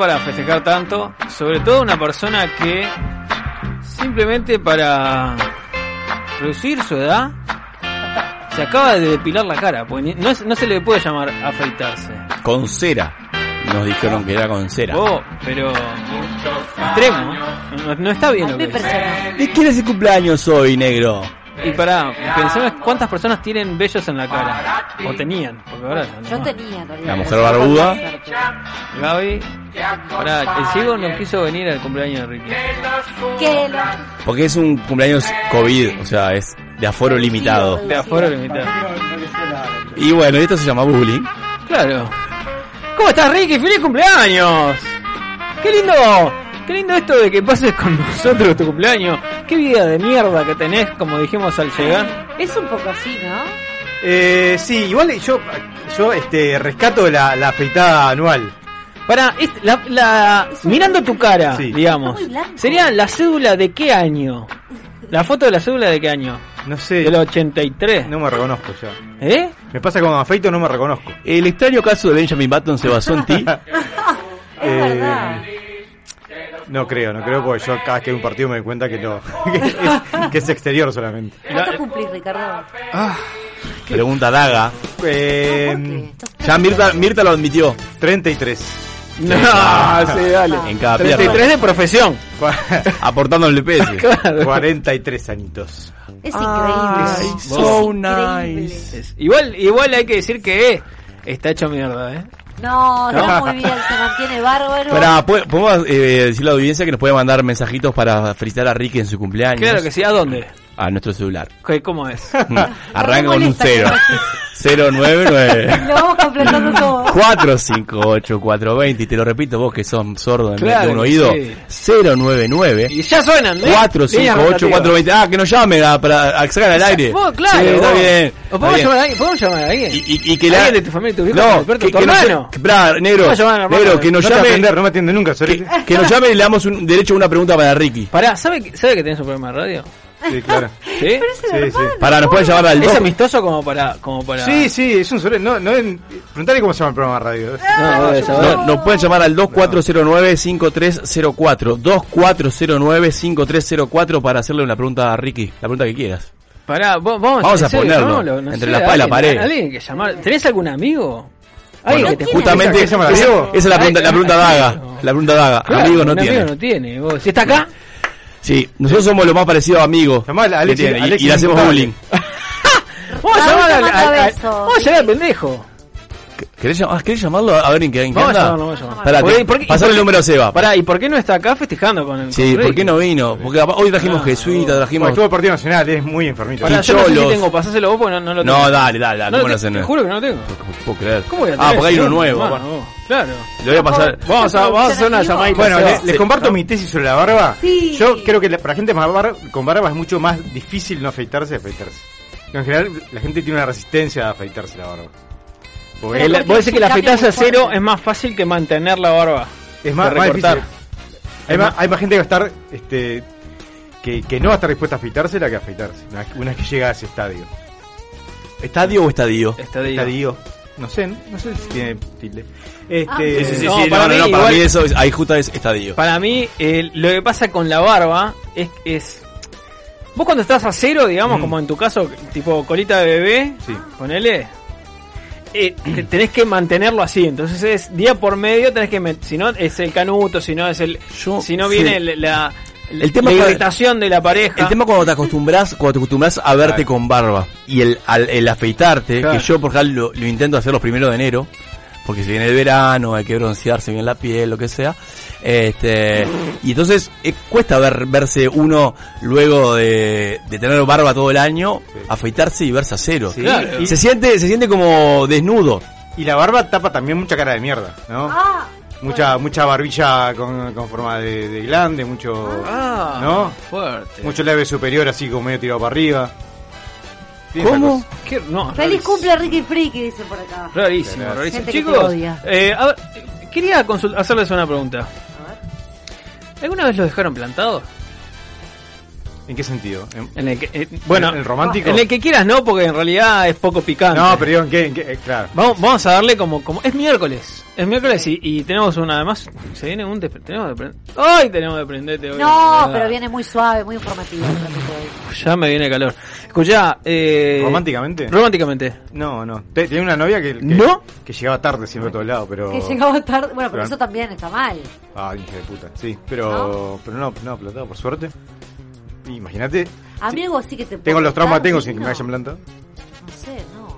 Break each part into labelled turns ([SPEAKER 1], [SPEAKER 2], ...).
[SPEAKER 1] para
[SPEAKER 2] festejar tanto, sobre todo una persona que simplemente para reducir su edad se acaba de depilar la cara, porque no, es- no se le puede llamar afeitarse.
[SPEAKER 3] Con cera. Nos dijeron que era con cera.
[SPEAKER 2] Oh, pero extremo, no, no está bien
[SPEAKER 4] A
[SPEAKER 2] lo que
[SPEAKER 4] impresiona.
[SPEAKER 3] ¿De quién es el cumpleaños hoy, negro?
[SPEAKER 2] Y para, pensemos cuántas personas tienen vellos en la cara, o tenían, porque ahora no.
[SPEAKER 4] Yo tenía, en realidad.
[SPEAKER 3] La mujer barbuda.
[SPEAKER 2] Gaby, pará, el ciego no quiso venir al cumpleaños de Ricky.
[SPEAKER 4] Que lo...
[SPEAKER 3] Porque es un cumpleaños COVID, o sea, es de aforo limitado.
[SPEAKER 2] De aforo limitado.
[SPEAKER 3] Y bueno, esto se llama bullying.
[SPEAKER 2] Claro. ¿Cómo estás, Ricky? ¡Feliz cumpleaños! ¡Qué lindo! ¡Qué lindo esto de que pases con nosotros tu cumpleaños! ¡Qué vida de mierda que tenés, como dijimos al llegar!
[SPEAKER 4] Es un poco así, ¿no?
[SPEAKER 5] Eh, sí, igual yo, yo este, rescato la, la afeitada anual.
[SPEAKER 2] Para, la, la- mirando tu cara,
[SPEAKER 5] Sí.
[SPEAKER 2] digamos. ¿sería la cédula de qué año? ¿La foto de la cédula de qué año?
[SPEAKER 5] No sé,
[SPEAKER 2] Del 83.
[SPEAKER 5] no me reconozco ya.
[SPEAKER 2] ¿Eh?
[SPEAKER 5] Me pasa me afeito no me reconozco.
[SPEAKER 3] El extraño caso de Benjamin Button se basó en ti.
[SPEAKER 4] Es
[SPEAKER 5] Eh,
[SPEAKER 4] verdad.
[SPEAKER 5] No creo, no creo porque yo cada vez que hay un partido me doy cuenta que no, que es, que es exterior solamente.
[SPEAKER 4] ¿Cuánto cumplís, Ricardo?
[SPEAKER 3] Pregunta Daga.
[SPEAKER 5] Eh,
[SPEAKER 4] ¿Por qué? ¿Estás-
[SPEAKER 3] Ya Mirta, Mirta lo admitió.
[SPEAKER 5] 33.
[SPEAKER 2] No, sí, dale.
[SPEAKER 3] En cada
[SPEAKER 2] 33
[SPEAKER 3] pierna.
[SPEAKER 2] de profesión.
[SPEAKER 3] Aportándole peso.
[SPEAKER 2] Claro.
[SPEAKER 5] 43 añitos.
[SPEAKER 4] Es increíble.
[SPEAKER 3] Ay,
[SPEAKER 4] Es
[SPEAKER 3] so
[SPEAKER 4] increíble.
[SPEAKER 3] nice.
[SPEAKER 2] Es- Igual, igual hay que decir que está hecho mierda, ¿eh?
[SPEAKER 4] No, está muy bien, se mantiene bárbaro.
[SPEAKER 3] Para, ¿po- ¿podemos eh, decirle a la audiencia que nos puede mandar mensajitos para felicitar a Ricky en su cumpleaños?
[SPEAKER 2] Claro que sí, ¿a dónde?
[SPEAKER 3] A nuestro celular.
[SPEAKER 2] ¿Qué- ¿Cómo es?
[SPEAKER 3] Arranca con un
[SPEAKER 4] molesta,
[SPEAKER 3] 0. 099
[SPEAKER 4] Lo vamos completando todo.
[SPEAKER 3] 458-420. Y te lo repito vos que sos sordo de,
[SPEAKER 2] Claro
[SPEAKER 3] de un oído.
[SPEAKER 2] sí.
[SPEAKER 3] 099
[SPEAKER 2] Y ya suenan, ¿eh?
[SPEAKER 3] 458-420. Ah, que nos llame a- para a sacar al aire.
[SPEAKER 2] Vos, claro.
[SPEAKER 3] Sí, está
[SPEAKER 2] vos.
[SPEAKER 3] bien.
[SPEAKER 2] ¿O podemos
[SPEAKER 3] bien.
[SPEAKER 2] llamar a alguien? ¿Podemos llamar a alguien?
[SPEAKER 3] Y, y, y que la...
[SPEAKER 2] ¿Alguien de tu familia, tu viejo,
[SPEAKER 3] no,
[SPEAKER 2] tu experto,
[SPEAKER 3] que,
[SPEAKER 2] tu
[SPEAKER 3] que
[SPEAKER 2] hermano?
[SPEAKER 3] pará, negro,
[SPEAKER 2] llamar
[SPEAKER 3] negro, que nos
[SPEAKER 5] No
[SPEAKER 3] llame,
[SPEAKER 5] atender, no me atiende nunca,
[SPEAKER 3] que, que nos llame y le damos un derecho a una pregunta para Ricky.
[SPEAKER 2] Pará, ¿sabe, que- ¿sabe que tenés un programa de radio?
[SPEAKER 5] Sí, claro.
[SPEAKER 2] ¿Sí?
[SPEAKER 4] Pero es el
[SPEAKER 5] Sí, sí.
[SPEAKER 3] Para, nos pueden llamar al
[SPEAKER 2] ¿Es
[SPEAKER 3] 2.
[SPEAKER 2] amistoso como para...? Como para...
[SPEAKER 5] Sí, sí, es un Sorete. No, no, en- preguntale cómo se llama el programa de radio.
[SPEAKER 2] No, no saber.
[SPEAKER 3] No, nos pueden llamar al 2409-5304. 2409-5304 para hacerle una pregunta a Ricky. La pregunta que quieras.
[SPEAKER 2] Pará, vos- vamos,
[SPEAKER 3] Vamos a
[SPEAKER 2] serio,
[SPEAKER 3] ponerlo
[SPEAKER 2] no
[SPEAKER 3] entre
[SPEAKER 2] sé,
[SPEAKER 3] la espada y la pared.
[SPEAKER 2] Alguien que llamar. ¿Tenés algún amigo? Alguien
[SPEAKER 4] Bueno,
[SPEAKER 2] que te
[SPEAKER 4] ¿quién
[SPEAKER 2] escuche.
[SPEAKER 3] Justamente,
[SPEAKER 5] ¿Esa
[SPEAKER 3] es la pregunta, la pregunta daga. La pregunta daga.
[SPEAKER 2] Claro,
[SPEAKER 3] amigo no tiene.
[SPEAKER 2] Amigo no tiene. vos. Si está acá,
[SPEAKER 3] Sí, nosotros somos lo más parecido a amigos.
[SPEAKER 5] Alexis-
[SPEAKER 3] tiene, y-
[SPEAKER 5] Alexis
[SPEAKER 3] y, le hacemos bullying.
[SPEAKER 2] Vamos a llamar al pendejo.
[SPEAKER 3] ¿Querés, llam- ah, ¿querés llamarlo? A ver en qué, en qué
[SPEAKER 2] Vamos a
[SPEAKER 3] anda.
[SPEAKER 2] llamarlo, vamos a llamarlo.
[SPEAKER 3] Pará,
[SPEAKER 2] Porque-
[SPEAKER 3] te-
[SPEAKER 2] porque-
[SPEAKER 3] pasale el número a Seba.
[SPEAKER 2] Pará, ¿y por qué no está acá festejando con el
[SPEAKER 3] Sí,
[SPEAKER 2] con
[SPEAKER 3] ¿por qué no vino? Porque hoy trajimos
[SPEAKER 2] Ah,
[SPEAKER 3] jesuita,
[SPEAKER 5] Bueno,
[SPEAKER 3] trajimos...
[SPEAKER 5] estuvo el Partido Nacional, es muy enfermito.
[SPEAKER 2] Pará, yo no sé si tengo, pasáselo vos porque no, no lo tengo.
[SPEAKER 3] No, dale, dale, dale.
[SPEAKER 2] No
[SPEAKER 3] ¿Cómo
[SPEAKER 2] lo
[SPEAKER 3] no
[SPEAKER 2] te, te juro que no lo tengo.
[SPEAKER 3] No puedo creer.
[SPEAKER 2] ¿Cómo voy a
[SPEAKER 3] Ah,
[SPEAKER 2] tener
[SPEAKER 3] porque hay uno nuevo. bueno.
[SPEAKER 2] Claro.
[SPEAKER 3] Le voy a pasar...
[SPEAKER 2] Vamos a, vamos a hacer una llamadita.
[SPEAKER 5] Bueno, les, les comparto mi tesis sobre la barba.
[SPEAKER 4] Sí.
[SPEAKER 5] Yo creo que la- para gente más bar- con barba es mucho más difícil no afeitarse que afeitarse. En general, la gente tiene una resistencia a afeitarse la barba. Porque
[SPEAKER 4] porque
[SPEAKER 2] vos decís
[SPEAKER 4] es
[SPEAKER 2] que la afeitarse a cero es más fácil que mantener la barba.
[SPEAKER 5] es más,
[SPEAKER 2] que
[SPEAKER 5] más
[SPEAKER 2] recortar.
[SPEAKER 5] difícil. Hay más, hay más gente que va a estar, este, que, que no va a estar dispuesta a afeitársela que a afeitarse. Una, vez- una vez que llega a ese estadio.
[SPEAKER 3] ¿Estadio o estadio?
[SPEAKER 2] Estadio.
[SPEAKER 5] Estadio. No sé, no sé si tiene tilde. Este,
[SPEAKER 4] Ah,
[SPEAKER 3] Sí, sí, sí,
[SPEAKER 2] No, para
[SPEAKER 3] no, no,
[SPEAKER 2] mí
[SPEAKER 3] no, para
[SPEAKER 2] igual-
[SPEAKER 3] mí eso es, ahí justo es estadio.
[SPEAKER 2] Para mí, eh, lo que pasa con la barba es, es. Vos cuando estás a cero, digamos,
[SPEAKER 5] Mm.
[SPEAKER 2] como en tu caso, tipo colita de bebé,
[SPEAKER 5] Sí.
[SPEAKER 2] ponele. Eh, te- tenés que mantenerlo así, entonces es día por medio, tenés que si no es el canuto, si no es el,
[SPEAKER 3] Yo-
[SPEAKER 2] si no viene el- la,
[SPEAKER 3] El tema
[SPEAKER 2] la irritación de la pareja.
[SPEAKER 3] El tema cuando te acostumbras, cuando te acostumbras a verte
[SPEAKER 5] Claro.
[SPEAKER 3] con barba y el, al- el afeitarte,
[SPEAKER 2] Claro.
[SPEAKER 3] que yo por ejemplo lo, lo intento hacer los primeros de enero, porque si viene el verano, hay que broncearse bien la piel, lo que sea. Este, y entonces eh, cuesta ver, verse uno luego de, de tener barba todo el año,
[SPEAKER 5] Sí.
[SPEAKER 3] afeitarse y verse a cero.
[SPEAKER 5] Sí,
[SPEAKER 2] Claro.
[SPEAKER 5] y,
[SPEAKER 3] Se siente, se siente como desnudo.
[SPEAKER 5] y la barba tapa también mucha cara de mierda, ¿no?
[SPEAKER 4] Ah,
[SPEAKER 5] mucha mucha barbilla con, con forma de, de glande, mucho
[SPEAKER 2] Ah,
[SPEAKER 5] ¿No?
[SPEAKER 2] fuerte.
[SPEAKER 5] mucho leve superior así como medio tirado para arriba.
[SPEAKER 3] ¿Cómo?
[SPEAKER 5] cosa.
[SPEAKER 2] Qué- no,
[SPEAKER 4] feliz
[SPEAKER 2] rarísimo.
[SPEAKER 4] cumple Ricky Friki, dice por acá.
[SPEAKER 2] Rarísimo, rarísimo.
[SPEAKER 4] Gente que te
[SPEAKER 2] Chicos,
[SPEAKER 4] odia.
[SPEAKER 2] eh, a ver, quería hacerles una pregunta. ¿Alguna vez lo dejaron plantado?
[SPEAKER 5] ¿En qué sentido? En-
[SPEAKER 2] En el que, eh, bueno,
[SPEAKER 5] ¿En el romántico?
[SPEAKER 2] En el que quieras no, porque en realidad es poco picante.
[SPEAKER 5] No, pero digo, ¿en qué? en qué? Eh, claro.
[SPEAKER 2] Vamos, vamos a darle como, como es miércoles, es miércoles y, y tenemos una además se viene un despre- tenemos de ay tenemos de prendete hoy.
[SPEAKER 4] No, pero viene muy suave, muy informativo.
[SPEAKER 2] ya me viene calor. Escuchá, eh,
[SPEAKER 5] ¿Románticamente?
[SPEAKER 2] románticamente.
[SPEAKER 5] No, no. Te- Tenía una novia que, que,
[SPEAKER 2] ¿No?
[SPEAKER 5] que llegaba tarde siempre a todos lados, pero...
[SPEAKER 4] Que llegaba tarde. Bueno, pero
[SPEAKER 5] Pero-
[SPEAKER 4] eso también está mal.
[SPEAKER 5] Ah, hija de puta. Sí, pero pero no, no, por suerte. Imagínate,
[SPEAKER 4] Amigo, sí que te
[SPEAKER 5] tengo los traumas tengo sin que me hayan plantado.
[SPEAKER 4] No sé, no.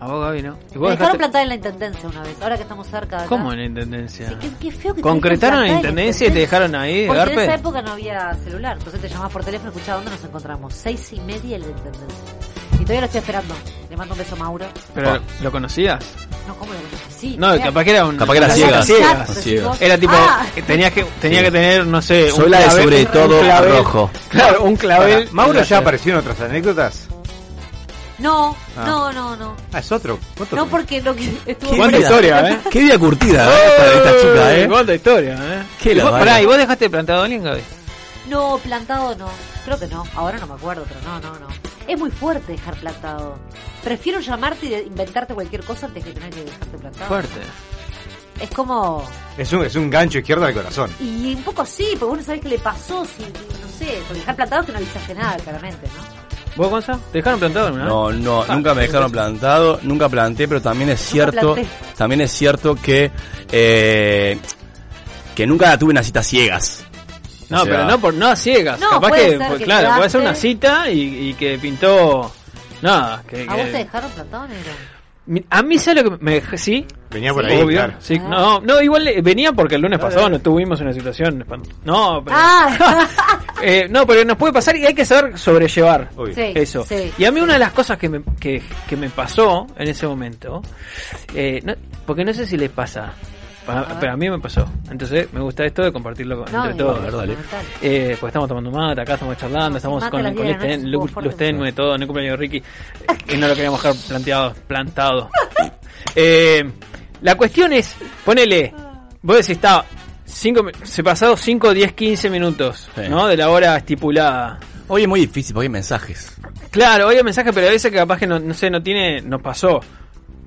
[SPEAKER 2] A vos Gaby, ¿no? ¿Y
[SPEAKER 4] Me dejaron
[SPEAKER 2] dejaste-
[SPEAKER 4] plantar en la intendencia una vez, ahora que estamos cerca de acá.
[SPEAKER 2] ¿Cómo en la intendencia?
[SPEAKER 4] Sí, qué, qué feo que te
[SPEAKER 2] ¿Concretaron en la intendencia y te dejaron ahí de
[SPEAKER 4] Porque en
[SPEAKER 2] garpe?
[SPEAKER 4] esa época no había celular, entonces te llamabas por teléfono y escuchabas dónde nos encontramos. Seis y media en la intendencia. Y todavía lo estoy esperando. Le mando un beso a Mauro.
[SPEAKER 2] ¿Pero lo conocías?
[SPEAKER 4] No, ¿cómo lo conoces? Sí.
[SPEAKER 2] No,
[SPEAKER 4] mirá.
[SPEAKER 2] capaz que era un...
[SPEAKER 3] Capaz que era Ciegas.
[SPEAKER 4] vos.
[SPEAKER 2] Era tipo,
[SPEAKER 4] Ah.
[SPEAKER 2] que tenía que tenía que tener, no sé,
[SPEAKER 3] Soy la de sobre todo rojo.
[SPEAKER 2] Claro, un clavel.
[SPEAKER 5] Mauro ya apareció en otras anécdotas.
[SPEAKER 4] No,
[SPEAKER 5] Ah.
[SPEAKER 4] no, no, no.
[SPEAKER 5] Ah, es otro. ¿Otro?
[SPEAKER 4] No porque lo que estuvo
[SPEAKER 3] Qué
[SPEAKER 2] Cuánta historia, ¿eh?
[SPEAKER 3] Qué vida curtida ¿eh? esta, esta chica, ¿eh?
[SPEAKER 2] Cuánta historia, ¿eh?
[SPEAKER 3] Qué
[SPEAKER 2] ¿Y vos,
[SPEAKER 3] la
[SPEAKER 2] pará,
[SPEAKER 3] vara.
[SPEAKER 2] ¿y vos dejaste plantado a alguien, Gaby?
[SPEAKER 4] No, plantado no. Creo que no. Ahora no me acuerdo, pero no, no, no. Es muy fuerte dejar plantado. Prefiero llamarte y de- inventarte cualquier cosa antes que tener que dejarte plantado.
[SPEAKER 2] Fuerte.
[SPEAKER 4] Es como...
[SPEAKER 5] Es un, es un gancho izquierdo al corazón.
[SPEAKER 4] Y un poco sí, porque uno sabe qué le pasó, si, no sé, porque dejar plantado es que no avisaste nada, claramente, ¿no?
[SPEAKER 2] ¿Vos, Gonza? ¿Te dejaron plantado alguna?
[SPEAKER 3] No, no,
[SPEAKER 2] Ah,
[SPEAKER 3] nunca me dejaron plantado, nunca planté, pero también es cierto,
[SPEAKER 4] planté.
[SPEAKER 3] también es cierto que eh, que nunca tuve unas citas ciegas.
[SPEAKER 2] No,
[SPEAKER 3] O sea,
[SPEAKER 2] pero no por no a ciegas.
[SPEAKER 4] No,
[SPEAKER 2] Capaz
[SPEAKER 4] puede
[SPEAKER 2] que,
[SPEAKER 4] ser
[SPEAKER 2] pues,
[SPEAKER 4] que
[SPEAKER 2] claro, puede ser una cita y, y que pintó. Nada, que.
[SPEAKER 4] ¿A
[SPEAKER 2] que-
[SPEAKER 4] vos te dejaron plantado, negro?
[SPEAKER 2] Mi- A mí, ¿sabes lo que me Sí,
[SPEAKER 5] Venía por
[SPEAKER 4] Sí.
[SPEAKER 5] ahí,
[SPEAKER 2] obvio.
[SPEAKER 5] claro.
[SPEAKER 2] Sí,
[SPEAKER 4] Ah.
[SPEAKER 2] no, no, igual eh, venía porque el lunes pasado no tuvimos una situación. No, pero.
[SPEAKER 4] Ah,
[SPEAKER 2] Eh, no, pero nos puede pasar y hay que saber sobrellevar
[SPEAKER 5] Uy.
[SPEAKER 2] Eso.
[SPEAKER 4] sí.
[SPEAKER 2] Y a mí una de las cosas que me, que, que me pasó en ese momento, eh, no- porque no sé si les pasa, pero a mí me pasó. Entonces me gusta esto de compartirlo con,
[SPEAKER 4] No,
[SPEAKER 2] entre todos.
[SPEAKER 3] A ver, dale.
[SPEAKER 4] fundamental.
[SPEAKER 2] Eh, pues estamos tomando mate, acá estamos charlando, estamos con, con
[SPEAKER 4] 10 de la
[SPEAKER 2] este, luz, luz tenue, todo, en el cumpleaños de Ricky. Y no lo queríamos dejar planteado, plantado. Eh, la cuestión es, ponele, vos decís, está, cinco, se pasado 5, 10, 15 minutos,
[SPEAKER 3] Sí.
[SPEAKER 2] ¿no? De la hora estipulada.
[SPEAKER 3] Hoy es muy difícil porque hay mensajes.
[SPEAKER 2] Claro, hoy hay mensaje, pero a veces que capaz que no, no sé, no tiene, nos pasó.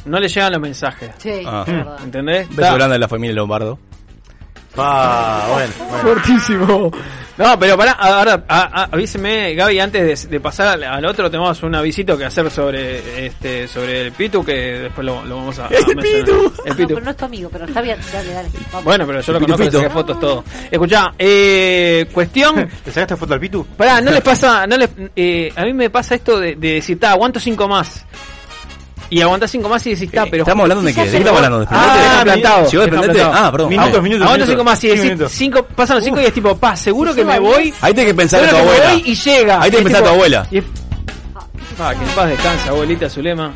[SPEAKER 2] No le llegan los mensajes.
[SPEAKER 4] Sí,
[SPEAKER 3] Ah.
[SPEAKER 4] es verdad.
[SPEAKER 2] ¿Entendés?
[SPEAKER 3] Beso
[SPEAKER 2] Está
[SPEAKER 3] grande de la familia Lombardo.
[SPEAKER 5] Ah, bueno, bueno.
[SPEAKER 2] Fuertísimo. No, pero pará, ahora a- a- avíseme, Gaby, antes de, de pasar al, al otro, tenemos un avisito que hacer sobre este sobre el Pitu, que después lo, lo vamos a, a
[SPEAKER 3] ¡El
[SPEAKER 2] mencionar.
[SPEAKER 3] Pitu!
[SPEAKER 2] El
[SPEAKER 4] No,
[SPEAKER 2] Pitu.
[SPEAKER 4] pero no es tu amigo, pero está bien, dale, dale. Vamos.
[SPEAKER 2] Bueno, pero yo lo
[SPEAKER 3] El
[SPEAKER 2] conozco, le
[SPEAKER 3] Pitufito.
[SPEAKER 2] saqué fotos, todo. Escuchá, eh, cuestión...
[SPEAKER 5] ¿Te sacaste foto al Pitu?
[SPEAKER 2] Pará, no les pasa, no les, eh, a mí me pasa esto de, de decir, ta, aguanto cinco más. Y aguantás cinco más y decís, ta, pero...
[SPEAKER 3] ¿Estamos hablando de qué? ¿De qué estamos hablando? ¿De
[SPEAKER 2] Ah, plantado.
[SPEAKER 3] ¿Llegó Desprendete?
[SPEAKER 2] Plantado.
[SPEAKER 3] Ah, perdón.
[SPEAKER 5] Minutos,
[SPEAKER 3] Ah,
[SPEAKER 5] minutos.
[SPEAKER 2] Aguanto cinco más y decís, cinco, pasan los cinco y es tipo, pa, seguro que me voy.
[SPEAKER 3] Ahí tenés que pensar en tu abuela.
[SPEAKER 2] voy y llega.
[SPEAKER 3] Ahí tenés que pensar en tu abuela.
[SPEAKER 2] Pa, que en paz descansa, abuelita Zulema.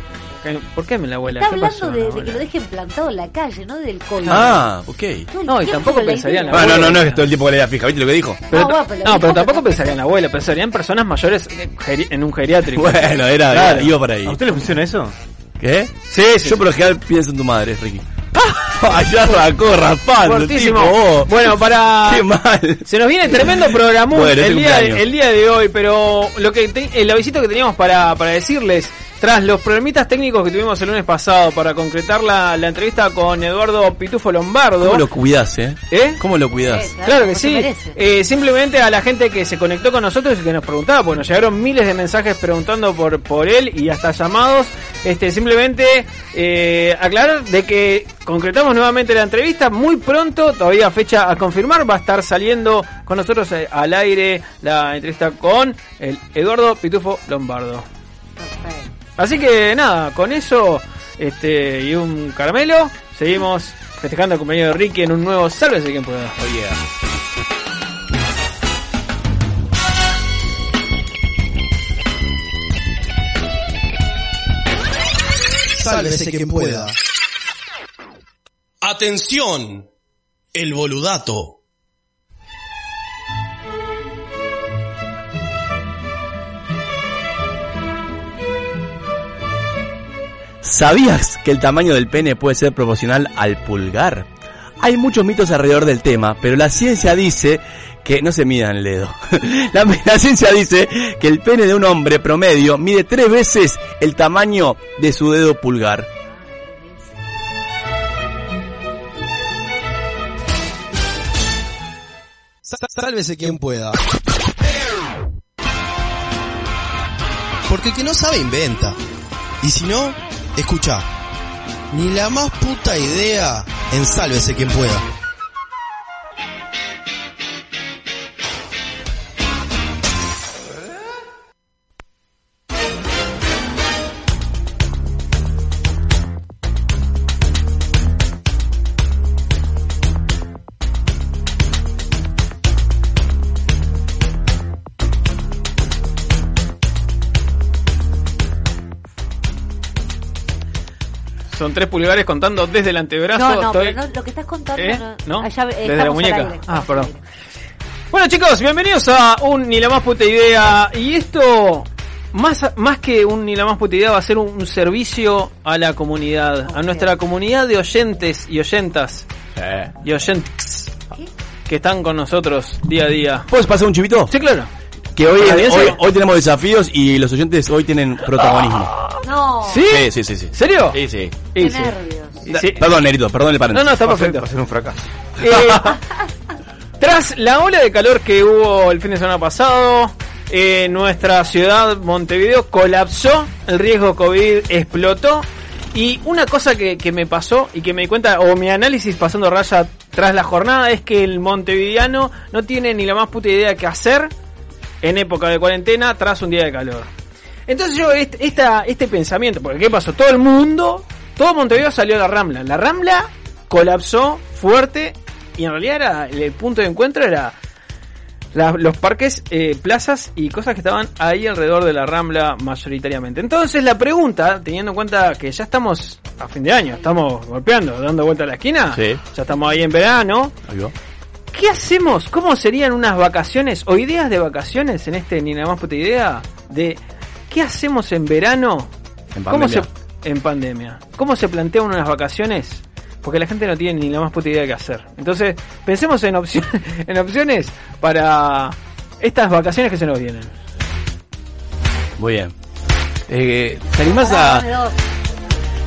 [SPEAKER 2] ¿Por qué me la abuela?
[SPEAKER 4] Está
[SPEAKER 2] ¿Qué
[SPEAKER 4] hablando
[SPEAKER 2] pasó,
[SPEAKER 4] de, de
[SPEAKER 2] abuela?
[SPEAKER 4] que lo dejen plantado en la calle, no del COVID.
[SPEAKER 3] Ah, ok.
[SPEAKER 2] No, y tampoco pensaría en la
[SPEAKER 3] Ah, no, no,
[SPEAKER 2] abuela.
[SPEAKER 3] no es todo el tiempo que le da fija. ¿Viste lo que dijo?
[SPEAKER 2] Pero,
[SPEAKER 4] No, bueno, pero
[SPEAKER 2] no, pero tampoco pensaría en la abuela, pensaría en personas mayores eh, en un geriátrico.
[SPEAKER 3] Bueno, era,
[SPEAKER 2] Claro.
[SPEAKER 3] era- iba para ahí.
[SPEAKER 5] ¿A usted le funciona eso?
[SPEAKER 3] ¿Qué?
[SPEAKER 2] Sí, sí,
[SPEAKER 3] Yo por lo general pienso en tu madre, Ricky. Allá arrancó raspando, tipo, oh.
[SPEAKER 2] Bueno, para...
[SPEAKER 3] Qué mal.
[SPEAKER 2] Se nos viene tremendo
[SPEAKER 3] Bueno, es
[SPEAKER 2] el, día de,
[SPEAKER 3] cumpleaños.
[SPEAKER 2] el día de hoy, pero lo que te- el avisito que teníamos para, para decirles, tras los problemitas técnicos que tuvimos el lunes pasado para concretar la, la entrevista con Eduardo Pitufo Lombardo,
[SPEAKER 3] ¿Cómo lo cuidás, eh?
[SPEAKER 2] ¿eh?
[SPEAKER 3] ¿Cómo lo cuidás?
[SPEAKER 4] Eh,
[SPEAKER 2] Claro que sí. Eh, simplemente a la gente que se conectó con nosotros y que nos preguntaba, pues nos llegaron miles de mensajes preguntando por, por él y hasta llamados. Este, simplemente eh, aclarar de que concretamos nuevamente la entrevista muy pronto, todavía fecha a confirmar, va a estar saliendo con nosotros eh, al aire la entrevista con el Eduardo Pitufo Lombardo. Así que nada, con eso este y un caramelo, seguimos festejando el cumpleaños de Ricky en un nuevo Sálvese quien pueda.
[SPEAKER 6] Sálvese quien pueda. Atención, el boludato.
[SPEAKER 3] ¿Sabías que el tamaño del pene puede ser proporcional al pulgar? Hay muchos mitos alrededor del tema, pero la ciencia dice que no se midan el dedo. La, la ciencia dice que el pene de un hombre promedio mide tres veces el tamaño de su dedo pulgar.
[SPEAKER 6] Sálvese quien pueda. Porque el que no sabe inventa. Y si no, escucha. Ni la más puta idea en Sálvese quien pueda.
[SPEAKER 2] Son tres pulgares contando desde el antebrazo.
[SPEAKER 4] No, no,
[SPEAKER 2] estoy-
[SPEAKER 4] pero no, lo que estás contando
[SPEAKER 2] ¿Eh?
[SPEAKER 4] no. Allá, eh,
[SPEAKER 2] Desde la muñeca.
[SPEAKER 4] aire,
[SPEAKER 2] Ah, perdón.
[SPEAKER 4] aire.
[SPEAKER 2] Bueno chicos, bienvenidos a un Ni la más puta idea. Y esto, más, más que un Ni la más puta idea, va a ser un, un servicio a la comunidad. A nuestra comunidad de oyentes y oyentas. Y oyentes.
[SPEAKER 4] ¿Qué?
[SPEAKER 2] Que están con nosotros día a día.
[SPEAKER 3] ¿Puedes pasar un chivito?
[SPEAKER 2] Sí, claro.
[SPEAKER 3] Que hoy,
[SPEAKER 2] ¿Para bien,
[SPEAKER 3] hoy, hoy tenemos desafíos y los oyentes hoy tienen protagonismo.
[SPEAKER 4] No,
[SPEAKER 2] ¿Sí?
[SPEAKER 3] Sí, sí, sí. sí.
[SPEAKER 2] ¿Serio?
[SPEAKER 3] Sí, sí.
[SPEAKER 2] Y
[SPEAKER 4] qué
[SPEAKER 2] sí.
[SPEAKER 4] nervios.
[SPEAKER 2] Y sí.
[SPEAKER 3] Perdón, Nerito, perdón el
[SPEAKER 2] No, no, está perfecto.
[SPEAKER 5] Va a ser un fracaso.
[SPEAKER 2] Eh, tras la ola de calor que hubo el fin de semana pasado, eh, nuestra ciudad, Montevideo, colapsó, el riesgo COVID explotó. Y una cosa que, que me pasó y que me di cuenta, o mi análisis pasando raya tras la jornada, es que el montevideano no tiene ni la más puta idea qué hacer en época de cuarentena tras un día de calor. Entonces yo, este, esta, este pensamiento, porque ¿qué pasó? Todo el mundo, todo Montevideo salió a la Rambla. La Rambla colapsó fuerte y en realidad era, el punto de encuentro era la- los parques, eh, plazas y cosas que estaban ahí alrededor de la Rambla mayoritariamente. Entonces la pregunta, teniendo en cuenta que ya estamos a fin de año, estamos golpeando, dando vuelta a la esquina,
[SPEAKER 3] Sí.
[SPEAKER 2] ya estamos ahí en verano,
[SPEAKER 3] Ahí va.
[SPEAKER 2] ¿Qué hacemos? ¿Cómo serían unas vacaciones o ideas de vacaciones en este ni nada más puta idea de qué hacemos en verano?
[SPEAKER 3] En
[SPEAKER 2] ¿Cómo se
[SPEAKER 3] pandemia.
[SPEAKER 2] en pandemia? ¿Cómo se plantean unas vacaciones? Porque la gente no tiene ni la más puta idea de qué hacer. Entonces, pensemos en opciones, en opciones para estas vacaciones que se nos vienen.
[SPEAKER 3] Muy bien. Eh, ¿Te animás
[SPEAKER 4] Ah,
[SPEAKER 3] a...?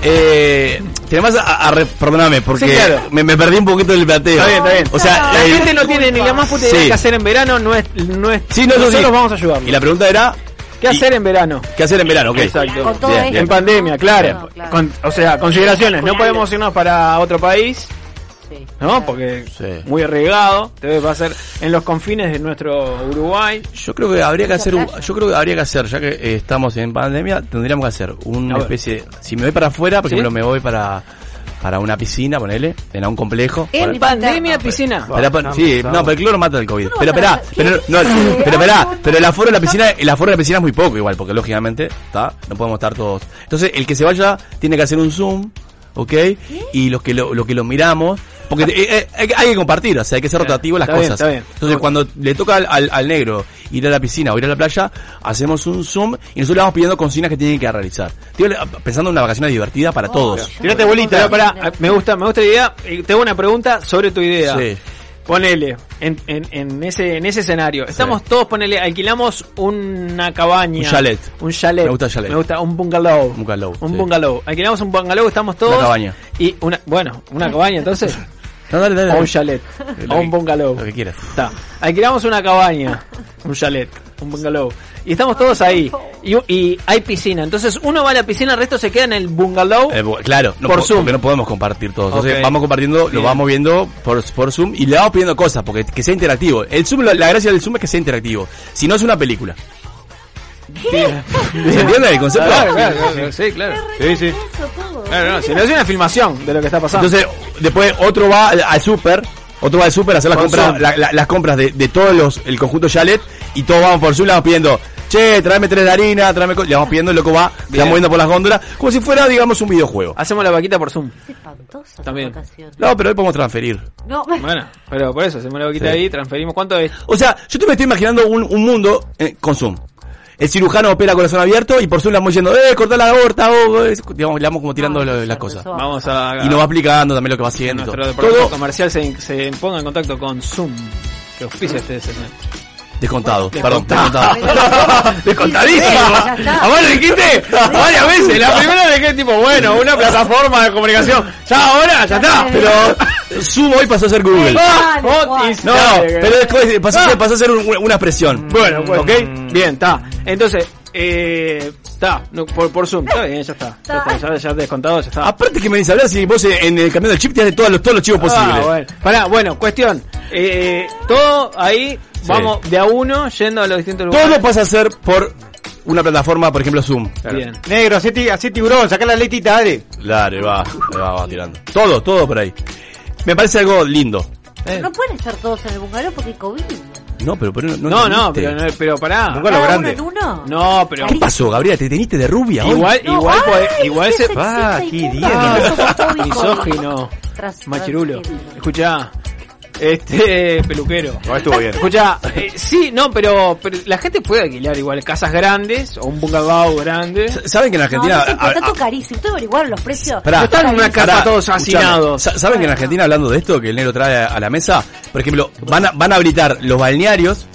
[SPEAKER 3] Eh, ¿Te animás a, a re- perdóname, porque
[SPEAKER 2] Sí, claro.
[SPEAKER 3] me, me perdí un poquito del plateo.
[SPEAKER 2] Está bien, está bien.
[SPEAKER 3] O sea,
[SPEAKER 2] La
[SPEAKER 3] el-
[SPEAKER 2] gente no tiene ni la más puta idea de
[SPEAKER 3] Sí.
[SPEAKER 2] qué hacer en verano, no es, no es
[SPEAKER 3] Sí, no,
[SPEAKER 2] nosotros
[SPEAKER 3] sí.
[SPEAKER 2] vamos a ayudarlo.
[SPEAKER 3] Y la pregunta era...
[SPEAKER 2] ¿Qué hacer en verano?
[SPEAKER 3] ¿Qué hacer en verano?
[SPEAKER 2] Exacto.
[SPEAKER 4] Con todo
[SPEAKER 3] Bien,
[SPEAKER 4] esto,
[SPEAKER 2] En pandemia,
[SPEAKER 4] ¿no?
[SPEAKER 2] claro.
[SPEAKER 4] Claro.
[SPEAKER 2] Con- o sea, consideraciones. No podemos irnos para otro país,
[SPEAKER 4] Sí,
[SPEAKER 2] ¿no? Porque
[SPEAKER 3] Sí.
[SPEAKER 2] muy arriesgado. Debe va a ser en los confines de nuestro Uruguay.
[SPEAKER 3] Yo creo que habría que hacer, yo creo que habría que hacer, ya que eh, estamos en pandemia, tendríamos que hacer una especie, si me voy para afuera, por me voy para para una piscina, ponele, en un complejo.
[SPEAKER 4] En
[SPEAKER 2] Pandemia,
[SPEAKER 4] interno.
[SPEAKER 2] piscina.
[SPEAKER 3] sí, no, pero el cloro mata el COVID. Pero esperá,
[SPEAKER 4] ¿qué
[SPEAKER 3] pero no, pero esperá, pero el aforo de la piscina, el aforo de la piscina es muy poco igual, porque lógicamente, está, no podemos estar todos. Entonces, el que se vaya tiene que hacer un zoom, ¿ok? Y los que lo, lo que lo miramos, porque eh, eh, hay, que- hay que compartir, o sea, hay que ser
[SPEAKER 2] Bien,
[SPEAKER 3] rotativo las
[SPEAKER 2] está bien,
[SPEAKER 3] cosas.
[SPEAKER 2] está bien.
[SPEAKER 3] Entonces, cuando le toca al, al- al negro ir a la piscina o ir a la playa, hacemos un zoom y nosotros le vamos pidiendo consignas que tienen que realizar. Estoy pensando en una vacaciones divertida para todos.
[SPEAKER 5] Tirate bolita.
[SPEAKER 2] Pará, me gusta, me gusta la idea. Eh, Tengo una pregunta sobre tu idea.
[SPEAKER 3] Sí.
[SPEAKER 2] Ponele, en, en, en ese en ese escenario. Estamos todos, ponele, alquilamos una cabaña.
[SPEAKER 3] Un chalet.
[SPEAKER 2] Un chalet.
[SPEAKER 3] Me gusta chalet.
[SPEAKER 2] Me gusta un bungalow.
[SPEAKER 3] Un bungalow,
[SPEAKER 2] Un
[SPEAKER 3] sí.
[SPEAKER 2] bungalow. Alquilamos un bungalow, estamos todos.
[SPEAKER 3] Una cabaña.
[SPEAKER 2] Y una, bueno, una cabaña entonces.
[SPEAKER 3] No, dale, dale.
[SPEAKER 2] o un chalet. O un bungalow.
[SPEAKER 3] Lo que quieras.
[SPEAKER 2] Está. Alquilamos una cabaña, un chalet, un bungalow. Y estamos todos ahí. Y, y hay piscina. Entonces uno va a la piscina, el resto se queda en el bungalow.
[SPEAKER 3] Eh, claro, no
[SPEAKER 2] Por
[SPEAKER 3] po-
[SPEAKER 2] Zoom.
[SPEAKER 3] porque no podemos compartir todo. Entonces vamos compartiendo,
[SPEAKER 2] Bien.
[SPEAKER 3] lo vamos viendo por, por Zoom y le vamos pidiendo cosas, porque que sea interactivo. El Zoom, la, la gracia del Zoom es que sea interactivo. Si no es una película. ¿Se entiende el concepto?
[SPEAKER 2] Claro, claro, claro, sí, claro.
[SPEAKER 5] Sí, sí.
[SPEAKER 2] Claro, no, si no es una filmación de lo que está pasando.
[SPEAKER 3] Entonces, después otro va al, al super, otro va al super a hacer las
[SPEAKER 2] Por
[SPEAKER 3] compras, la- la- las compras de, de todos los, el conjunto Chalet, y todos vamos por Zoom, le vamos pidiendo, che, tráeme tres de harina, tráeme, co-", le vamos pidiendo, el loco va, se
[SPEAKER 2] Bien.
[SPEAKER 3] va moviendo por las góndolas, como si fuera, digamos, un videojuego.
[SPEAKER 2] Hacemos la vaquita por Zoom.
[SPEAKER 4] Es espantosa
[SPEAKER 2] También.
[SPEAKER 3] No, pero hoy podemos transferir.
[SPEAKER 4] No,
[SPEAKER 2] Bueno, pero por eso, hacemos la vaquita
[SPEAKER 3] Sí.
[SPEAKER 2] ahí, transferimos. ¿Cuánto es?
[SPEAKER 3] O sea, yo te me estoy imaginando un, un mundo eh, con Zoom. El cirujano opera corazón abierto y por Zoom le vamos diciendo, eh, cortá la aorta, oh, eh, digamos, le vamos como tirando
[SPEAKER 4] Ah,
[SPEAKER 3] las cosas.
[SPEAKER 4] va.
[SPEAKER 2] Vamos a...
[SPEAKER 3] Y nos va explicando también lo que va haciendo.
[SPEAKER 2] nuestro
[SPEAKER 3] todo.
[SPEAKER 2] comercial se, se ponga en contacto con Zoom. Que auspicia este segmento.
[SPEAKER 3] descontado, perdón,
[SPEAKER 2] Descontado.
[SPEAKER 3] descontado.
[SPEAKER 2] Descontadísimo.
[SPEAKER 4] Ya está.
[SPEAKER 2] A vos lo dijiste varias veces. La primera vez que tipo, bueno, una plataforma de comunicación. Ya ahora, ya está.
[SPEAKER 3] Pero Zoom hoy pasó a ser Google.
[SPEAKER 2] Ah,
[SPEAKER 3] No, pero después pasó, a ser,
[SPEAKER 2] Ah.
[SPEAKER 3] pasó a ser un- una expresión.
[SPEAKER 2] Bueno, bueno,
[SPEAKER 3] ¿Ok?
[SPEAKER 2] Bien, está. Entonces, eh, está, no, por, por Zoom, está bien, ya está. Ya está, ya, ya descontado, ya está.
[SPEAKER 3] Aparte que me dice hablar si vos en el camión del chip te haces todos los, todos los chivos posibles.
[SPEAKER 2] Ah, bueno. Pará, bueno, cuestión. Eh, todo ahí, vamos de a uno yendo a los distintos lugares.
[SPEAKER 3] Todo pasa a ser por una plataforma, por ejemplo Zoom.
[SPEAKER 2] Bien.
[SPEAKER 5] Negro, hacé tiburón, sacá la letita, dale.
[SPEAKER 3] Dale, va, va, va tirando. Todo, todo por ahí. Me parece algo lindo.
[SPEAKER 4] No pueden estar todos en el bungalow porque hay COVID.
[SPEAKER 3] No, pero, pero no,
[SPEAKER 2] No, no, pero, no- pero pará.
[SPEAKER 5] Nunca lo
[SPEAKER 4] ¿Cada
[SPEAKER 5] grande.
[SPEAKER 4] uno en uno?
[SPEAKER 2] No, pero
[SPEAKER 3] ¿Qué pasó, Gabriela? ¿Te teniste de rubia hoy?
[SPEAKER 2] igual,
[SPEAKER 4] No,
[SPEAKER 2] igual,
[SPEAKER 4] ay,
[SPEAKER 2] puede- igual
[SPEAKER 4] qué
[SPEAKER 2] se...
[SPEAKER 4] sexista
[SPEAKER 5] Ah, qué bien.
[SPEAKER 4] misógino.
[SPEAKER 2] Machirulo. Escuchá, este peluquero.
[SPEAKER 5] No, estuvo bien.
[SPEAKER 2] Escucha, eh, sí, no, pero, pero la gente puede alquilar igual casas grandes o un bungalow grande.
[SPEAKER 3] ¿Saben que en
[SPEAKER 4] No,
[SPEAKER 3] Argentina...
[SPEAKER 4] no sé, por
[SPEAKER 3] a-
[SPEAKER 4] tanto
[SPEAKER 3] a-
[SPEAKER 4] carísimo. ¿Ustedes averiguaron los precios?
[SPEAKER 3] Pará.
[SPEAKER 2] No están en una casa todos hacinados.
[SPEAKER 3] Sa- ¿Saben que en Argentina, hablando de esto, que el negro trae a, la mesa, por ejemplo, van a, van a habilitar los balnearios,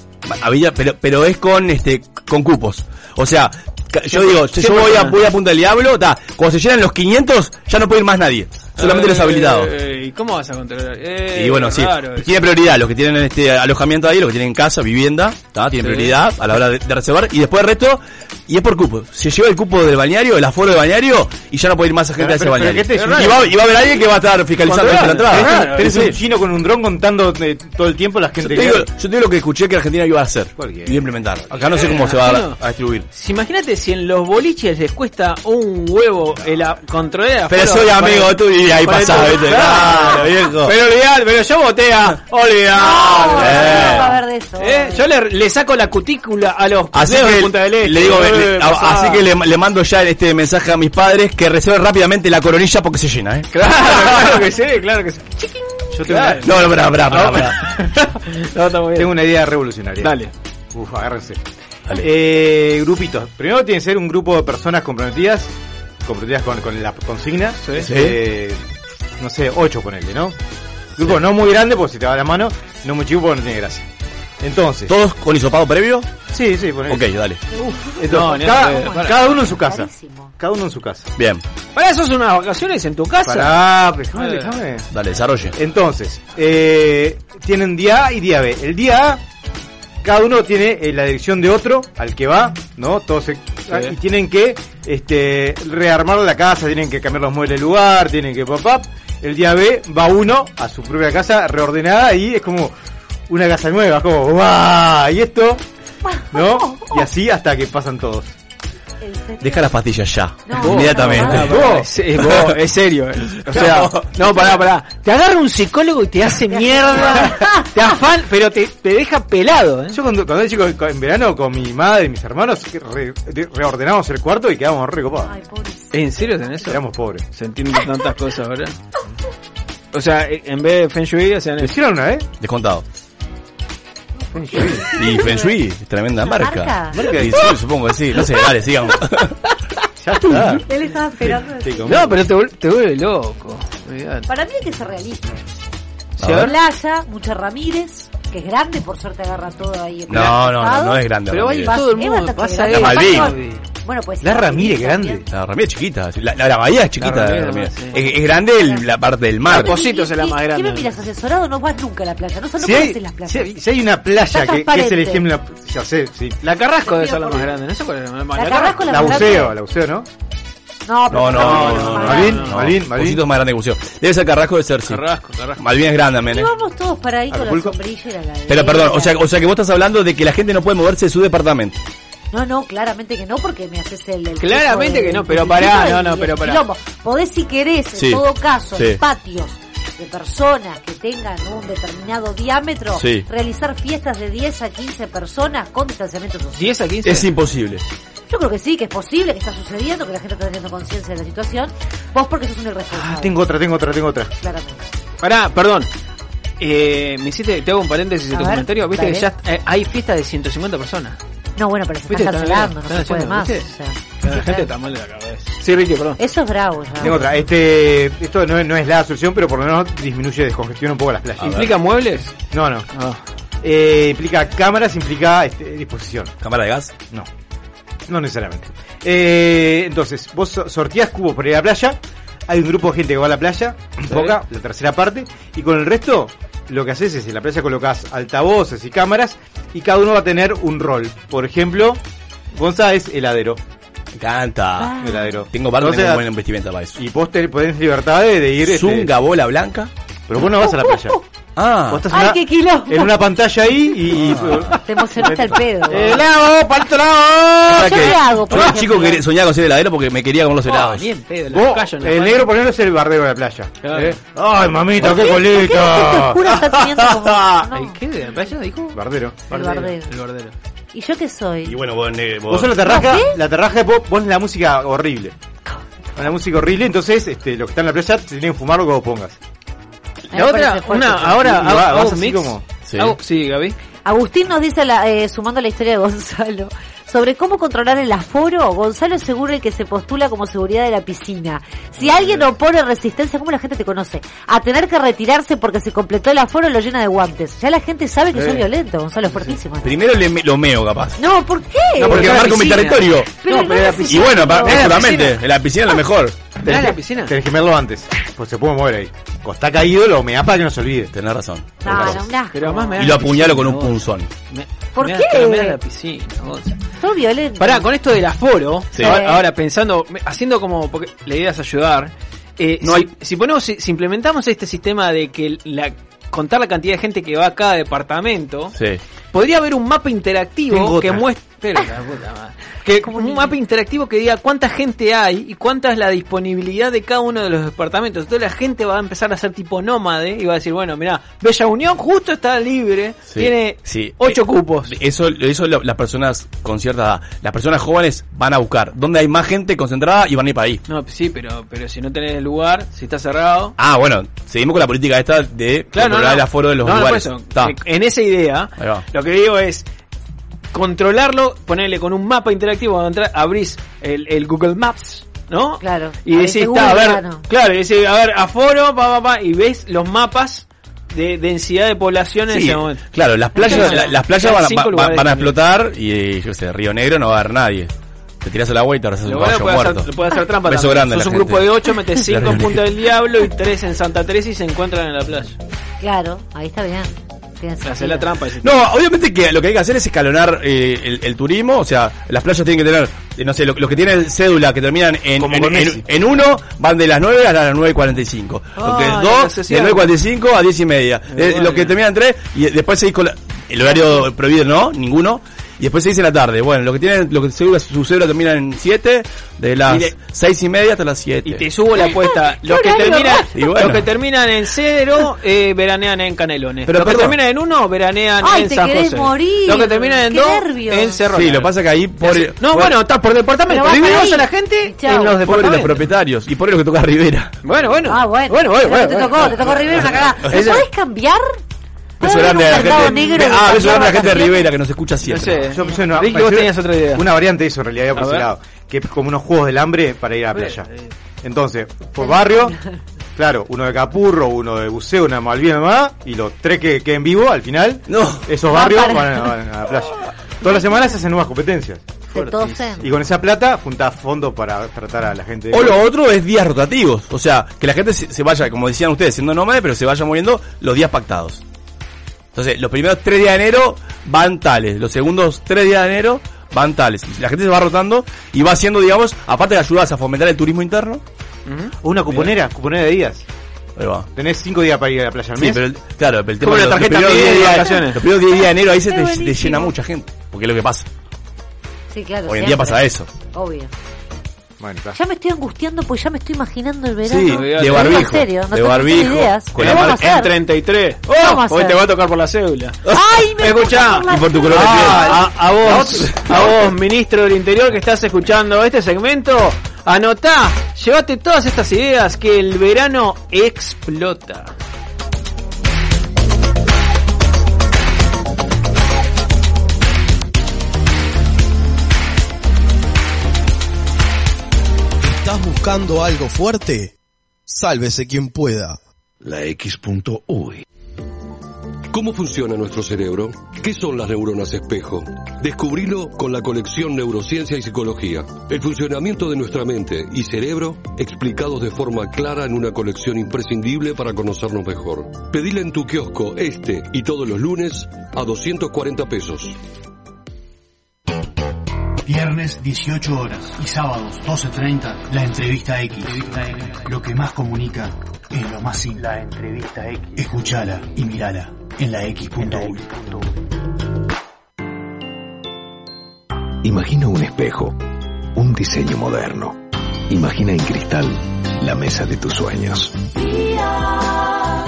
[SPEAKER 3] pero, pero es con este con cupos. O sea, ca- yo digo, yo voy a, voy a Punta del Diablo, ta, cuando se llenan los 500, ya no puede ir más nadie. Solamente los habilitados.
[SPEAKER 2] Eh, ¿Y cómo vas a controlar? Eh,
[SPEAKER 3] Y bueno, sí,
[SPEAKER 2] raro
[SPEAKER 3] tiene prioridad los que tienen este alojamiento ahí, los que tienen casa, vivienda, ¿tá? tienen
[SPEAKER 2] Sí.
[SPEAKER 3] prioridad a la hora de, de reservar y después el resto, y es por cupo. Se lleva el cupo del balneario, el aforo del balneario y ya no puede ir más gente
[SPEAKER 5] Pero-
[SPEAKER 3] a ese
[SPEAKER 5] pero-
[SPEAKER 3] balneario.
[SPEAKER 5] pero ¿qué te-
[SPEAKER 3] y, va, y va a haber alguien que va a estar fiscalizando la entrada.
[SPEAKER 5] Tenés un chino con un dron contando eh, todo el tiempo la
[SPEAKER 3] Yo
[SPEAKER 5] gente
[SPEAKER 3] te, digo,
[SPEAKER 5] que...
[SPEAKER 3] yo te digo lo que escuché que Argentina iba a hacer y iba a implementar. Acá no sé cómo se va a, a distribuir.
[SPEAKER 2] Si imagínate si en los boliches les cuesta un huevo el a- controlar el
[SPEAKER 3] Pero soy amigo tú y ahí
[SPEAKER 2] para
[SPEAKER 3] pasás,
[SPEAKER 2] el-
[SPEAKER 3] ¿viste?
[SPEAKER 2] Claro,
[SPEAKER 3] Claro, viejo.
[SPEAKER 2] Pero olvidar, pero yo voté a olvidar.
[SPEAKER 4] No,
[SPEAKER 3] Eh.
[SPEAKER 4] no va a haber de eso.
[SPEAKER 2] Eh, Yo le, le saco la cutícula a los
[SPEAKER 3] Así
[SPEAKER 2] dedos de
[SPEAKER 3] que
[SPEAKER 2] Punta del Este.
[SPEAKER 3] le digo, le- a-
[SPEAKER 2] pasá.
[SPEAKER 3] así que le, le mando ya este mensaje a mis padres que reserven rápidamente la coronilla porque se llena, ¿eh?
[SPEAKER 2] Claro, claro que sí, claro que sí.
[SPEAKER 5] Yo tengo,
[SPEAKER 2] Claro.
[SPEAKER 3] No, no, pará, pará, pará, pará.
[SPEAKER 2] No,
[SPEAKER 5] una,
[SPEAKER 2] bien.
[SPEAKER 5] tengo una idea revolucionaria.
[SPEAKER 2] Dale.
[SPEAKER 5] Uf, agárrense.
[SPEAKER 3] Dale.
[SPEAKER 5] Eh, grupitos. Primero tiene que ser un grupo de personas comprometidas, comprometidas con, con la consigna.
[SPEAKER 2] Sí.
[SPEAKER 3] Sí.
[SPEAKER 5] Eh, no sé, ocho ponele, ¿no? Grupo no muy grande, porque si te va la mano, no muy chico porque no tiene gracia. Entonces,
[SPEAKER 3] ¿Todos con hisopado previo?
[SPEAKER 5] sí, sí, ponele.
[SPEAKER 3] Ok, dale.
[SPEAKER 5] Entonces,
[SPEAKER 2] No, ni
[SPEAKER 5] cada, uno en su casa. Cada uno en su casa.
[SPEAKER 3] Bien,
[SPEAKER 2] Para eso son unas vacaciones en tu casa.
[SPEAKER 5] Pará, déjame,
[SPEAKER 2] Eh.
[SPEAKER 5] déjame.
[SPEAKER 3] dale, desarrolle.
[SPEAKER 5] Entonces, eh, tienen día A y día B. El día A, cada uno tiene eh, la dirección de otro al que va, ¿no? Todos se- y tienen que este, rearmar la casa, tienen que cambiar los muebles del lugar, tienen que pop up. El día B va uno a su propia casa reordenada y es como una casa nueva, como ¡guau! Y esto, ¿no? Y así hasta que pasan todos.
[SPEAKER 3] Deja las pastillas ya,
[SPEAKER 4] No,
[SPEAKER 3] inmediatamente.
[SPEAKER 2] Es, es- vos, es serio. eh. O sea, no, pará, pará. Te agarra un psicólogo y te hace mierda. te afan, pero te, te deja pelado, ¿eh?
[SPEAKER 5] Yo cuando, cuando era chico en verano con mi madre y mis hermanos re- de- reordenamos el cuarto y quedamos re copados.
[SPEAKER 4] Ay, pobrecito.
[SPEAKER 2] ¿En serio tenés eso?
[SPEAKER 5] Éramos pobres.
[SPEAKER 2] Se entienden tantas cosas, ¿verdad? O sea, en vez de Feng Shui, hacían
[SPEAKER 5] ¿Lo
[SPEAKER 2] eso.
[SPEAKER 5] hicieron una vez?
[SPEAKER 3] Descontado. Y Feng Shui, tremenda
[SPEAKER 4] ¿Una
[SPEAKER 3] marca.
[SPEAKER 4] marca?
[SPEAKER 5] Marca
[SPEAKER 3] Y sí, supongo que sí. No sé, dale, sigamos.
[SPEAKER 5] Ya está.
[SPEAKER 4] Él estaba esperando.
[SPEAKER 5] Como-
[SPEAKER 2] No, pero te, vuel- te vuelve loco. Olvidate.
[SPEAKER 4] Para mí hay que ser realista.
[SPEAKER 3] A ver.
[SPEAKER 4] Playa, mucha Ramírez, que es grande, por suerte agarra todo ahí.
[SPEAKER 3] No, no, no, no es grande.
[SPEAKER 2] Pero hay
[SPEAKER 3] Ramírez.
[SPEAKER 2] todo el
[SPEAKER 4] Es
[SPEAKER 2] mundo. Pasa
[SPEAKER 4] grande.
[SPEAKER 2] ahí.
[SPEAKER 3] La Malvin.
[SPEAKER 4] Bueno, pues.
[SPEAKER 5] La Ramírez
[SPEAKER 4] también.
[SPEAKER 5] grande.
[SPEAKER 3] La Ramírez es chiquita. La, la, la bahía es chiquita.
[SPEAKER 2] La
[SPEAKER 3] La
[SPEAKER 2] Ramírez,
[SPEAKER 3] Ramírez.
[SPEAKER 2] sí.
[SPEAKER 3] Es, es grande el- la parte del mar.
[SPEAKER 2] La Positos es la
[SPEAKER 4] ¿Y- y-
[SPEAKER 2] más
[SPEAKER 4] ¿Qué
[SPEAKER 2] grande.
[SPEAKER 4] me miras asesorado? No vas nunca a la playa. No solo
[SPEAKER 5] Si
[SPEAKER 4] conoces
[SPEAKER 5] hay,
[SPEAKER 4] las playas.
[SPEAKER 5] si, hay, si hay una playa que, que es el ejemplo, ya sé, sí.
[SPEAKER 2] La Carrasco debe ser la más grande. No sé cuál es la más
[SPEAKER 4] La
[SPEAKER 2] la
[SPEAKER 4] Carrasco la
[SPEAKER 5] La
[SPEAKER 4] más
[SPEAKER 5] buceo,
[SPEAKER 4] grande.
[SPEAKER 5] la buceo, ¿no?
[SPEAKER 4] No, pero
[SPEAKER 3] No, no, no,
[SPEAKER 4] es
[SPEAKER 3] no,
[SPEAKER 4] más
[SPEAKER 3] no,
[SPEAKER 5] Malvin. Malvin, Malvin.
[SPEAKER 3] Positos más grande que Buceo. Debe ser Carrasco, ser, sí.
[SPEAKER 2] Carrasco, Carrasco.
[SPEAKER 3] Malvin es grande
[SPEAKER 4] Y
[SPEAKER 3] ¿eh?
[SPEAKER 4] vamos todos para ahí con la sombrilla y la ladera.
[SPEAKER 3] Pero perdón, o sea, o sea que vos estás hablando de que la gente no puede moverse de su departamento.
[SPEAKER 4] No, no, claramente que no, porque me haces el... el
[SPEAKER 2] Claramente que no, pero pará, no, no, pero pará.
[SPEAKER 4] quilombo. Podés, si querés,
[SPEAKER 3] Sí,
[SPEAKER 4] en todo caso,
[SPEAKER 3] sí.
[SPEAKER 4] en patios de personas que tengan un determinado diámetro,
[SPEAKER 3] Sí.
[SPEAKER 4] realizar fiestas de 10 a 15 personas con distanciamiento social.
[SPEAKER 2] 10 a 15.
[SPEAKER 3] Es imposible.
[SPEAKER 4] Yo creo que sí, que es posible, que está sucediendo, que la gente está teniendo conciencia de la situación. Vos porque sos un irresponsable.
[SPEAKER 5] Ah, tengo otra, tengo otra, tengo otra.
[SPEAKER 4] Claramente.
[SPEAKER 2] Pará, perdón. Eh, me hiciste, te hago un paréntesis en tu
[SPEAKER 4] ver,
[SPEAKER 2] comentario. Viste que ya eh, hay fiestas de 150 personas.
[SPEAKER 4] No, bueno, pero se está cancelando, no se puede
[SPEAKER 2] haciendo,
[SPEAKER 4] más. o sea.
[SPEAKER 2] La gente
[SPEAKER 4] claro.
[SPEAKER 2] está mal de la cabeza. Sí, Ricky, perdón.
[SPEAKER 4] Eso es bravo ya.
[SPEAKER 5] Tengo otra. Este, esto no, es- no es la solución, pero por lo menos disminuye, descongestiona un poco las playas.
[SPEAKER 2] ¿Implica muebles?
[SPEAKER 5] No, no.
[SPEAKER 2] Ah.
[SPEAKER 5] Eh, implica cámaras, implica este, disposición.
[SPEAKER 3] Cámara de gas.
[SPEAKER 5] No. No necesariamente. Eh, entonces, vos so- sorteás cubos por ir a la playa. Hay un grupo de gente que va a la playa, poca, la tercera parte. Y con el resto, lo que haces es en la playa colocas altavoces y cámaras. Y cada uno va a tener un rol. Por ejemplo, Gonza es heladero.
[SPEAKER 3] Me encanta.
[SPEAKER 5] heladero.
[SPEAKER 3] Tengo barro, tengo buena vestimenta para eso.
[SPEAKER 5] Y vos te- tenés libertad de, de ir. este,
[SPEAKER 3] Zunga, bola blanca.
[SPEAKER 5] pero vos no vas a la playa.
[SPEAKER 3] Ah,
[SPEAKER 5] Vos estás
[SPEAKER 4] Ay,
[SPEAKER 5] en una-
[SPEAKER 4] qué quilombo.
[SPEAKER 5] en una pantalla ahí y. y-
[SPEAKER 4] Te emocionaste al pedo.
[SPEAKER 5] ¡Eh, palito lavo!
[SPEAKER 3] ¿sabes
[SPEAKER 4] ¿yo
[SPEAKER 3] qué?
[SPEAKER 4] qué hago,
[SPEAKER 3] Yo de chico quería- soñaba con ser heladero porque me quería comer los
[SPEAKER 2] Oh,
[SPEAKER 3] helados.
[SPEAKER 2] pedo, la
[SPEAKER 5] Vos,
[SPEAKER 2] callo
[SPEAKER 5] el negro por ejemplo es el bardero de la playa.
[SPEAKER 2] Claro.
[SPEAKER 5] ¿eh? Ay, mamita, qué
[SPEAKER 4] ¿Por qué
[SPEAKER 5] colita.
[SPEAKER 4] oscura está teniendo como.? No,
[SPEAKER 2] ¿Qué? ¿De la playa dijo?
[SPEAKER 5] Bardero.
[SPEAKER 4] el bardero.
[SPEAKER 2] El.
[SPEAKER 4] ¿Y yo qué soy?
[SPEAKER 3] Y bueno, vos, vos-
[SPEAKER 5] Vos sos la terraja,
[SPEAKER 4] ¿Ah, sí?
[SPEAKER 5] la terraja vos pones la música horrible. La música horrible, entonces este, los que están en la playa se tienen que fumar lo que vos pongas.
[SPEAKER 2] La otra, una, ahora
[SPEAKER 5] va-
[SPEAKER 2] hago, mix.
[SPEAKER 5] como-
[SPEAKER 3] Sí.
[SPEAKER 2] Hago- sí, Gaby.
[SPEAKER 4] Agustín nos dice, la- eh, sumando la historia de Gonzalo, sobre cómo controlar el aforo. Gonzalo es seguro el que se postula como seguridad de la piscina. Si alguien opone resistencia, ¿cómo la gente te conoce? A tener que retirarse porque se completó el aforo, lo llena de guantes. Ya la gente sabe que sos violento, Gonzalo, es fuertísimo.
[SPEAKER 3] Primero le, me- lo meo, capaz.
[SPEAKER 4] No, ¿por qué?
[SPEAKER 3] No, porque
[SPEAKER 2] la
[SPEAKER 3] marco mi territorio.
[SPEAKER 4] Pero
[SPEAKER 2] No,
[SPEAKER 4] no
[SPEAKER 2] pero la piscina-
[SPEAKER 3] Y bueno,
[SPEAKER 2] No, la
[SPEAKER 3] seguramente, la piscina es lo mejor.
[SPEAKER 2] ¿Tenés la piscina?
[SPEAKER 5] Tenés que verlo antes, pues se puede mover ahí. Cuando está caído, lo meás para que no se olvide.
[SPEAKER 3] Tenés razón.
[SPEAKER 4] No, no, asco.
[SPEAKER 2] Pero además me da
[SPEAKER 3] Y
[SPEAKER 2] la
[SPEAKER 3] lo apuñalo con un punzón.
[SPEAKER 2] Me-
[SPEAKER 4] ¿Por
[SPEAKER 2] me da-
[SPEAKER 4] qué?
[SPEAKER 2] pero me da la piscina, vos.
[SPEAKER 4] Sos violento.
[SPEAKER 2] Pará, con esto del aforo,
[SPEAKER 3] Sí.
[SPEAKER 2] ahora, ahora pensando, haciendo como, porque la idea es ayudar, eh,
[SPEAKER 3] No
[SPEAKER 2] si,
[SPEAKER 3] hay-
[SPEAKER 2] si ponemos, si, si implementamos este sistema de que la, contar la cantidad de gente que va a cada departamento,
[SPEAKER 3] Sí.
[SPEAKER 2] podría haber un mapa interactivo que muestre, Pero la puta madre. Que un mapa interactivo que diga cuánta gente hay y cuánta es la disponibilidad de cada uno de los departamentos. Entonces la gente va a empezar a ser tipo nómade y va a decir, bueno, mira, Bella Unión justo está libre,
[SPEAKER 3] Sí,
[SPEAKER 2] tiene
[SPEAKER 3] sí.
[SPEAKER 2] ocho
[SPEAKER 3] Eh,
[SPEAKER 2] cupos.
[SPEAKER 3] Eso, eso lo- las personas con cierta edad, las personas jóvenes van a buscar dónde hay más gente concentrada y van a ir para ahí.
[SPEAKER 2] No, sí, pero, pero si no tenés lugar, si está cerrado.
[SPEAKER 3] Ah, bueno, seguimos con la política esta de
[SPEAKER 2] Claro, no,
[SPEAKER 3] controlar
[SPEAKER 2] no.
[SPEAKER 3] el aforo de los
[SPEAKER 2] No, no,
[SPEAKER 3] lugares.
[SPEAKER 2] eso, En esa idea, lo que digo es controlarlo, ponerle con un mapa interactivo, entrar, abrís el, el Google Maps, ¿no?
[SPEAKER 4] Claro.
[SPEAKER 2] Y decís, está, a ver,
[SPEAKER 4] claro.
[SPEAKER 2] claro, y decís, a ver, aforo, pa, pa, pa, y ves los mapas de densidad de población en
[SPEAKER 3] Sí,
[SPEAKER 2] ese momento.
[SPEAKER 3] claro, las playas,
[SPEAKER 2] Entonces,
[SPEAKER 3] la- las playas van, a- va-
[SPEAKER 2] lugares
[SPEAKER 3] van a explotar y, yo sé, Río Negro no va a haber nadie. Te tiras al agua y te abrazas un caballo
[SPEAKER 2] puede
[SPEAKER 3] muerto.
[SPEAKER 2] hacer, puede hacer trampa
[SPEAKER 3] Beso grande a
[SPEAKER 2] Sos
[SPEAKER 3] la
[SPEAKER 2] un
[SPEAKER 3] gente.
[SPEAKER 2] grupo de ocho, metes
[SPEAKER 3] De
[SPEAKER 2] cinco
[SPEAKER 3] Río
[SPEAKER 2] en Punta del Diablo y tres en Santa Teresa y se encuentran en la playa.
[SPEAKER 4] Claro, ahí está bien. Tiene
[SPEAKER 2] Hacer
[SPEAKER 4] sentido.
[SPEAKER 2] la trampa. ese
[SPEAKER 3] No, obviamente que lo que hay que hacer es escalonar eh, el, el turismo, o sea, las playas tienen que tener, eh, no sé, lo- los que tienen cédula que terminan en, en, uno van de las 9 a las 9 y 45. Los que dos,
[SPEAKER 2] la
[SPEAKER 3] de
[SPEAKER 2] necesidad.
[SPEAKER 3] 9 y 45 a 10 y media. Eh, los que terminan en 3 y después seguís con la- el horario prohibido, ¿no? Ninguno. Y después se dice en la tarde. Bueno, los que tienen, los que cédula, su cédula termina en 7, de las
[SPEAKER 2] Y de-
[SPEAKER 3] 6 y media hasta las 7.
[SPEAKER 2] Y te subo la apuesta. Los que terminan,
[SPEAKER 3] bueno.
[SPEAKER 2] los que terminan en cero, eh, veranean en Canelones.
[SPEAKER 3] Pero
[SPEAKER 2] los que terminan en uno, veranean
[SPEAKER 4] Ay,
[SPEAKER 2] en
[SPEAKER 4] te
[SPEAKER 2] San
[SPEAKER 4] querés
[SPEAKER 2] José.
[SPEAKER 4] morir.
[SPEAKER 2] Los que terminan en
[SPEAKER 4] Qué
[SPEAKER 2] dos,
[SPEAKER 4] nervios.
[SPEAKER 2] en Cerro
[SPEAKER 3] Sí, lo que pasa que ahí por,
[SPEAKER 2] No,
[SPEAKER 3] por-
[SPEAKER 2] bueno, está por departamento. Dividimos a la gente
[SPEAKER 4] Chao.
[SPEAKER 2] en los
[SPEAKER 3] por los
[SPEAKER 2] departamentos.
[SPEAKER 3] propietarios y por lo que toca Rivera.
[SPEAKER 2] Bueno, bueno.
[SPEAKER 4] Ah, bueno.
[SPEAKER 2] Bueno, bueno, bueno,
[SPEAKER 4] te
[SPEAKER 2] bueno.
[SPEAKER 4] tocó, te tocó Rivera una cagada. ¿Lo podés cambiar?
[SPEAKER 3] Beso
[SPEAKER 4] ¿Puede
[SPEAKER 3] grande a la gente.
[SPEAKER 4] negro de
[SPEAKER 3] Ah, beso grande a la gente de? Rivera que nos escucha
[SPEAKER 2] No
[SPEAKER 3] siempre.
[SPEAKER 2] sé.
[SPEAKER 5] Yo pensé en una,
[SPEAKER 2] Ricky, vos
[SPEAKER 5] pareció
[SPEAKER 2] tenías otra idea.
[SPEAKER 5] una variante de eso en realidad, iba por
[SPEAKER 2] A
[SPEAKER 5] ese
[SPEAKER 2] ver.
[SPEAKER 5] lado. Que es como unos juegos del hambre para ir a la playa. Entonces, por barrio, claro, uno de Capurro, uno de Buceo, una de Malvinas más, y los tres que queden vivos al final,
[SPEAKER 3] No.
[SPEAKER 5] esos barrios
[SPEAKER 4] para-
[SPEAKER 5] van a, van a la playa. Todas las semanas se hacen nuevas competencias.
[SPEAKER 4] Se tosen.
[SPEAKER 5] Y con esa plata juntás fondos para tratar a la gente.
[SPEAKER 3] O lo otro es días rotativos. O sea, que la gente se, se vaya, como decían ustedes, siendo nómade, pero se vaya moviendo los días pactados. Entonces, los primeros tres días de enero van tales. Los segundos tres días de enero van tales. La gente se va rotando y va haciendo, digamos, aparte de ayudas a fomentar el turismo interno.
[SPEAKER 5] O una cuponera, cuponera de días.
[SPEAKER 3] Ahí va.
[SPEAKER 5] Tenés cinco días para ir a la playa al
[SPEAKER 3] Sí,
[SPEAKER 5] mes.
[SPEAKER 3] pero el- claro, pero el tema
[SPEAKER 2] Como
[SPEAKER 3] de
[SPEAKER 2] la
[SPEAKER 3] los, los
[SPEAKER 2] tarjeta
[SPEAKER 3] primeros
[SPEAKER 2] mía
[SPEAKER 3] 10
[SPEAKER 2] de
[SPEAKER 3] días, los primeros 10 días de enero ahí se te, te llena mucha gente. Porque es lo que pasa.
[SPEAKER 4] Sí, claro.
[SPEAKER 3] Hoy en día pasa eso.
[SPEAKER 4] Obvio.
[SPEAKER 5] Bueno.
[SPEAKER 4] Ya me estoy angustiando porque ya me estoy imaginando el verano.
[SPEAKER 3] Sí,
[SPEAKER 2] de
[SPEAKER 3] barbijo,
[SPEAKER 4] En serio, no
[SPEAKER 3] de barbijo,
[SPEAKER 4] ideas.
[SPEAKER 3] con
[SPEAKER 4] ¿Qué
[SPEAKER 3] la
[SPEAKER 4] vamos a
[SPEAKER 3] mar-
[SPEAKER 2] En
[SPEAKER 4] hacer?
[SPEAKER 2] 33.
[SPEAKER 4] ¿Qué vamos a
[SPEAKER 2] Oh, hoy te va a tocar por la cédula.
[SPEAKER 4] Ay, me
[SPEAKER 2] Escuchá,
[SPEAKER 3] Y por tu color de
[SPEAKER 2] Ah, a, a vos, a vos, ministro del Interior que estás escuchando este segmento, anotá, llévate todas estas ideas que el verano explota.
[SPEAKER 6] ¿Estás buscando algo fuerte? Sálvese quien pueda.
[SPEAKER 7] La X.UI. ¿Cómo funciona nuestro cerebro? ¿Qué son las neuronas espejo? Descubrilo con la colección Neurociencia y Psicología. El funcionamiento de nuestra mente y cerebro explicados de forma clara en una colección imprescindible para conocernos mejor. Pedile en tu kiosco este y todos los lunes a 240 pesos.
[SPEAKER 8] Viernes 18 horas y sábados 12.30 la entrevista X. Lo que más comunica es lo más simple. La entrevista X. Escuchala y mirala en la X.U.
[SPEAKER 7] Imagina un espejo, un diseño moderno. Imagina en cristal la mesa de tus sueños.
[SPEAKER 1] Día,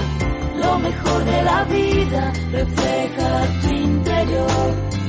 [SPEAKER 1] lo mejor de la vida refleja tu interior.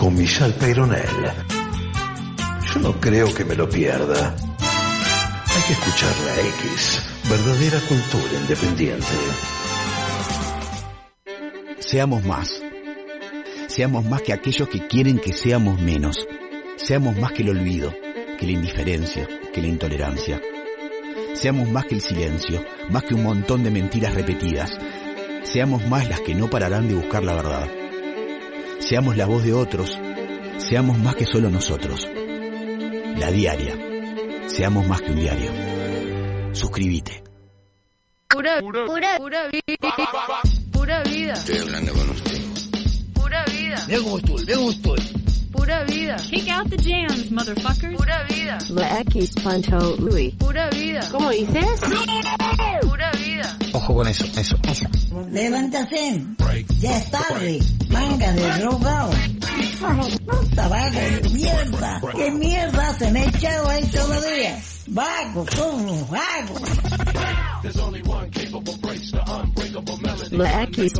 [SPEAKER 9] Con Michelle Peyronel. Yo no creo que me lo pierda. Hay que escuchar la X. Verdadera cultura independiente.
[SPEAKER 10] Seamos más. Seamos más que aquellos que quieren que seamos menos. Seamos más que el olvido, que la indiferencia, que la intolerancia. Seamos más que el silencio, más que un montón de mentiras repetidas. Seamos más las que no pararán de buscar la verdad. Seamos la voz de otros. Seamos más que solo nosotros. La diaria. Seamos más que un diario. Suscríbete.
[SPEAKER 11] Pura, pura, pura vida. Pura vida.
[SPEAKER 10] Estoy hablando con usted.
[SPEAKER 11] Pura vida.
[SPEAKER 10] Estoy, mira cómo estoy.
[SPEAKER 11] Pura vida.
[SPEAKER 12] Kick out the jams, motherfuckers.
[SPEAKER 11] Pura vida.
[SPEAKER 13] La X Pancho Louis.
[SPEAKER 11] Pura vida.
[SPEAKER 13] ¿Cómo dices?
[SPEAKER 11] Pura vida.
[SPEAKER 10] Ojo con eso, eso, eso.
[SPEAKER 14] Levántate. Ya es tarde. Manga de drogado. Puta vaga de mierda. ¿Qué mierda se me echado ahí todavía? Vago, son los vagos.
[SPEAKER 13] La X.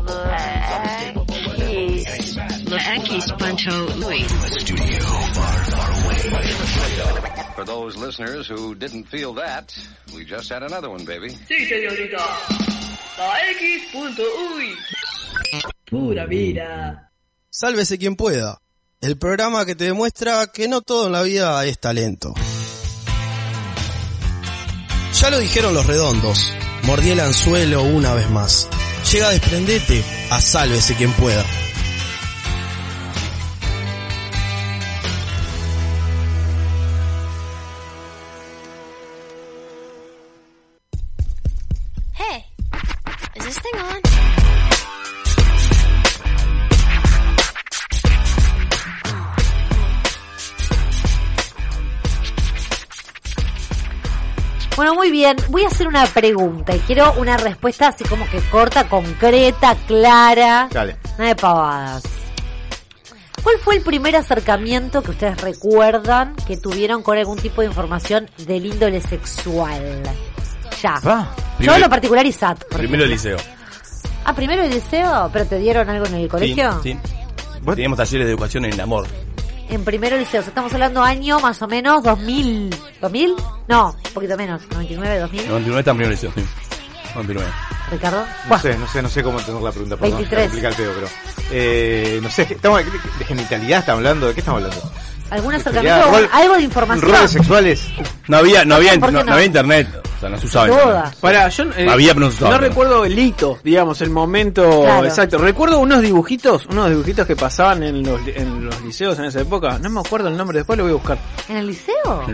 [SPEAKER 13] La X Pancho Louis.
[SPEAKER 15] For those listeners who didn't feel that, we just had another one, baby.
[SPEAKER 11] Sí, señorita. La X.uy. Pura vida.
[SPEAKER 6] Sálvese quien pueda. El programa que te demuestra que no todo en la vida es talento. Ya lo dijeron los redondos. Mordí el anzuelo una vez más. Llega a desprendete a sálvese quien pueda.
[SPEAKER 4] Muy bien. Voy a hacer una pregunta y quiero una respuesta así como que corta, concreta, clara.
[SPEAKER 5] Dale.
[SPEAKER 4] Nada de pavadas. ¿Cuál fue el primer acercamiento que ustedes recuerdan que tuvieron con algún tipo de información del índole sexual? Ya.
[SPEAKER 3] Ah,
[SPEAKER 4] Yo lo particular ISAT. por
[SPEAKER 3] Primero el liceo.
[SPEAKER 4] Ah, primero el liceo, pero te dieron algo en el colegio.
[SPEAKER 3] Sí, sí. Teníamos talleres de educación en el amor.
[SPEAKER 4] En primero liceo, o sea, estamos hablando año más o menos 2000. ¿2000? No, un poquito menos, 99, 2000.
[SPEAKER 3] 99 está en primer liceo, sí. 99.
[SPEAKER 4] Ricardo.
[SPEAKER 5] No sé, no sé, no sé cómo entender la pregunta, perdón.
[SPEAKER 4] 23.
[SPEAKER 5] Complica el pedo, pero. Eh, no sé, estamos, ¿de genitalidad estamos hablando? ¿De qué estamos hablando?
[SPEAKER 4] ¿Algún
[SPEAKER 5] Sería
[SPEAKER 4] acercamiento?
[SPEAKER 5] rol-
[SPEAKER 4] algo de información.
[SPEAKER 5] Roles sexuales.
[SPEAKER 3] No había, no había,
[SPEAKER 4] ¿Por qué
[SPEAKER 3] no,
[SPEAKER 4] no?
[SPEAKER 3] no había internet. O sea, no se usaba
[SPEAKER 4] duda.
[SPEAKER 2] Para, yo eh,
[SPEAKER 3] Había, pero no se usaba.
[SPEAKER 2] no recuerdo el hito, digamos, el momento
[SPEAKER 4] Claro.
[SPEAKER 2] exacto. Recuerdo unos dibujitos, unos dibujitos que pasaban en los, en los liceos en esa época. No me acuerdo el nombre, después lo voy a buscar.
[SPEAKER 4] ¿En el liceo?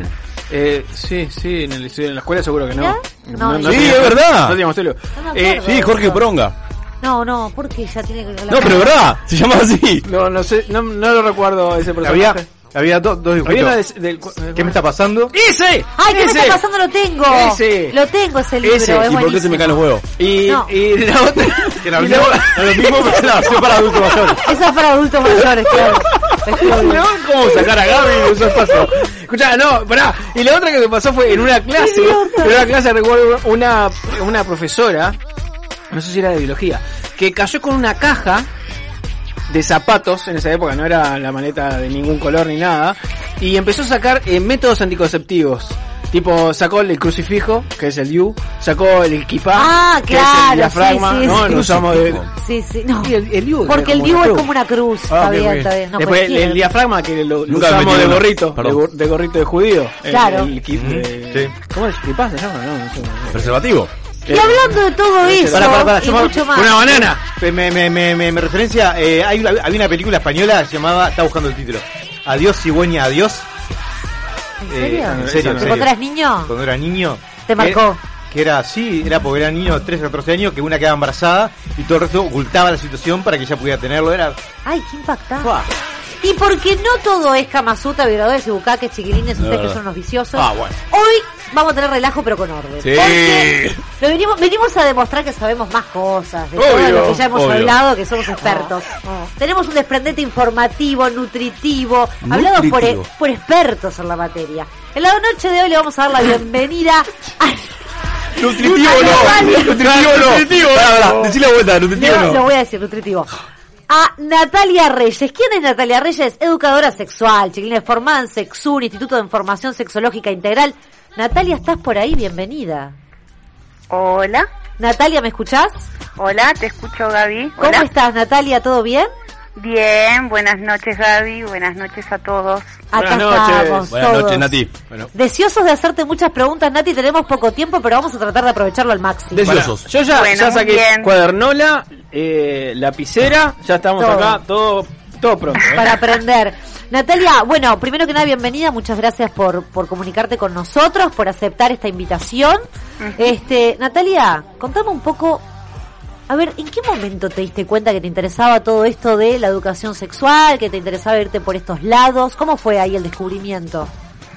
[SPEAKER 2] Eh, sí, sí, en el liceo, en la escuela seguro que no.
[SPEAKER 4] No,
[SPEAKER 3] Sí,
[SPEAKER 2] teníamos-
[SPEAKER 3] es verdad.
[SPEAKER 2] No teníamos tele.
[SPEAKER 4] No me
[SPEAKER 2] Eh.
[SPEAKER 3] Sí, Jorge Pronga.
[SPEAKER 4] No, no, porque ya tiene que
[SPEAKER 3] No, pero es verdad, se llama así.
[SPEAKER 2] No, no sé, no, no lo recuerdo ese personaje.
[SPEAKER 5] Había, había do- dos
[SPEAKER 2] de- del-
[SPEAKER 5] ¿Qué me está pasando?
[SPEAKER 2] ¡Ese!
[SPEAKER 4] ¡Ay, qué me
[SPEAKER 2] ¡Ese!
[SPEAKER 4] está pasando! Lo tengo.
[SPEAKER 2] Ese.
[SPEAKER 4] Lo tengo ese libro.
[SPEAKER 2] Ese.
[SPEAKER 4] es
[SPEAKER 3] ¿Y por qué se me caen los huevos?
[SPEAKER 2] Y,
[SPEAKER 4] No.
[SPEAKER 2] y la otra.
[SPEAKER 5] Que
[SPEAKER 2] la-
[SPEAKER 5] mismo, lo mismo, pero la versión para adultos mayores.
[SPEAKER 4] Eso es para adultos mayores, claro.
[SPEAKER 2] No, ¿cómo sacar a Gaby de su espacio? Escuchá, no, pará. Y la otra que me pasó fue en una clase. En una clase recuerdo una, una profesora, no sé si era de biología, que cayó con una caja de zapatos, en esa época no era la maleta de ningún color ni nada, y empezó a sacar eh, métodos anticonceptivos. Tipo, sacó el crucifijo, que es el DIU, sacó el equipá,
[SPEAKER 4] Ah,
[SPEAKER 2] que es
[SPEAKER 4] claro,
[SPEAKER 2] el diafragma,
[SPEAKER 4] sí, sí,
[SPEAKER 2] ¿no?
[SPEAKER 4] sí.
[SPEAKER 2] Lo usamos de...
[SPEAKER 4] Sí, sí, no.
[SPEAKER 2] Y el, el
[SPEAKER 4] Porque el
[SPEAKER 2] una
[SPEAKER 4] es como una cruz.
[SPEAKER 3] Ah,
[SPEAKER 4] está
[SPEAKER 3] ok,
[SPEAKER 4] bien,
[SPEAKER 3] ok.
[SPEAKER 4] está bien. No,
[SPEAKER 2] Después el, diafragma que lo, lo
[SPEAKER 3] Nunca
[SPEAKER 2] usamos de gorrito, de, gorrito de judío. El-
[SPEAKER 4] Claro.
[SPEAKER 2] El, kit de... ¿Cómo es? ¿Kipá se llama? No, no sé.
[SPEAKER 3] Preservativo.
[SPEAKER 4] Y hablando de todo eso,
[SPEAKER 5] Pará, pará, pará,
[SPEAKER 4] y mucho más.
[SPEAKER 2] Una banana.
[SPEAKER 5] Me, me, me, me, me- referencia, eh, hay, una- había una película española que se llamaba, estaba buscando el título, Adiós cigüeña, adiós.
[SPEAKER 4] ¿En
[SPEAKER 5] Eh,
[SPEAKER 4] serio?
[SPEAKER 5] en serio, en
[SPEAKER 4] ¿De
[SPEAKER 5] serio.
[SPEAKER 4] cuando eras niño?
[SPEAKER 5] Cuando era niño.
[SPEAKER 4] ¿Te marcó?
[SPEAKER 5] Que era así, era porque era niño de 13 a 14 años, que una quedaba embarazada y todo el resto ocultaba la situación para que ella pudiera tenerlo. Era.
[SPEAKER 4] Ay, qué impactante. Y porque no todo es Kamasuta, violadores y bucaques, chiquilines, ustedes que son unos viciosos.
[SPEAKER 3] Ah, bueno.
[SPEAKER 4] Hoy vamos a tener relajo pero con orden.
[SPEAKER 3] Sí.
[SPEAKER 4] Porque lo venimos, venimos a demostrar que sabemos más cosas, de todo lo que ya hemos
[SPEAKER 3] obvio.
[SPEAKER 4] hablado, que somos expertos. Tenemos un desprendente informativo, nutritivo, hablado por, e-
[SPEAKER 3] Nutritivo.
[SPEAKER 4] por expertos en la materia. En la noche de hoy le vamos a dar la bienvenida a...
[SPEAKER 3] Nutritivo no. Nutritivo no.
[SPEAKER 2] Nutritivo no.
[SPEAKER 3] decí la vuelta, nutritivo
[SPEAKER 4] Lo, lo
[SPEAKER 3] no.
[SPEAKER 4] voy a decir, nutritivo. A Natalia Reyes. ¿Quién es Natalia Reyes? Educadora sexual, chiquilines, formada en Sexur, Instituto de Información Sexológica Integral. Natalia, ¿estás por ahí? Bienvenida.
[SPEAKER 16] Hola,
[SPEAKER 4] Natalia, ¿me escuchás?
[SPEAKER 16] hola, te escucho Gaby.
[SPEAKER 4] ¿Cómo
[SPEAKER 16] Hola.
[SPEAKER 4] estás, Natalia? ¿Todo bien?
[SPEAKER 16] Bien, buenas noches Gaby, buenas noches a todos.
[SPEAKER 4] Acá
[SPEAKER 2] Buenas noches.
[SPEAKER 4] estamos
[SPEAKER 3] Buenas
[SPEAKER 4] todos.
[SPEAKER 3] noches, Nati.
[SPEAKER 4] Deseosos de hacerte muchas preguntas, Nati. Tenemos poco tiempo, pero vamos a tratar de aprovecharlo al máximo.
[SPEAKER 3] Deseosos.
[SPEAKER 2] Yo ya,
[SPEAKER 16] Bueno,
[SPEAKER 2] ya saqué
[SPEAKER 16] bien.
[SPEAKER 2] cuadernola, eh, lapicera, ya estamos
[SPEAKER 4] Todo.
[SPEAKER 2] acá, todo, todo pronto. ¿eh?
[SPEAKER 4] Para aprender. Natalia, bueno, primero que nada, bienvenida, muchas gracias por, por comunicarte con nosotros, por aceptar esta invitación. Este, Natalia, contame un poco, a ver, ¿en qué momento te diste cuenta que te interesaba todo esto de la educación sexual, que te interesaba irte por estos lados? ¿Cómo fue ahí el descubrimiento?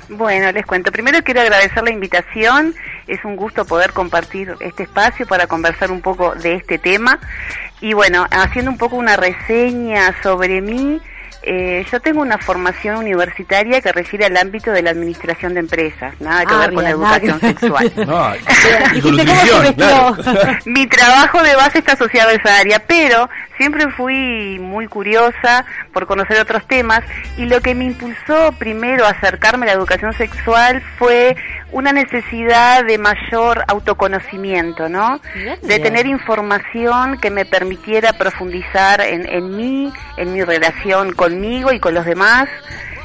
[SPEAKER 16] Bueno, les cuento. Primero quiero agradecer la invitación. Es un gusto poder compartir este espacio para conversar un poco de este tema. Y bueno, haciendo un poco una reseña sobre mí, eh, yo tengo una formación universitaria que refiere al ámbito de la administración de empresas, nada que
[SPEAKER 4] Ah,
[SPEAKER 16] ver con la
[SPEAKER 4] nada
[SPEAKER 16] educación sexual.
[SPEAKER 3] No,
[SPEAKER 4] y con nutrición, claro.
[SPEAKER 16] Mi trabajo de base está asociado a esa área, pero siempre fui muy curiosa por conocer otros temas y lo que me impulsó primero a acercarme a la educación sexual fue una necesidad de mayor autoconocimiento, ¿no? De tener información que me permitiera profundizar en, en mí, en mi relación conmigo y con los demás.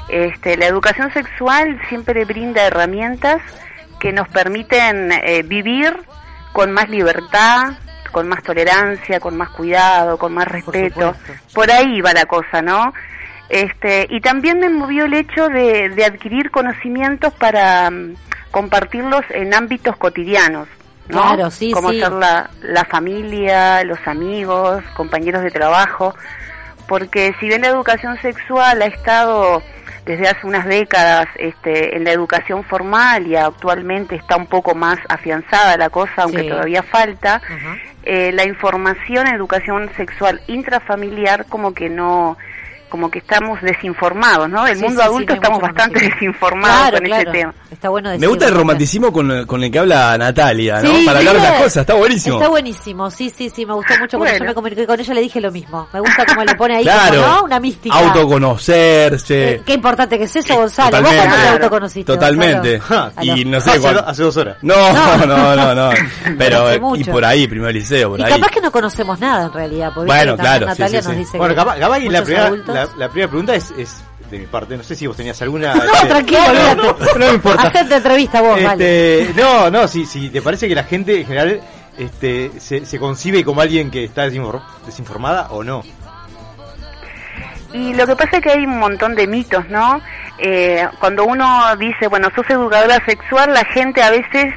[SPEAKER 16] Este, la educación sexual siempre brinda herramientas que nos permiten eh, vivir con más libertad, con más tolerancia, con más cuidado, con más respeto. Por ahí va la cosa, ¿no? Este, y también me movió el hecho de, de adquirir conocimientos para mm, compartirlos en ámbitos cotidianos. ¿no?
[SPEAKER 4] Claro, sí,
[SPEAKER 16] Como
[SPEAKER 4] sí.
[SPEAKER 16] ser la, la familia, los amigos, compañeros de trabajo. Porque si bien la educación sexual ha estado desde hace unas décadas este, en la educación formal y actualmente está un poco más afianzada la cosa, aunque
[SPEAKER 4] Sí.
[SPEAKER 16] todavía falta, eh, la información en educación sexual intrafamiliar como que no como que estamos desinformados, ¿no? El
[SPEAKER 4] Sí,
[SPEAKER 16] mundo
[SPEAKER 4] sí,
[SPEAKER 16] adulto
[SPEAKER 4] no
[SPEAKER 16] estamos bastante desinformados
[SPEAKER 4] Claro,
[SPEAKER 16] con
[SPEAKER 4] claro.
[SPEAKER 16] este tema.
[SPEAKER 4] Está bueno
[SPEAKER 3] Me
[SPEAKER 4] decirlo
[SPEAKER 3] gusta el romanticismo con, con el que habla Natalia, ¿no?
[SPEAKER 4] Sí,
[SPEAKER 3] Para hablar de las cosas, está buenísimo.
[SPEAKER 4] Está buenísimo, sí, sí, sí, me gustó mucho. Cuando yo
[SPEAKER 16] Bueno.
[SPEAKER 4] me comuniqué con ella le dije lo mismo. Me gusta cómo le pone ahí,
[SPEAKER 3] Claro.
[SPEAKER 4] como, ¿no? Una mística.
[SPEAKER 3] Autoconocerse.
[SPEAKER 4] Eh, Qué importante que es eso, Gonzalo. ¿Vos
[SPEAKER 3] Totalmente.
[SPEAKER 4] cuándo te autoconociste?
[SPEAKER 3] Totalmente.
[SPEAKER 4] Gonzalo?
[SPEAKER 3] Y no
[SPEAKER 5] hace,
[SPEAKER 3] sé cuál-
[SPEAKER 5] do- hace dos horas.
[SPEAKER 3] No, no, no, no. Pero,
[SPEAKER 4] Hace
[SPEAKER 3] eh, y por ahí, primer liceo, por
[SPEAKER 4] Y
[SPEAKER 3] ahí.
[SPEAKER 4] capaz que no conocemos nada en realidad. Porque
[SPEAKER 3] Bueno, claro, sí,
[SPEAKER 4] Natalia
[SPEAKER 3] sí,
[SPEAKER 4] nos dice
[SPEAKER 5] Bueno,
[SPEAKER 4] que
[SPEAKER 5] capaz, capaz y la primera,
[SPEAKER 4] adultos-
[SPEAKER 5] la, la primera pregunta es, es de mi parte. No sé si vos tenías alguna.
[SPEAKER 4] No,
[SPEAKER 5] este,
[SPEAKER 4] tranquilo,
[SPEAKER 5] no, no me importa.
[SPEAKER 4] Hacete entrevista vos, vale.
[SPEAKER 5] Este, no, no, si, si te parece que la gente en general este, se, se concibe como alguien que está desinfor- desinformada o no.
[SPEAKER 16] Y lo que pasa es que hay un montón de mitos, ¿no? Eh, cuando uno dice, bueno, sos educadora sexual, la gente a veces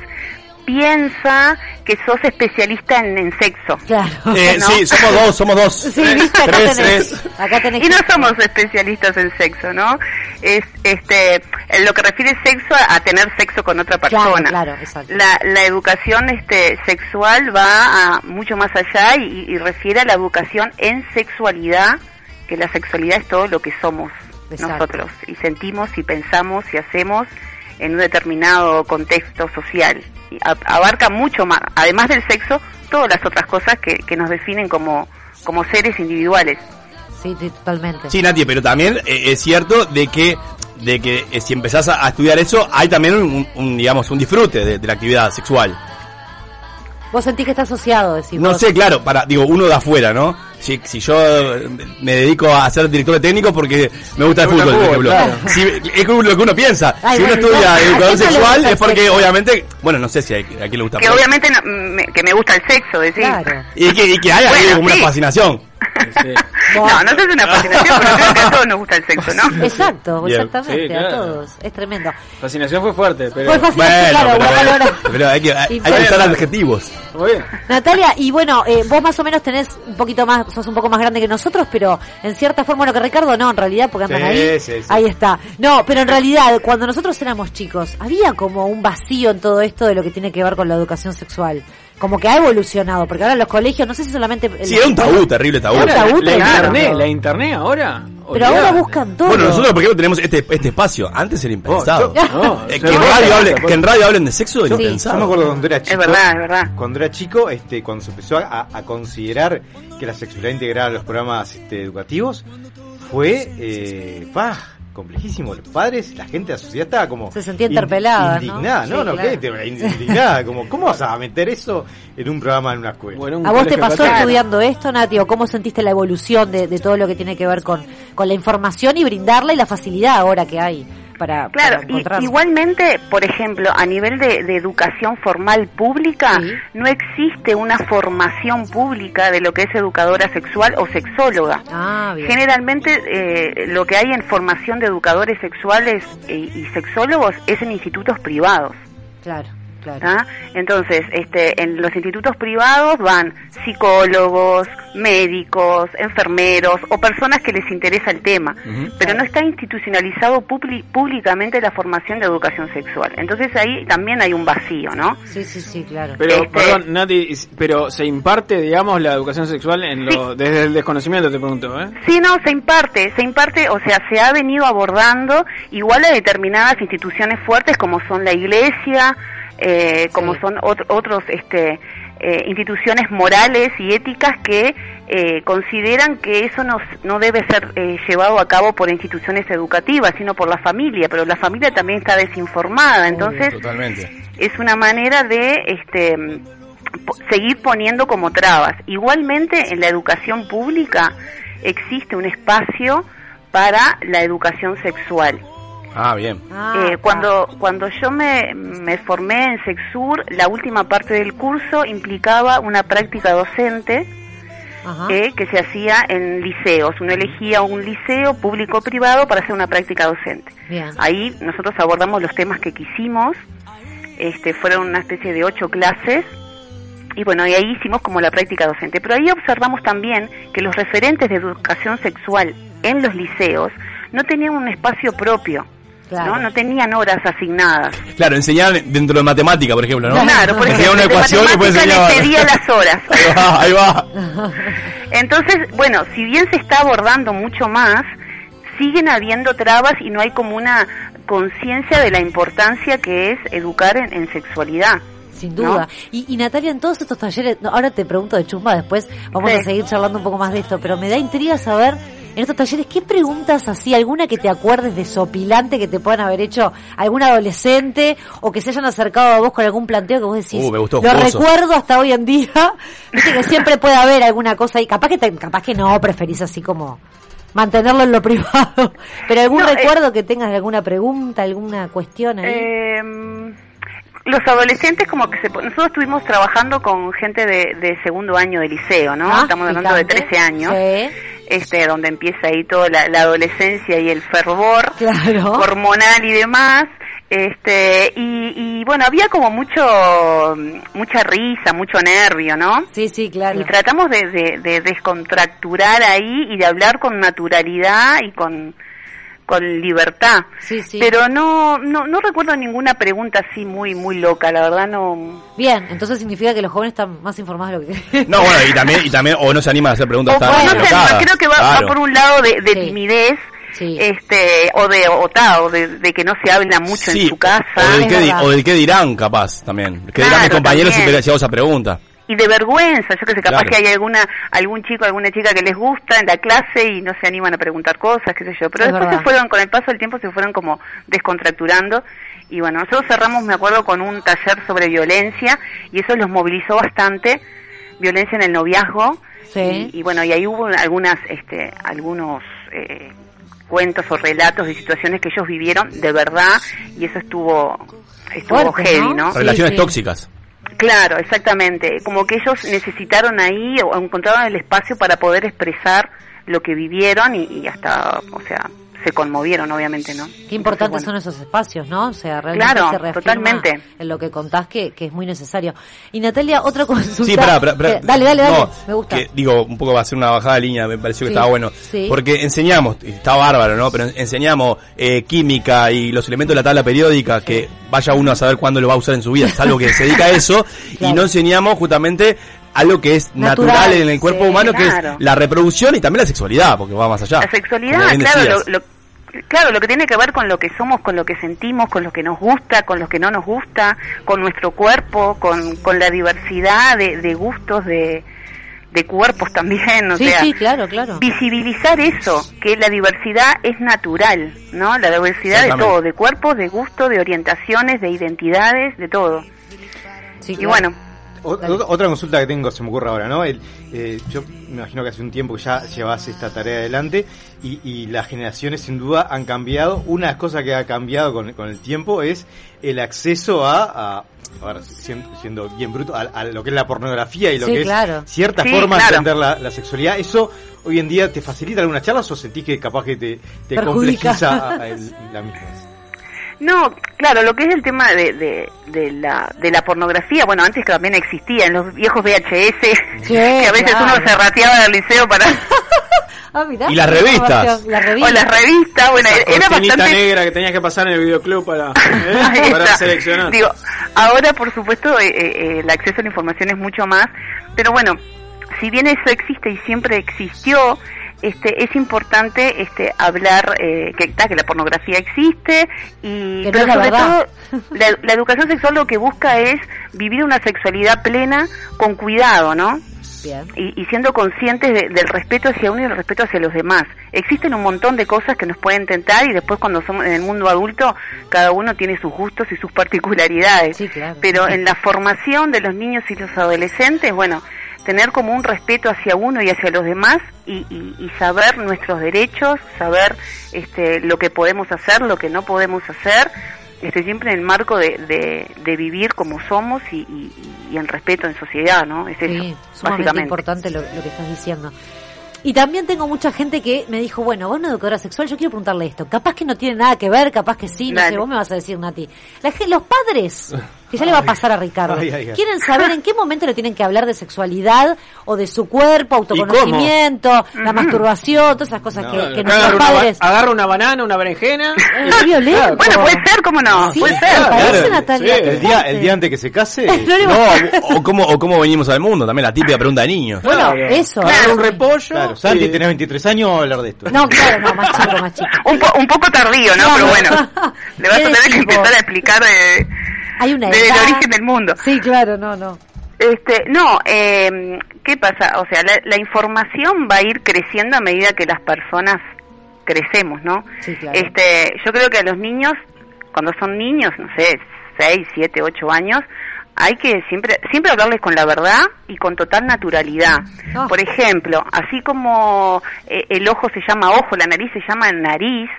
[SPEAKER 16] piensa que sos especialista en, en sexo.
[SPEAKER 4] Claro.
[SPEAKER 3] Eh,
[SPEAKER 16] ¿no?
[SPEAKER 3] Sí, somos dos, somos dos.
[SPEAKER 4] Sí, viste, acá
[SPEAKER 3] Tres,
[SPEAKER 4] tenés,
[SPEAKER 3] tres.
[SPEAKER 4] acá tenés
[SPEAKER 16] Y no somos especialistas en sexo, ¿no? Es este en lo que refiere sexo a, a tener sexo con otra
[SPEAKER 4] Claro,
[SPEAKER 16] persona.
[SPEAKER 4] claro, exacto.
[SPEAKER 16] La, la educación este sexual va a mucho más allá y, y refiere a la educación en sexualidad, que la sexualidad es todo lo que somos
[SPEAKER 4] Exacto.
[SPEAKER 16] nosotros y sentimos y pensamos y hacemos en un determinado contexto social. Y a- abarca mucho más, además del sexo, todas las otras cosas que, que nos definen como, como seres individuales.
[SPEAKER 4] Sí, totalmente.
[SPEAKER 3] Sí, Nati, pero también eh, es cierto de que de que eh, si empezás a, a estudiar eso, hay también un, un, digamos, un disfrute de, de la actividad sexual.
[SPEAKER 4] Vos sentís que está asociado, decís
[SPEAKER 3] No
[SPEAKER 4] vos.
[SPEAKER 3] sé, claro, para, digo, uno de afuera, ¿no? Si, si yo eh, me dedico a ser director de técnico porque me gusta el fútbol, por ejemplo.
[SPEAKER 5] claro.
[SPEAKER 3] Si- es lo que uno piensa.
[SPEAKER 4] Ay,
[SPEAKER 3] si uno
[SPEAKER 4] bueno,
[SPEAKER 3] estudia
[SPEAKER 4] no, ¿a
[SPEAKER 3] educador
[SPEAKER 4] no
[SPEAKER 3] sexual es porque
[SPEAKER 4] sexo?
[SPEAKER 3] obviamente, bueno, no sé si hay, a quién le gusta.
[SPEAKER 16] Que
[SPEAKER 3] pero-
[SPEAKER 16] obviamente no- me, que me gusta el sexo, decir.
[SPEAKER 4] Claro.
[SPEAKER 3] Y que, y que haya
[SPEAKER 16] Bueno,
[SPEAKER 3] como
[SPEAKER 16] sí.
[SPEAKER 3] una fascinación.
[SPEAKER 16] No, no sé si es una fascinación, pero creo que a todos nos gusta el sexo, ¿no?
[SPEAKER 4] Exacto, exactamente,
[SPEAKER 2] Sí, claro.
[SPEAKER 4] a todos. Es tremendo.
[SPEAKER 2] Fascinación fue fuerte, pero.
[SPEAKER 4] Fue fascinante, claro,
[SPEAKER 3] pero,
[SPEAKER 4] palabra.
[SPEAKER 3] pero hay que, hay, hay que usar adjetivos.
[SPEAKER 2] Muy bien.
[SPEAKER 4] Natalia, y bueno, eh, vos más o menos tenés un poquito más, sos un poco más grande que nosotros, pero en cierta forma, bueno, que Ricardo no, en realidad, porque andan
[SPEAKER 5] Sí,
[SPEAKER 4] ahí.
[SPEAKER 5] sí, sí.
[SPEAKER 4] Ahí está. No, pero en realidad, cuando nosotros éramos chicos, había como un vacío en todo esto de lo que tiene que ver con la educación sexual. Como que ha evolucionado, porque ahora los colegios, no sé si solamente...
[SPEAKER 3] Sí, era un tabú, terrible tabú.
[SPEAKER 4] Era un tabú
[SPEAKER 2] La internet, la internet ahora.
[SPEAKER 4] Pero ahora buscan todo.
[SPEAKER 3] Bueno, nosotros, por ejemplo, tenemos este, este espacio. Antes era impensado.
[SPEAKER 5] yo-
[SPEAKER 2] no,
[SPEAKER 3] Eh, que, en radio que en radio hablen de sexo era
[SPEAKER 5] Yo,
[SPEAKER 3] impensado.
[SPEAKER 5] yo me acuerdo cuando era chico.
[SPEAKER 16] verdad, es verdad.
[SPEAKER 5] Cuando era chico, este, cuando se empezó a, a considerar que la sexualidad integrada a los programas este, educativos, fue, eh, pa, complejísimo. Los padres, la gente de la sociedad estaba como...
[SPEAKER 4] Se sentía interpelada, ¿no?
[SPEAKER 5] Indignada, ¿no?
[SPEAKER 4] Sí,
[SPEAKER 5] no,
[SPEAKER 4] claro.
[SPEAKER 5] ¿qué? Te- Indignada, como, ¿cómo vas a meter eso en un programa en una escuela?
[SPEAKER 2] Bueno, un
[SPEAKER 4] ¿A vos te pasó
[SPEAKER 2] católico.
[SPEAKER 4] estudiando esto, Nati? ¿O cómo sentiste la evolución de, de todo lo que tiene que ver con, con la información y brindarla y la facilidad ahora que hay para,
[SPEAKER 16] Claro,
[SPEAKER 4] para
[SPEAKER 16] y- igualmente, por ejemplo, a nivel de, de educación formal pública, no existe una formación pública de lo que es educadora sexual o sexóloga.
[SPEAKER 4] Ah, bien.
[SPEAKER 16] Generalmente eh, lo que hay en formación de educadores sexuales y, y sexólogos es en institutos privados.
[SPEAKER 4] Claro, claro.
[SPEAKER 16] ¿ah? Entonces, este, en los institutos privados van psicólogos, médicos, enfermeros o personas que les interesa el tema, pero no está institucionalizado públicamente la formación de educación sexual. Entonces ahí también hay un vacío, ¿no?
[SPEAKER 4] Sí, sí, sí, claro.
[SPEAKER 2] Pero,
[SPEAKER 16] Este-
[SPEAKER 2] perdón, Nati, pero se imparte, digamos, la educación sexual en lo, desde el desconocimiento, te pregunto, ¿eh?
[SPEAKER 16] Sí, no, se imparte, se imparte, o sea, se ha venido abordando igual a determinadas instituciones fuertes como son la iglesia, eh, como son ot- otros este, eh, instituciones morales y éticas que eh, consideran que eso no, debe ser eh, llevado a cabo por instituciones educativas, sino por la familia, pero la familia también está desinformada, entonces es una manera de este seguir poniendo como trabas. Igualmente en la educación pública existe un espacio para la educación sexual.
[SPEAKER 3] Ah, bien.
[SPEAKER 16] Eh, cuando cuando yo me, me formé en Sexur, la última parte del curso implicaba una práctica docente eh, que se hacía en liceos. Uno elegía un liceo público o privado para hacer una práctica docente.
[SPEAKER 4] Bien.
[SPEAKER 16] Ahí nosotros abordamos los temas que quisimos, este, fueron una especie de ocho clases, y bueno, y ahí hicimos como la práctica docente. Pero ahí observamos también que los referentes de educación sexual en los liceos no tenían un espacio propio, ¿no? No tenían horas asignadas.
[SPEAKER 3] Claro, enseñar dentro de matemática, por ejemplo, ¿no?
[SPEAKER 16] Claro, por ejemplo,
[SPEAKER 3] una
[SPEAKER 16] de
[SPEAKER 3] ecuación y después
[SPEAKER 16] matemática
[SPEAKER 3] enseñar...
[SPEAKER 16] le pedía las horas.
[SPEAKER 3] Ahí va, ahí va.
[SPEAKER 16] Entonces, bueno, si bien se está abordando mucho más, siguen habiendo trabas y no hay como una conciencia de la importancia que es educar en, en sexualidad.
[SPEAKER 4] Sin duda. Y, y Natalia, en todos estos talleres, no, ahora te pregunto de chumba, después vamos
[SPEAKER 16] Sí.
[SPEAKER 4] a seguir charlando un poco más de esto, pero me da intriga saber en estos talleres qué preguntas así, alguna que te acuerdes de sopilante que te puedan haber hecho algún adolescente o que se hayan acercado a vos con algún planteo que vos decís,
[SPEAKER 3] Uh, me gustó,
[SPEAKER 4] lo
[SPEAKER 3] jugoso.
[SPEAKER 4] recuerdo hasta hoy en día, viste que siempre puede haber alguna cosa ahí, capaz que te- capaz que no, preferís así como mantenerlo en lo privado, pero algún
[SPEAKER 16] No, eh,
[SPEAKER 4] recuerdo que tengas de alguna pregunta, alguna cuestión ahí.
[SPEAKER 16] Eh, los adolescentes como que se... Nosotros estuvimos trabajando con gente de, de segundo año de liceo, ¿no?
[SPEAKER 4] Ah,
[SPEAKER 16] Estamos hablando de
[SPEAKER 4] picante.
[SPEAKER 16] 13 años.
[SPEAKER 4] Sí.
[SPEAKER 16] Este, donde empieza ahí toda la, la adolescencia y el fervor
[SPEAKER 4] Claro.
[SPEAKER 16] hormonal y demás. Este, y, y bueno, había como mucho, mucha risa, mucho nervio, ¿no?
[SPEAKER 4] Sí, sí, claro.
[SPEAKER 16] Y tratamos de, de, de descontracturar ahí y de hablar con naturalidad y con, con libertad.
[SPEAKER 4] Sí, sí.
[SPEAKER 16] Pero no, no, no recuerdo ninguna pregunta así muy, muy loca, la verdad no.
[SPEAKER 4] Bien, entonces significa que los jóvenes están más informados de lo que...
[SPEAKER 3] No, bueno, y también, y también, o no se animan a hacer preguntas
[SPEAKER 16] O
[SPEAKER 3] tan
[SPEAKER 16] no sé,
[SPEAKER 3] alocadas.
[SPEAKER 16] creo que va, va
[SPEAKER 3] Claro.
[SPEAKER 16] por un lado de, de timidez, este, o de, o, ta, o de, de que no se habla mucho
[SPEAKER 3] Sí,
[SPEAKER 16] en su casa.
[SPEAKER 3] O del, qué, di- o del qué dirán, capaz, también. ¿Qué dirán mis
[SPEAKER 16] Claro,
[SPEAKER 3] compañeros si,
[SPEAKER 16] también.
[SPEAKER 3] si hago esa pregunta?
[SPEAKER 16] Y de vergüenza, yo que sé, capaz
[SPEAKER 3] Claro.
[SPEAKER 16] que hay alguna algún chico, alguna chica que les gusta en la clase y no se animan a preguntar cosas, qué sé yo, pero
[SPEAKER 4] Es
[SPEAKER 16] después
[SPEAKER 4] verdad.
[SPEAKER 16] se fueron, con el paso del tiempo se fueron como descontracturando y bueno, nosotros cerramos, me acuerdo, con un taller sobre violencia y eso los movilizó bastante, violencia en el noviazgo
[SPEAKER 4] Sí.
[SPEAKER 16] y, y bueno, y ahí hubo algunas, este, algunos eh, cuentos o relatos de situaciones que ellos vivieron de verdad y eso estuvo, estuvo
[SPEAKER 4] Fuerte,
[SPEAKER 16] heavy,
[SPEAKER 4] ¿no?
[SPEAKER 16] ¿no?
[SPEAKER 3] Relaciones tóxicas.
[SPEAKER 16] Claro, exactamente. Como que ellos necesitaron ahí o encontraron el espacio para poder expresar lo que vivieron y, y hasta, o sea, se conmovieron, obviamente, ¿no?
[SPEAKER 4] Qué importantes
[SPEAKER 16] Entonces,
[SPEAKER 4] son esos espacios, ¿no? O sea, realmente
[SPEAKER 16] Claro,
[SPEAKER 4] se reafirma
[SPEAKER 16] totalmente.
[SPEAKER 4] en lo que contás que, que es muy necesario. Y Natalia, otra consulta.
[SPEAKER 3] Sí, pará, pará, pará.
[SPEAKER 4] Eh, dale, dale, dale.
[SPEAKER 3] No,
[SPEAKER 4] me gusta.
[SPEAKER 3] que, digo, un poco va a ser una bajada de línea, me pareció que
[SPEAKER 4] Sí,
[SPEAKER 3] estaba bueno.
[SPEAKER 4] sí.
[SPEAKER 3] Porque enseñamos, y está bárbaro, ¿no? Pero enseñamos eh, química y los elementos de la tabla periódica, que vaya uno a saber cuándo lo va a usar en su vida, salvo que se dedica a eso, y no enseñamos justamente algo que es natural,
[SPEAKER 16] Natural,
[SPEAKER 3] en el cuerpo
[SPEAKER 16] sí,
[SPEAKER 3] humano, que es la reproducción y también la sexualidad, porque va más allá.
[SPEAKER 16] La sexualidad, claro, lo, lo- claro, lo que tiene que ver con lo que somos, con lo que sentimos, con lo que nos gusta, con lo que no nos gusta, con nuestro cuerpo, con, con la diversidad de, de gustos, de, de cuerpos también, o
[SPEAKER 4] sí,
[SPEAKER 16] sea,
[SPEAKER 4] sí, claro, claro.
[SPEAKER 16] visibilizar eso, que la diversidad es natural, ¿no? La diversidad de todo, de cuerpos, de gustos, de orientaciones, de identidades, de todo.
[SPEAKER 4] Sí,
[SPEAKER 16] y
[SPEAKER 4] claro.
[SPEAKER 16] bueno,
[SPEAKER 5] otra consulta que tengo, se me ocurre ahora, ¿no? El, eh, yo me imagino que hace un tiempo que ya llevas esta tarea adelante y, y las generaciones sin duda han cambiado. Una cosa que ha cambiado con, con el tiempo es el acceso a, a ahora, siendo, siendo bien bruto, a, a lo que es la pornografía y lo
[SPEAKER 4] Sí,
[SPEAKER 5] que
[SPEAKER 4] claro.
[SPEAKER 5] es cierta
[SPEAKER 16] Sí,
[SPEAKER 5] forma de entender la, la sexualidad. ¿Eso hoy en día te facilita algunas charlas o sentís que capaz que te, complejiza a- a el- la misma?
[SPEAKER 16] No, claro, lo que es el tema de, de, de la, de la pornografía, bueno, antes que también existía en los viejos VHS, que a veces
[SPEAKER 4] claro.
[SPEAKER 16] uno se rateaba del liceo para...
[SPEAKER 4] Ah, mirá.
[SPEAKER 3] Y las revistas.
[SPEAKER 4] La
[SPEAKER 16] o
[SPEAKER 4] revista.
[SPEAKER 16] las revistas, bueno,
[SPEAKER 2] Esa
[SPEAKER 16] era bastante...
[SPEAKER 2] negra que tenías que pasar en el videoclub para, ¿eh? Para seleccionar.
[SPEAKER 16] Digo, ahora por supuesto eh, eh, el acceso a la información es mucho más, pero bueno, si bien eso existe y siempre existió, este, es importante este, hablar eh, que, que la pornografía existe y
[SPEAKER 4] Que
[SPEAKER 16] pero sobre todo la, la educación sexual lo que busca es vivir una sexualidad plena con cuidado, ¿no?
[SPEAKER 4] Bien.
[SPEAKER 16] y, y siendo conscientes de- del respeto hacia uno y del respeto hacia los demás. Existen un montón de cosas que nos pueden tentar y después cuando somos en el mundo adulto cada uno tiene sus gustos y sus particularidades. Pero en la formación de los niños y los adolescentes, bueno, tener como un respeto hacia uno y hacia los demás y, y- y saber nuestros derechos, saber este, lo que podemos hacer, lo que no podemos hacer, este, siempre en el marco de, de, de vivir como somos y, y- y en respeto en sociedad, ¿no? Es eso,
[SPEAKER 4] Sí, sumamente
[SPEAKER 16] básicamente.
[SPEAKER 4] importante lo, lo que estás diciendo. Y también tengo mucha gente que me dijo, bueno, vos una educadora sexual, yo quiero preguntarle esto. Capaz que no tiene nada que ver, capaz que sí, no
[SPEAKER 16] Dale.
[SPEAKER 4] sé, vos me vas a decir, Nati. La los padres, que ya le va a pasar a Ricardo,
[SPEAKER 5] Ay, ay, ay.
[SPEAKER 4] quieren saber en qué momento le tienen que hablar de sexualidad o de su cuerpo, autoconocimiento, la masturbación, todas esas cosas que, que nuestros
[SPEAKER 2] una,
[SPEAKER 4] padres...
[SPEAKER 2] agarra una banana, una berenjena.
[SPEAKER 4] Es violento.
[SPEAKER 2] Claro,
[SPEAKER 16] Bueno, puede ser, ¿cómo no?
[SPEAKER 4] Sí,
[SPEAKER 16] puede ser.
[SPEAKER 4] parece
[SPEAKER 5] Claro,
[SPEAKER 4] Natalia.
[SPEAKER 5] sí, el, día, el día antes que se case.
[SPEAKER 4] No
[SPEAKER 3] o, o cómo, o cómo venimos al mundo, también la típica pregunta de niños.
[SPEAKER 4] Bueno, eso.
[SPEAKER 2] Un repollo.
[SPEAKER 5] Claro, Santi,
[SPEAKER 2] y-
[SPEAKER 5] tenés 23 años, hablar de esto.
[SPEAKER 4] No, claro, no, más chico, más chico.
[SPEAKER 16] Un, po- un poco tardío, ¿no? Pero bueno, le vas a
[SPEAKER 4] ¿Qué
[SPEAKER 16] tener que empezar a explicar eh,
[SPEAKER 4] Hay una
[SPEAKER 16] desde el origen del mundo.
[SPEAKER 4] Sí, claro, no, no.
[SPEAKER 16] Este, no, eh, ¿qué pasa? O sea, la, la información va a ir creciendo a medida que las personas crecemos, ¿no?
[SPEAKER 4] Sí, claro.
[SPEAKER 16] Este, yo creo que a los niños, cuando son niños, no sé, 6, 7, 8 años, hay que siempre siempre hablarles con la verdad y con total naturalidad.
[SPEAKER 4] Ah.
[SPEAKER 16] Por ejemplo, así como eh, el ojo se llama ojo, la nariz se llama nariz,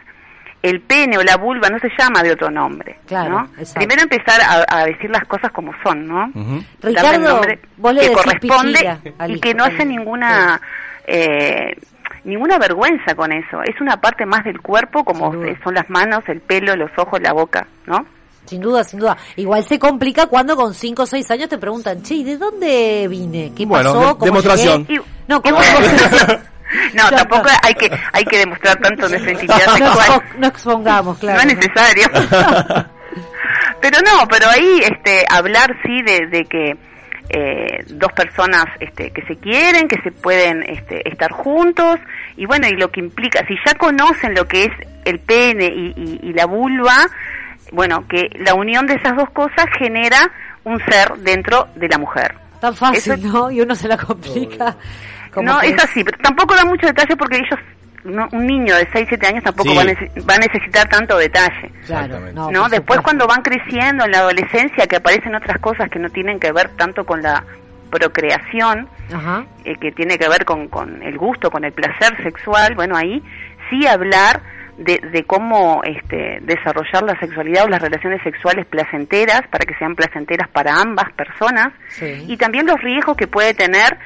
[SPEAKER 16] el pene o la vulva no se llama de otro nombre,
[SPEAKER 4] Claro.
[SPEAKER 16] Primero empezar a, a decir las cosas como son, ¿no? Darle el
[SPEAKER 4] Ricardo,
[SPEAKER 16] nombre
[SPEAKER 4] vos le
[SPEAKER 16] que
[SPEAKER 4] decís
[SPEAKER 16] corresponde y que no hace ninguna eh, ninguna vergüenza con eso. Es una parte más del cuerpo, como son las manos, el pelo, los ojos, la boca, ¿no?
[SPEAKER 4] Sin duda, sin duda. Igual se complica cuando con 5 o 6 años te preguntan, che, ¿y de dónde vine? ¿Qué
[SPEAKER 3] Bueno,
[SPEAKER 4] pasó?
[SPEAKER 3] de-
[SPEAKER 4] ¿Cómo
[SPEAKER 3] demostración.
[SPEAKER 4] llegué?"
[SPEAKER 16] Y-
[SPEAKER 4] No, ¿cómo
[SPEAKER 16] No, tampoco hay que hay que demostrar tanto nuestra
[SPEAKER 4] no,
[SPEAKER 16] sexual.
[SPEAKER 4] no expongamos, claro.
[SPEAKER 16] no es necesario. pero no, pero ahí este hablar sí de, de que eh, dos personas este, que se quieren, que se pueden este, estar juntos y bueno, y lo que implica, si ya conocen lo que es el pene y, y- y la vulva, bueno, que la unión de esas dos cosas genera un ser dentro de la mujer.
[SPEAKER 4] Tan fácil,
[SPEAKER 16] Eso-
[SPEAKER 4] ¿no? Y uno se la complica. Como
[SPEAKER 16] no,
[SPEAKER 4] que
[SPEAKER 16] es así, pero tampoco da mucho detalle porque ellos, no- un niño de 6, 7 años tampoco
[SPEAKER 3] Sí.
[SPEAKER 16] va, a nece- va a necesitar tanto detalle.
[SPEAKER 4] Claro, no,
[SPEAKER 16] ¿no? Después cuando van creciendo en la adolescencia que aparecen otras cosas que no tienen que ver tanto con la procreación,
[SPEAKER 4] Ajá.
[SPEAKER 16] eh, que tiene que ver con, con el gusto, con el placer sexual, bueno, ahí sí hablar de, de cómo este, desarrollar la sexualidad o las relaciones sexuales placenteras para que sean placenteras para ambas personas
[SPEAKER 4] Sí.
[SPEAKER 16] y también los riesgos que puede tener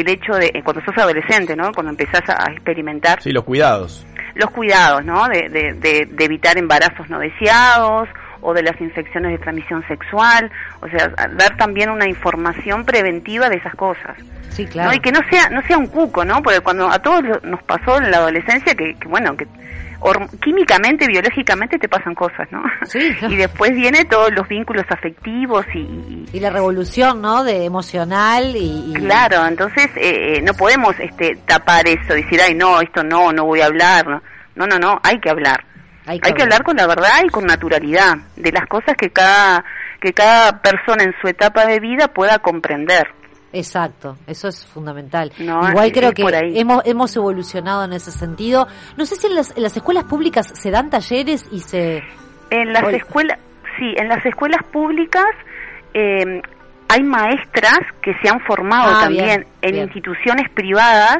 [SPEAKER 16] el hecho de eh, cuando sos adolescente, ¿no? Cuando empezás a experimentar
[SPEAKER 3] Sí, los cuidados.
[SPEAKER 16] los cuidados, ¿no? De, de, de- de evitar embarazos no deseados o de las infecciones de transmisión sexual, o sea, dar también una información preventiva de esas cosas.
[SPEAKER 4] Sí, claro.
[SPEAKER 16] ¿no? Y que no sea no sea un cuco, ¿no? Porque cuando a todos nos pasó en la adolescencia que, que, bueno, que químicamente, biológicamente te pasan cosas, ¿no?
[SPEAKER 4] Sí.
[SPEAKER 16] y después viene todos los vínculos afectivos y, y-
[SPEAKER 4] Y la revolución, ¿no? De emocional y... y-
[SPEAKER 16] Claro, entonces eh, eh, no podemos este, tapar eso, decir, ay, no, esto no, no voy a hablar. No, no, no, no, hay que hablar.
[SPEAKER 4] Hay
[SPEAKER 16] Hay que hablar con la verdad y con naturalidad de las cosas que cada que cada persona en su etapa de vida pueda comprender.
[SPEAKER 4] Exacto, eso es fundamental.
[SPEAKER 16] No,
[SPEAKER 4] Igual creo que hemos hemos evolucionado en ese sentido. No sé si en las, en las escuelas públicas se dan talleres y se...
[SPEAKER 16] En las escuelas, sí, en las escuelas públicas eh, hay maestras que se han formado
[SPEAKER 4] Ah,
[SPEAKER 16] también
[SPEAKER 4] bien,
[SPEAKER 16] en
[SPEAKER 4] bien.
[SPEAKER 16] instituciones privadas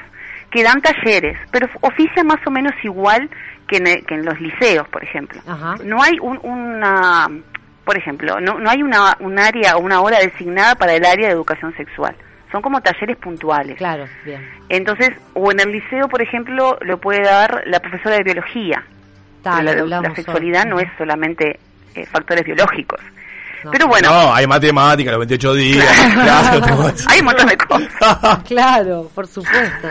[SPEAKER 16] que dan talleres, pero ofician más o menos igual que en, que en los liceos, por ejemplo. No hay un- una, por ejemplo, no, no hay una, un área o una hora designada para el área de educación sexual. Son como talleres puntuales.
[SPEAKER 4] Claro, bien.
[SPEAKER 16] Entonces, o en el liceo, por ejemplo, lo puede dar la profesora de biología.
[SPEAKER 4] Ta,
[SPEAKER 16] Pero
[SPEAKER 4] lo que
[SPEAKER 16] la, la sexualidad
[SPEAKER 4] hoy.
[SPEAKER 16] no es solamente eh, factores biológicos. Pero bueno,
[SPEAKER 3] No, hay matemática los 28 días. claro,
[SPEAKER 16] hay un montón de cosas.
[SPEAKER 4] Claro, por supuesto.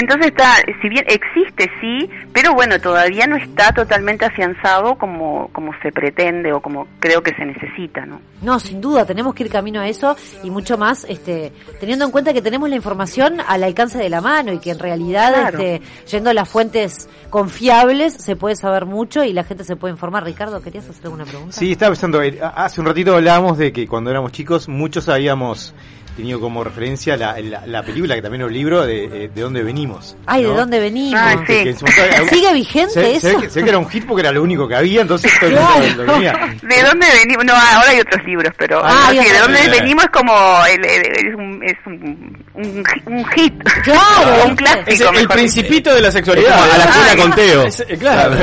[SPEAKER 16] Entonces está, si bien existe sí, pero bueno, todavía no está totalmente afianzado como, como se pretende o como creo que se necesita, ¿no?
[SPEAKER 4] No, sin duda, tenemos que ir camino a eso y mucho más, este, teniendo en cuenta que tenemos la información al alcance de la mano y que en realidad,
[SPEAKER 16] Claro.
[SPEAKER 4] este, yendo a las fuentes confiables, se puede saber mucho y la gente se puede informar. Ricardo, ¿querías hacer alguna pregunta?
[SPEAKER 5] Sí, estaba pensando, eh, hace un ratito hablábamos de que cuando éramos chicos muchos habíamos tenido como referencia la, la, la película, que también es un libro, de, eh, de dónde venimos.
[SPEAKER 4] Ay, ¿de dónde venimos?
[SPEAKER 16] Ah,
[SPEAKER 5] Que- que en su momento-
[SPEAKER 4] ¿Sigue vigente eso?
[SPEAKER 5] ve que, era un hit porque era lo único que había, entonces todo el mundo
[SPEAKER 4] Claro.
[SPEAKER 5] lo tenía.
[SPEAKER 16] ¿De dónde venimos? No, ahora hay otros libros, pero
[SPEAKER 5] Ah,
[SPEAKER 16] sí, de dónde venimos es como el, el- es un, es un, un, un hit,
[SPEAKER 4] Claro,
[SPEAKER 16] un clásico.
[SPEAKER 2] Es el, principito de la sexualidad.
[SPEAKER 3] A la escuela
[SPEAKER 2] Ay,
[SPEAKER 3] con Teo.
[SPEAKER 2] es- eh, claro.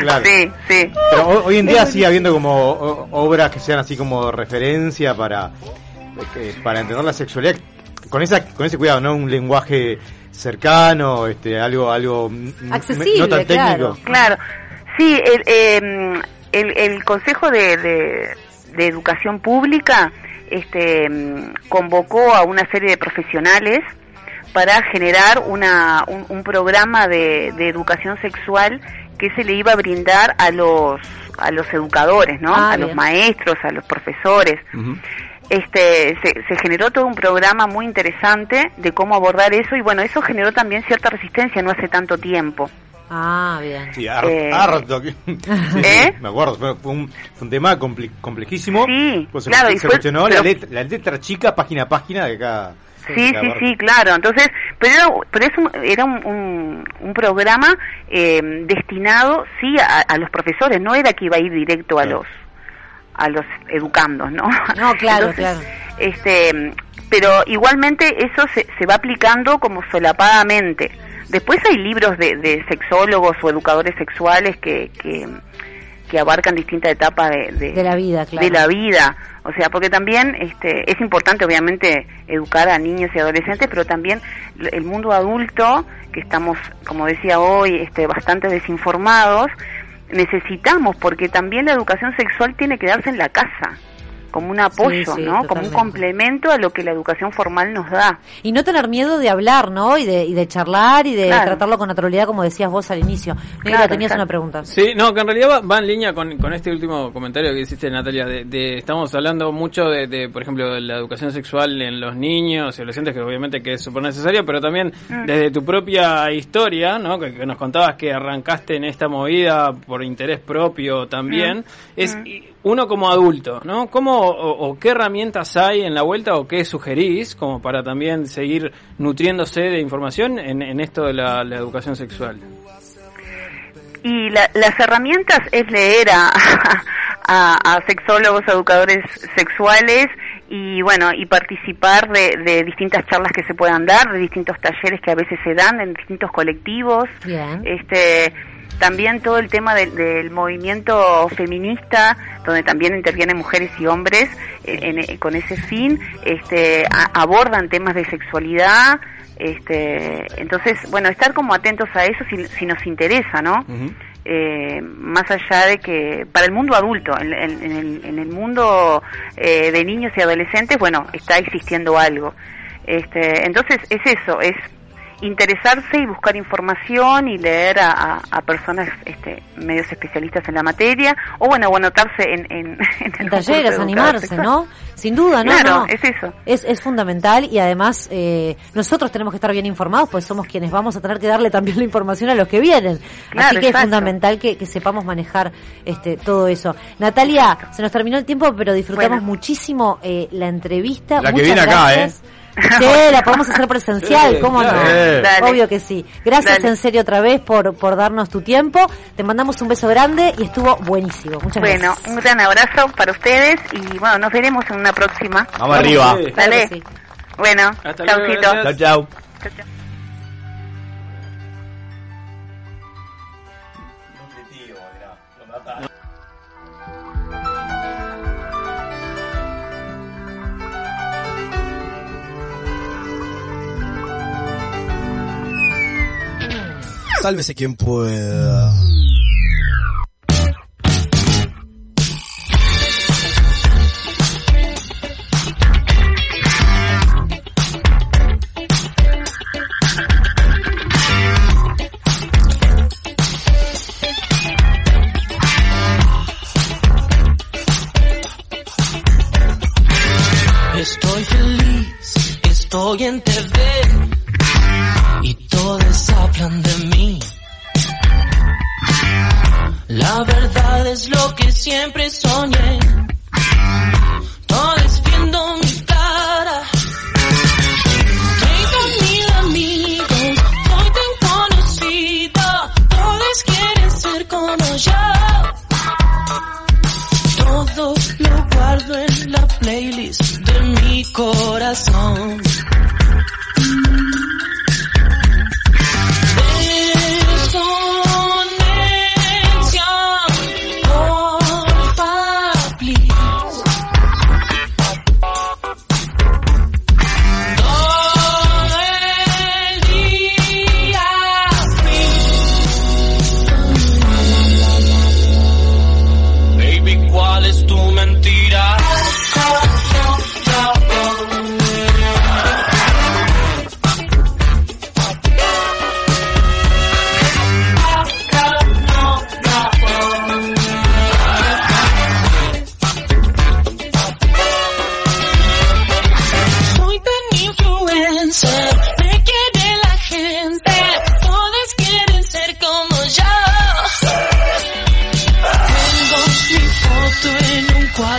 [SPEAKER 5] Claro.
[SPEAKER 16] Sí, sí.
[SPEAKER 5] Pero ho- hoy en día sigue habiendo como o- obras que sean así como referencia para que- para entender la sexualidad con esa con ese cuidado, no un lenguaje cercano, este algo algo
[SPEAKER 16] Accesible,
[SPEAKER 5] no tan técnico.
[SPEAKER 16] Claro, sí, el, eh, el, el Consejo de, de, de Educación Pública este, mm, convocó a una serie de profesionales para generar una, un, un programa de, de educación sexual que se le iba a brindar a los a los educadores, ¿no?
[SPEAKER 4] Ah,
[SPEAKER 16] a los maestros, a los profesores. Este, se, se generó todo un programa muy interesante de cómo abordar eso y bueno, eso generó también cierta resistencia no hace tanto tiempo.
[SPEAKER 4] Ah, bien.
[SPEAKER 5] Sí, har-
[SPEAKER 16] Eh,
[SPEAKER 5] harto. Sí,
[SPEAKER 16] ¿Eh?
[SPEAKER 5] Me acuerdo, fue, fue un, fue un tema comple- complejísimo.
[SPEAKER 16] Sí,
[SPEAKER 5] Pues se,
[SPEAKER 16] claro,
[SPEAKER 5] se
[SPEAKER 16] y fue-
[SPEAKER 5] cuestionó la, letra, la letra chica, página a página de cada.
[SPEAKER 16] Sí,
[SPEAKER 5] de
[SPEAKER 16] sí, sí, claro. Entonces, pero era, pero es un, era un, un, un programa eh, destinado, sí, a, a los profesores. No era que iba a ir directo a los a los educandos, ¿no?
[SPEAKER 4] No, claro,
[SPEAKER 16] Entonces,
[SPEAKER 4] claro.
[SPEAKER 16] Este, pero igualmente eso se, se va aplicando como solapadamente. Después hay libros de, de sexólogos o educadores sexuales que, que, que abarcan distintas etapas de, de,
[SPEAKER 4] De la vida, claro.
[SPEAKER 16] de la vida. O sea, porque también este, es importante, obviamente, educar a niños y adolescentes, pero también el mundo adulto, que estamos, como decía hoy, este, bastante desinformados, necesitamos, porque también la educación sexual tiene que darse en la casa, como un apoyo,
[SPEAKER 4] sí,
[SPEAKER 16] ¿no? Como un complemento a lo que la educación formal nos da.
[SPEAKER 4] Y no tener miedo de hablar, ¿no? Y de, y de charlar y de
[SPEAKER 16] Claro.
[SPEAKER 4] tratarlo con naturalidad, como decías vos al inicio. Mira,
[SPEAKER 16] Claro,
[SPEAKER 4] tenías una pregunta.
[SPEAKER 2] Sí, no, que en realidad va, va en línea con, con este último comentario que hiciste, Natalia. De, de- estamos hablando mucho de, de, por ejemplo, de la educación sexual en los niños y adolescentes, que obviamente que es súper necesaria, pero también
[SPEAKER 16] Mm.
[SPEAKER 2] desde tu propia historia, ¿no? Que, que nos contabas que arrancaste en esta movida por interés propio también.
[SPEAKER 16] Mm.
[SPEAKER 2] Es
[SPEAKER 16] Mm.
[SPEAKER 2] Uno como adulto, ¿no? ¿Cómo o, o qué herramientas hay en la vuelta o qué sugerís como para también seguir nutriéndose de información en, en esto de la, la educación sexual?
[SPEAKER 16] Y la- las herramientas es leer a, a, a sexólogos, educadores sexuales y bueno, y participar de, de distintas charlas que se puedan dar, de distintos talleres que a veces se dan en distintos colectivos.
[SPEAKER 4] Bien.
[SPEAKER 16] Este, también todo el tema del, del movimiento feminista, donde también intervienen mujeres y hombres eh, en- en- con ese fin, este, a- abordan temas de sexualidad. Este, entonces, bueno, estar como atentos a eso si, si nos interesa, ¿no? eh, más allá de que para el mundo adulto, en, en- en el, en el mundo eh, de niños y adolescentes, bueno, está existiendo algo. Este, entonces es eso, es interesarse y buscar información y leer a, a- a personas este, medios especialistas en la materia o bueno, o anotarse en, en, en
[SPEAKER 4] talleres, animarse, ¿no? Sin duda, ¿no?
[SPEAKER 16] Claro,
[SPEAKER 4] no.
[SPEAKER 16] es eso.
[SPEAKER 4] Es, es fundamental y además eh, nosotros tenemos que estar bien informados, pues somos quienes vamos a tener que darle también la información a los que vienen.
[SPEAKER 16] Claro,
[SPEAKER 4] Así que es fundamental que, que sepamos manejar este todo eso. Natalia, se nos terminó el tiempo, pero disfrutamos
[SPEAKER 16] Bueno.
[SPEAKER 4] muchísimo eh, la entrevista.
[SPEAKER 3] La que
[SPEAKER 4] Muchas
[SPEAKER 3] viene acá,
[SPEAKER 4] gracias.
[SPEAKER 3] ¿eh?
[SPEAKER 4] Sí, la podemos hacer presencial, ¿cómo no?
[SPEAKER 5] Dale.
[SPEAKER 4] Obvio que sí. Gracias
[SPEAKER 16] Dale.
[SPEAKER 4] en serio otra vez por, por darnos tu tiempo. Te mandamos un beso grande y estuvo buenísimo. Muchas
[SPEAKER 16] Bueno,
[SPEAKER 4] gracias.
[SPEAKER 16] un gran abrazo para ustedes y bueno, nos veremos en una próxima.
[SPEAKER 5] Vamos arriba.
[SPEAKER 16] Dale.
[SPEAKER 4] Claro sí.
[SPEAKER 16] Bueno,
[SPEAKER 2] Hasta luego,
[SPEAKER 16] chaucito.
[SPEAKER 2] gracias.
[SPEAKER 5] Chao,
[SPEAKER 6] Sálvese quien pueda.
[SPEAKER 1] Estoy feliz, estoy en TV y todos hablan de mí. La verdad es lo que siempre soñé. Todos viendo mi cara. Tengo mil amigos, soy tan conocida. Todos quieren ser como yo. Todo lo guardo en la playlist de mi corazón.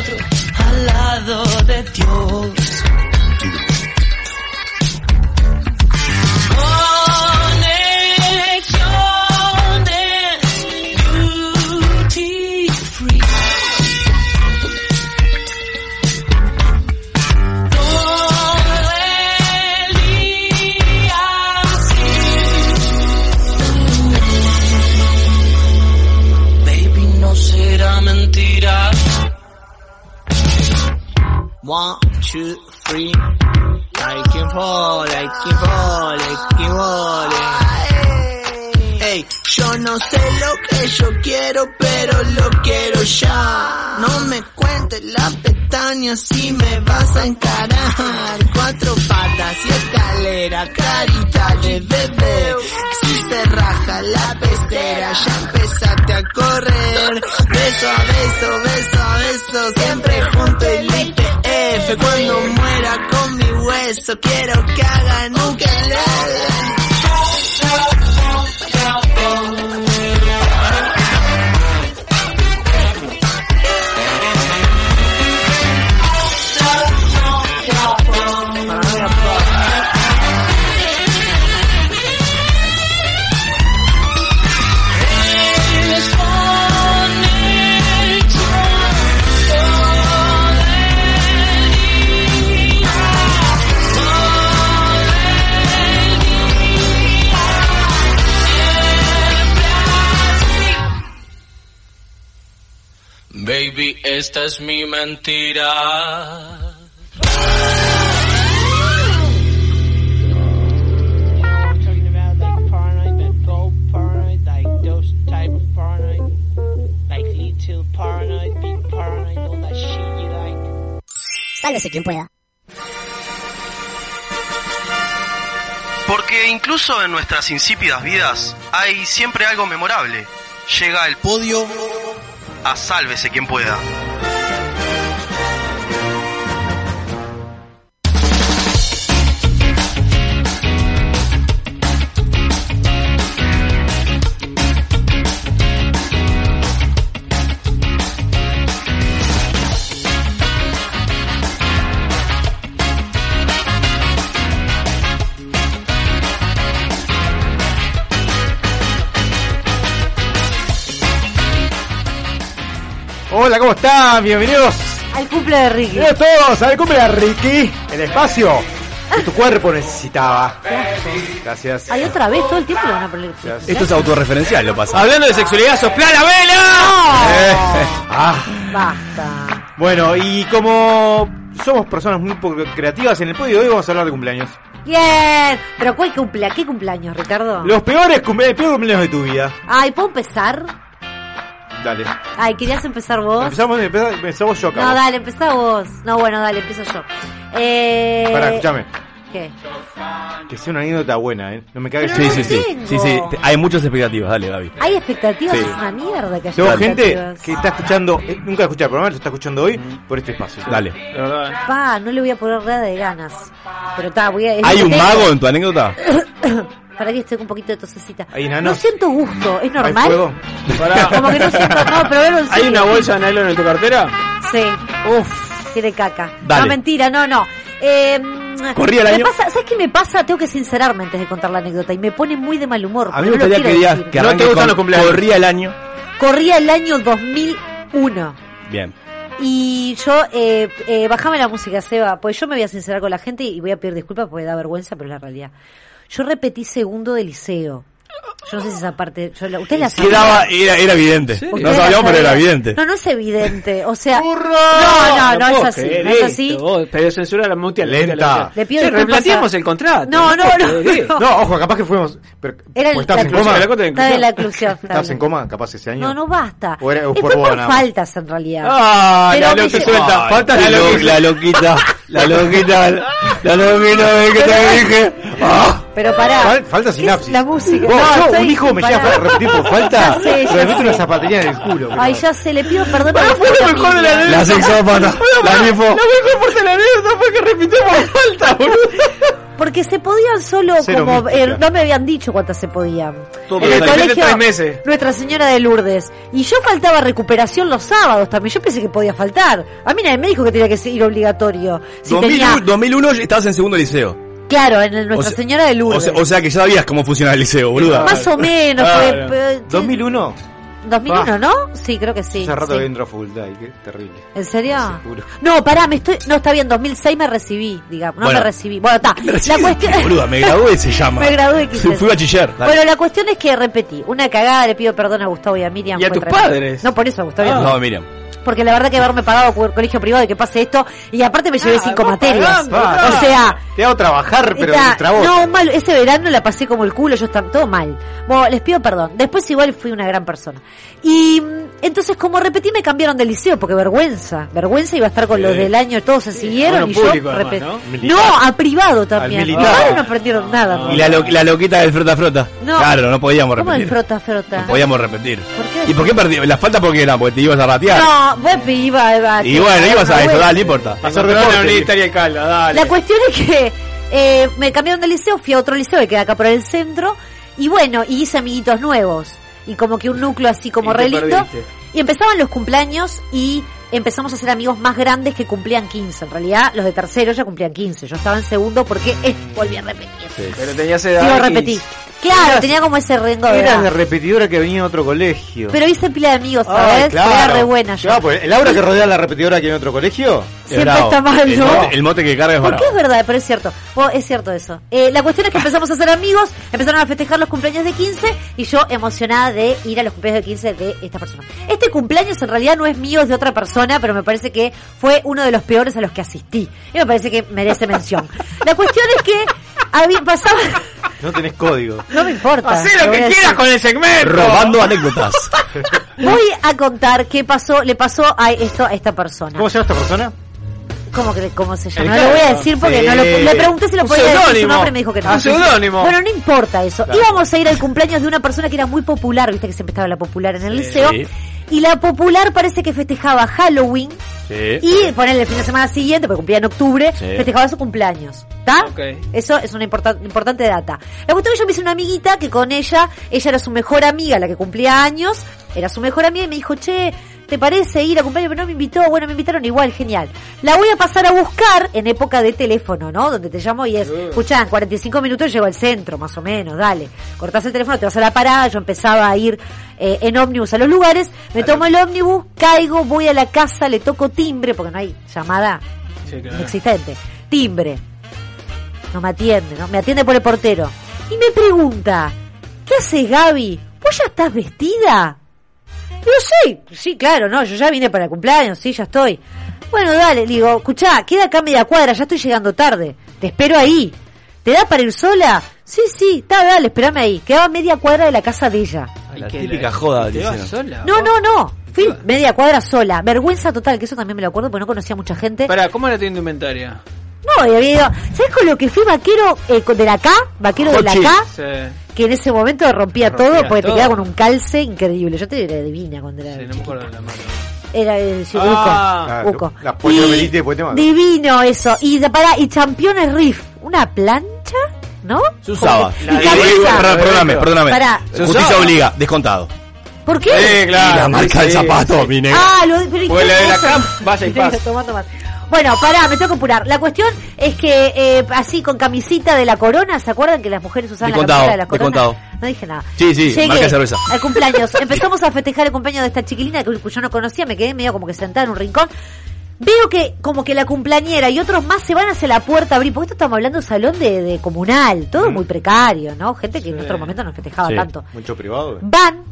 [SPEAKER 1] En
[SPEAKER 17] si me vas a encarar. Cuatro patas y escalera, carita de bebé. Si se raja la pecera, ya empezaste a correr. Beso a beso, beso a beso, siempre junto el IPF. Cuando muera con mi hueso, quiero que hagan un quelele.
[SPEAKER 18] That shit you like.
[SPEAKER 19] Sálvese quien pueda.
[SPEAKER 20] Porque incluso en nuestras insípidas vidas hay siempre algo memorable. Llega el podio a sálvese quien pueda.
[SPEAKER 5] Hola, ¿cómo están? Bienvenidos.
[SPEAKER 4] Al cumple de Ricky.
[SPEAKER 5] Bienvenidos todos al cumple de Ricky. El espacio que tu cuerpo necesitaba. Gracias.
[SPEAKER 4] Hay otra vez, todo el tiempo le van a poner.
[SPEAKER 3] Esto es autorreferencial, lo pasa.
[SPEAKER 2] Hablando de sexualidad, sopla la vela.
[SPEAKER 5] Eh, ah.
[SPEAKER 4] Basta.
[SPEAKER 5] Bueno, y como somos personas muy poco creativas, en el podio de hoy vamos a hablar de cumpleaños.
[SPEAKER 4] Bien. Pero ¿cuál cumple? ¿Qué cumpleaños, Ricardo?
[SPEAKER 5] Los peores cumple- el peor cumpleaños de tu vida.
[SPEAKER 4] Ay, ¿puedo empezar?
[SPEAKER 5] Dale.
[SPEAKER 4] Ay, ¿querías empezar vos?
[SPEAKER 5] Empezamos, empezamos, empezamos yo,
[SPEAKER 4] No,
[SPEAKER 5] cabrón.
[SPEAKER 4] dale, empezá vos. No, bueno, dale, empiezo yo. Eh...
[SPEAKER 5] Pará, escúchame.
[SPEAKER 4] ¿Qué?
[SPEAKER 5] Que sea una anécdota buena, ¿eh? No me cagues.
[SPEAKER 3] Sí, sí, sí. Sí, sí. te- Hay muchas expectativas, dale, Gaby.
[SPEAKER 4] ¿Hay expectativas?
[SPEAKER 3] Sí.
[SPEAKER 4] Es una mierda que haya
[SPEAKER 5] Tengo gente que está escuchando, eh, nunca escuché el programa, lo está escuchando hoy por este espacio.
[SPEAKER 3] Dale.
[SPEAKER 4] Pa, no le voy a poner nada de ganas. Pero está, voy a...
[SPEAKER 3] ¿Hay un
[SPEAKER 4] tengo.
[SPEAKER 3] mago en tu anécdota?
[SPEAKER 4] Para que estoy con un poquito de tosecita.
[SPEAKER 5] ¿Hay
[SPEAKER 4] No siento gusto, ¿es
[SPEAKER 5] ¿Hay
[SPEAKER 4] normal? Como que no siento, no, pero en
[SPEAKER 2] ¿Hay una bolsa de nylon en tu cartera?
[SPEAKER 4] Sí. Uf, tiene caca.
[SPEAKER 3] Dale.
[SPEAKER 4] No, mentira, no, no. Eh,
[SPEAKER 3] Corría el
[SPEAKER 4] me
[SPEAKER 3] año.
[SPEAKER 4] Pasa, ¿Sabes qué me pasa? Tengo que sincerarme antes de contar la anécdota y me pone muy de mal humor.
[SPEAKER 3] A mí me
[SPEAKER 4] no
[SPEAKER 3] gustaría que digas que
[SPEAKER 2] No te gustan los cumpleaños.
[SPEAKER 3] corría el año.
[SPEAKER 4] Corría el año 2001.
[SPEAKER 3] Bien.
[SPEAKER 4] Y yo, eh, eh, bajame la música, Seba, pues yo me voy a sincerar con la gente y voy a pedir disculpas porque da vergüenza, pero es la realidad. Yo repetí segundo de liceo. Yo no sé si esa parte, yo la, ¿usted la
[SPEAKER 3] era, era evidente.
[SPEAKER 4] ¿Usted
[SPEAKER 3] No sabíamos, pero era evidente.
[SPEAKER 4] No, no es evidente. O sea, no, no, no, es así.
[SPEAKER 2] creer
[SPEAKER 4] No es así.
[SPEAKER 2] esto, vos, Pero censura la mutea.
[SPEAKER 5] Lenta.
[SPEAKER 4] Le pido
[SPEAKER 2] Sí,
[SPEAKER 4] disculpas
[SPEAKER 2] replanteamos
[SPEAKER 4] a-
[SPEAKER 2] el contrato.
[SPEAKER 4] No, no, no.
[SPEAKER 5] No, ojo, capaz que fuimos. Pero,
[SPEAKER 4] Era el-
[SPEAKER 5] ¿o ¿Estás
[SPEAKER 4] la
[SPEAKER 5] en coma?
[SPEAKER 2] de
[SPEAKER 4] la inclusión. está
[SPEAKER 5] ¿Estás
[SPEAKER 4] bien.
[SPEAKER 5] en coma? Capaz ese año.
[SPEAKER 4] No, no basta.
[SPEAKER 5] O era- o por
[SPEAKER 4] por faltas en realidad.
[SPEAKER 2] Ah,
[SPEAKER 4] Pero
[SPEAKER 2] la loca suelta.
[SPEAKER 3] La,
[SPEAKER 2] la
[SPEAKER 3] lo-
[SPEAKER 2] loca.
[SPEAKER 3] la loquita, la loquita, la loquita que te dije.
[SPEAKER 4] Pero pará.
[SPEAKER 5] Fal- falta
[SPEAKER 4] ¿Qué
[SPEAKER 5] sinapsis.
[SPEAKER 4] La música.
[SPEAKER 5] Vos,
[SPEAKER 4] no,
[SPEAKER 5] yo, un hijo me
[SPEAKER 4] pará.
[SPEAKER 5] llama a repetir por falta,
[SPEAKER 4] Ya sé,
[SPEAKER 5] pero
[SPEAKER 4] ya
[SPEAKER 5] me meto
[SPEAKER 4] sé.
[SPEAKER 5] una zapatería en el culo.
[SPEAKER 4] Ay, ya se le pido perdón
[SPEAKER 2] Pará, fue lo mejor de la
[SPEAKER 4] familia.
[SPEAKER 3] La sexópata, la nifo.
[SPEAKER 2] La mejor de la anécdota fue que repitió por falta, boludo.
[SPEAKER 4] Porque se podían solo
[SPEAKER 5] Cero
[SPEAKER 4] como... eh, no me habían dicho cuántas se podían.
[SPEAKER 2] Todo
[SPEAKER 4] en el colegio,
[SPEAKER 2] tres meses.
[SPEAKER 4] Nuestra Señora de Lourdes. Y yo faltaba recuperación los sábados también. Yo pensé que podía faltar. A mí nadie me dijo que tenía que ser obligatorio. Si
[SPEAKER 3] 2001,
[SPEAKER 4] tenía...
[SPEAKER 3] 2001 estabas en segundo liceo.
[SPEAKER 4] Claro, en el Nuestra
[SPEAKER 3] O sea-
[SPEAKER 4] Señora de
[SPEAKER 3] O
[SPEAKER 4] Lourdes.
[SPEAKER 3] sea, o sea que ya sabías cómo funciona el liceo, boluda.
[SPEAKER 4] Más o menos.
[SPEAKER 2] Claro.
[SPEAKER 4] fue- fue-
[SPEAKER 5] 2001.
[SPEAKER 4] 2001, ¿no? Sí, creo que sí.
[SPEAKER 5] Hace rato
[SPEAKER 4] sí.
[SPEAKER 5] que entro a facultad y qué terrible.
[SPEAKER 4] ¿En serio? No, pará, me estoy... No, está bien, 2006 me recibí, digamos. No
[SPEAKER 3] Bueno.
[SPEAKER 4] me recibí. Bueno, está. La cuestión...
[SPEAKER 3] Boluda, me gradué se llama.
[SPEAKER 4] Me gradué, quise
[SPEAKER 3] Sí, Fui bachiller. dale.
[SPEAKER 4] Bueno, la cuestión es que repetí. Una cagada, le pido perdón a Gustavo y a Miriam.
[SPEAKER 2] Y a tus
[SPEAKER 4] tremendo.
[SPEAKER 2] padres.
[SPEAKER 4] No, por eso, a Gustavo y a
[SPEAKER 3] No,
[SPEAKER 4] Miriam. Porque la verdad que haberme pagado por colegio privado y que pase esto. Y aparte me llevé
[SPEAKER 2] Ah,
[SPEAKER 4] cinco materias.
[SPEAKER 2] pagando,
[SPEAKER 4] o sea,
[SPEAKER 5] Te hago trabajar, pero
[SPEAKER 4] Está- no, mal, ese verano la pasé como el culo, yo estaba todo mal. Bueno, les pido perdón. Después igual fui una gran persona. Y mm, entonces como repetí me cambiaron de liceo porque vergüenza, vergüenza iba a estar con los del año, todos se siguieron
[SPEAKER 2] Bueno,
[SPEAKER 4] y
[SPEAKER 2] público,
[SPEAKER 4] yo
[SPEAKER 2] además,
[SPEAKER 4] repetí.
[SPEAKER 2] ¿no?
[SPEAKER 4] No, a privado también. Padres no aprendieron nada.
[SPEAKER 3] Y la, lo- la loquita del frota frota.
[SPEAKER 4] No.
[SPEAKER 3] Claro, no podíamos
[SPEAKER 4] ¿Cómo el
[SPEAKER 3] repetir.
[SPEAKER 4] frota frota?
[SPEAKER 3] No podíamos repetir.
[SPEAKER 4] ¿Por qué?
[SPEAKER 3] ¿Y por qué perdí? La falta porque era, porque te ibas a ratear.
[SPEAKER 4] No, vos iba, iba
[SPEAKER 3] Y bueno, ibas a eso, dale, no importa.
[SPEAKER 5] Hacer deporte.
[SPEAKER 2] Calda, dale.
[SPEAKER 4] La cuestión es que eh, me cambiaron de liceo, fui a otro liceo que queda acá por el centro, y bueno, y hice amiguitos nuevos. Y como que un núcleo así como
[SPEAKER 2] Y te
[SPEAKER 4] re lindo.
[SPEAKER 2] perdiste.
[SPEAKER 4] Y empezaban los cumpleaños y empezamos a ser amigos más grandes que cumplían 15. En realidad, los de tercero ya cumplían 15. Yo estaba en segundo porque eh, volví a repetir.
[SPEAKER 2] Pero tenías edad. De
[SPEAKER 4] repetí.
[SPEAKER 2] 15.
[SPEAKER 4] Claro, tenía como ese rengo de
[SPEAKER 5] Eras
[SPEAKER 4] edad.
[SPEAKER 5] de repetidora que venía a otro colegio.
[SPEAKER 4] Pero hice pila de amigos,
[SPEAKER 5] Ay,
[SPEAKER 4] ¿sabes?
[SPEAKER 5] claro.
[SPEAKER 4] Era re buena yo.
[SPEAKER 5] Claro, pues, el aura que rodea a la repetidora que en otro colegio.
[SPEAKER 4] Siempre
[SPEAKER 3] Bravo.
[SPEAKER 4] está mal,
[SPEAKER 3] el
[SPEAKER 4] ¿no?
[SPEAKER 3] Mote, el mote que carga es
[SPEAKER 4] Porque
[SPEAKER 3] bravo.
[SPEAKER 4] es verdad, pero es cierto. Es cierto eso. Eh, la cuestión es que empezamos a ser amigos, empezaron a festejar los cumpleaños de 15 y yo emocionada de ir a los cumpleaños de 15 de esta persona. Este cumpleaños en realidad no es mío, es de otra persona, pero me parece que fue uno de los peores a los que asistí. Y me parece que merece mención. La cuestión es que había pasado...
[SPEAKER 5] No tenés código.
[SPEAKER 4] No me importa.
[SPEAKER 2] Hacé lo que
[SPEAKER 4] a
[SPEAKER 2] quieras
[SPEAKER 4] decir.
[SPEAKER 2] con el segmento.
[SPEAKER 3] Robando anécdotas.
[SPEAKER 4] Voy a contar qué pasó, le pasó a esto a esta persona.
[SPEAKER 5] ¿Cómo se llama esta persona?
[SPEAKER 4] ¿Cómo, que, cómo se llama?
[SPEAKER 2] El
[SPEAKER 4] No lo voy a decir porque
[SPEAKER 5] Sí.
[SPEAKER 4] no lo, le pregunté si lo
[SPEAKER 2] Un
[SPEAKER 4] podía decir su nombre y me dijo que no.
[SPEAKER 2] Un seudónimo.
[SPEAKER 4] Bueno, no importa eso. Íbamos a ir al cumpleaños de una persona que era muy popular, viste que siempre estaba la popular en el liceo.
[SPEAKER 3] Sí.
[SPEAKER 4] Y la popular parece que festejaba Halloween
[SPEAKER 3] Sí.
[SPEAKER 4] y ponerle el fin de semana siguiente, porque cumplía en octubre,
[SPEAKER 3] Sí.
[SPEAKER 4] festejaba su cumpleaños. ¿Está?
[SPEAKER 2] Ok.
[SPEAKER 4] Eso es una importa- importante data. La cuestión es que yo me hice una amiguita que con ella, ella era su mejor amiga, la que cumplía años, era su mejor amiga y me dijo, che, ¿te parece ir a cumpleaños? Pero no me invitó, bueno, me invitaron igual, genial. La voy a pasar a buscar en época de teléfono, ¿no? Donde te llamo y es, escuchá, en 45 minutos llego al centro, más o menos, dale. Cortás el teléfono, te vas a la parada, yo empezaba a ir eh, en ómnibus a los lugares, me tomo el ómnibus, caigo, voy a la casa, le toco timbre, porque no hay llamada
[SPEAKER 2] Sí, claro.
[SPEAKER 4] inexistente. Timbre. No me atiende, ¿no? Me atiende por el portero. Y me pregunta, ¿qué haces Gaby? ¿Vos ya estás vestida? Digo, sí, sí, claro, no, yo ya vine para el cumpleaños, sí, ya estoy. Bueno, dale, digo, escuchá, queda acá media cuadra, ya estoy llegando tarde. Te espero ahí. ¿Te da para ir sola? Sí, sí, está, dale, espérame ahí. Quedaba media cuadra de la casa de ella.
[SPEAKER 3] La típica joda,
[SPEAKER 2] ¿Te vas
[SPEAKER 3] dicen.
[SPEAKER 2] sola?
[SPEAKER 4] No, no, no. Fui media cuadra sola. Vergüenza total, que eso también me lo acuerdo porque no conocía mucha gente.
[SPEAKER 2] Pará, ¿cómo era tu indumentaria?
[SPEAKER 4] No, y había ido. ¿Sabes con lo que fui vaquero eh, de la K? Vaquero de la. K,
[SPEAKER 2] Sí.
[SPEAKER 4] Que en ese momento rompía,
[SPEAKER 2] Rompía
[SPEAKER 4] todo porque
[SPEAKER 2] todo.
[SPEAKER 4] te quedaba con un calce increíble. Yo te era divina cuando era.
[SPEAKER 2] Sí, no me acuerdo de la mano.
[SPEAKER 4] Era el sí,
[SPEAKER 2] Ah,
[SPEAKER 4] Uco. Uco.
[SPEAKER 5] La pollo
[SPEAKER 4] Y
[SPEAKER 5] melite, después te mando.
[SPEAKER 4] Divino eso. Y para, y Championes Riff. Una plancha, ¿no?
[SPEAKER 3] Se usaba.
[SPEAKER 4] Como-
[SPEAKER 3] Y- perdón, Perdóname, perdóname.
[SPEAKER 4] Pará.
[SPEAKER 3] Justicia obliga, descontado.
[SPEAKER 4] ¿Por qué?
[SPEAKER 3] Y la marca del zapato, mi negro.
[SPEAKER 4] Ah, lo pero ¿y
[SPEAKER 3] Porque
[SPEAKER 4] qué
[SPEAKER 3] la de la? Camp, vaya y paz.
[SPEAKER 4] Tomá, tomá. Bueno, pará, me tengo que apurar. La cuestión es que eh, así con camisita de la corona, ¿se acuerdan que las mujeres usaban la camiseta de la corona? No dije nada.
[SPEAKER 3] Sí, sí,
[SPEAKER 4] Llegué
[SPEAKER 3] marca de cerveza.
[SPEAKER 4] Al cumpleaños. Empezamos a festejar el cumpleaños de esta chiquilina que yo no conocía, me quedé medio como que sentada en un rincón. Veo que como que la cumpleañera y otros más se van hacia la puerta a abrir, porque esto estamos hablando de salón de, de comunal, todo muy precario, ¿no? Gente que en otro momento no festejaba
[SPEAKER 5] Sí,
[SPEAKER 4] tanto.
[SPEAKER 5] Mucho privado.
[SPEAKER 4] Van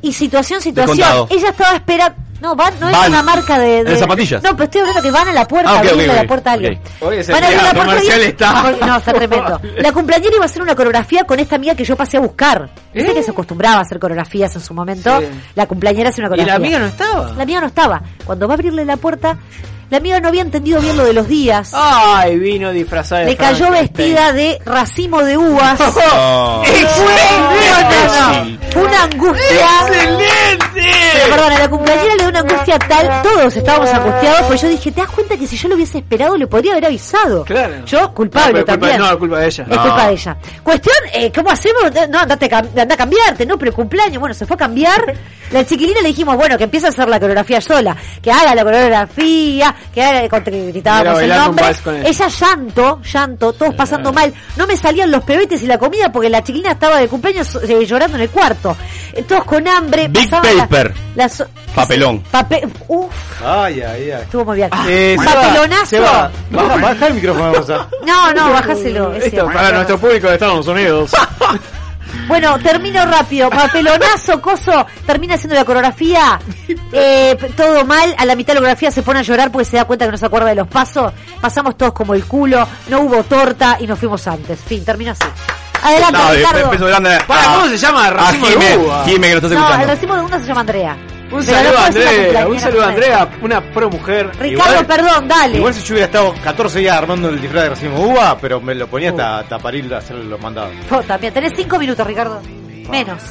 [SPEAKER 4] y situación, situación. Ella estaba esperando. No, van, no es una marca de. de-
[SPEAKER 3] ¿En zapatillas?
[SPEAKER 4] No, pero estoy hablando que van a la puerta,
[SPEAKER 3] Ah,
[SPEAKER 4] a la puerta a alguien.
[SPEAKER 3] Ok.
[SPEAKER 2] Oye, ese
[SPEAKER 4] Van a abrir la
[SPEAKER 2] empleado
[SPEAKER 4] puerta
[SPEAKER 2] comercial está.
[SPEAKER 4] Porque- No, está tremendo. La cumpleañera iba a hacer una coreografía con esta amiga que yo pasé a buscar. Viste que se acostumbraba a hacer coreografías en su momento.
[SPEAKER 2] Sí.
[SPEAKER 4] La cumpleañera hace una
[SPEAKER 2] ¿Y la
[SPEAKER 4] coreografía.
[SPEAKER 2] amiga no estaba?
[SPEAKER 4] La amiga no estaba. Cuando va a abrirle la puerta, la amiga no había entendido bien lo de los días.
[SPEAKER 2] Ay, vino disfrazada de
[SPEAKER 4] Le cayó vestida de racimo de uvas.
[SPEAKER 3] No.
[SPEAKER 4] Y fue, no, no, no. Fue una angustia. Pero perdón, a la cumpleañera le dio una angustia tal, todos estábamos angustiados, pues yo dije, ¿te das cuenta que si yo lo hubiese esperado le podría haber avisado?
[SPEAKER 2] Claro.
[SPEAKER 4] Yo, culpable
[SPEAKER 2] No, pero culpa-
[SPEAKER 4] también.
[SPEAKER 2] no, culpa de ella.
[SPEAKER 4] Es
[SPEAKER 2] No.
[SPEAKER 4] culpa de ella. Cuestión, eh, ¿cómo hacemos? No, andate, anda a cambiarte, no, pero cumpleaños, bueno, se fue a cambiar. La chiquilina le dijimos, bueno, que empiece a hacer la coreografía sola, que haga la coreografía, que haga, con- que gritábamos
[SPEAKER 2] Era
[SPEAKER 4] el nombre.
[SPEAKER 2] él.
[SPEAKER 4] Ella llanto, llanto, todos pasando mal. No me salían los pebetes y la comida porque la chiquilina estaba de cumpleaños eh, llorando en el cuarto. Eh, Todos con hambre.
[SPEAKER 3] Big
[SPEAKER 4] la-
[SPEAKER 3] paper.
[SPEAKER 4] la so-
[SPEAKER 3] Papelón.
[SPEAKER 4] Papel, uf,
[SPEAKER 5] Ay, ay, ay.
[SPEAKER 4] estuvo muy bien.
[SPEAKER 5] Eh,
[SPEAKER 4] Papelonazo.
[SPEAKER 5] Baja, baja el micrófono, vamos a.
[SPEAKER 4] No, no, bájaselo. ese.
[SPEAKER 2] Esto para nuestro público de Estados Unidos.
[SPEAKER 4] Bueno, termino rápido. Papelonazo, coso, termina haciendo la coreografía. Eh, todo mal. A la mitad de la coreografía se pone a llorar porque se da cuenta que no se acuerda de los pasos. Pasamos todos como el culo. No hubo torta y nos fuimos antes. Fin, termina así. Adelante,
[SPEAKER 3] No,
[SPEAKER 4] Ricardo.
[SPEAKER 3] beso grande.
[SPEAKER 2] Para, ¿cómo se llama? Racimo de uva.
[SPEAKER 3] Jime, que lo estás
[SPEAKER 4] No, el
[SPEAKER 3] escuchando.
[SPEAKER 4] racimo de una se llama Andrea.
[SPEAKER 2] Un
[SPEAKER 4] Pero
[SPEAKER 2] saludo
[SPEAKER 4] no
[SPEAKER 2] a Andrea, un saludo a Andrea, una pro mujer.
[SPEAKER 4] Ricardo,
[SPEAKER 5] Igual-
[SPEAKER 4] perdón, dale.
[SPEAKER 5] Igual si yo hubiera estado 14 días armando el disfraz de racimo uva, pero me lo ponía hasta, hasta a hacer los mandados.
[SPEAKER 4] También. Tenés cinco minutos, Ricardo. Menos.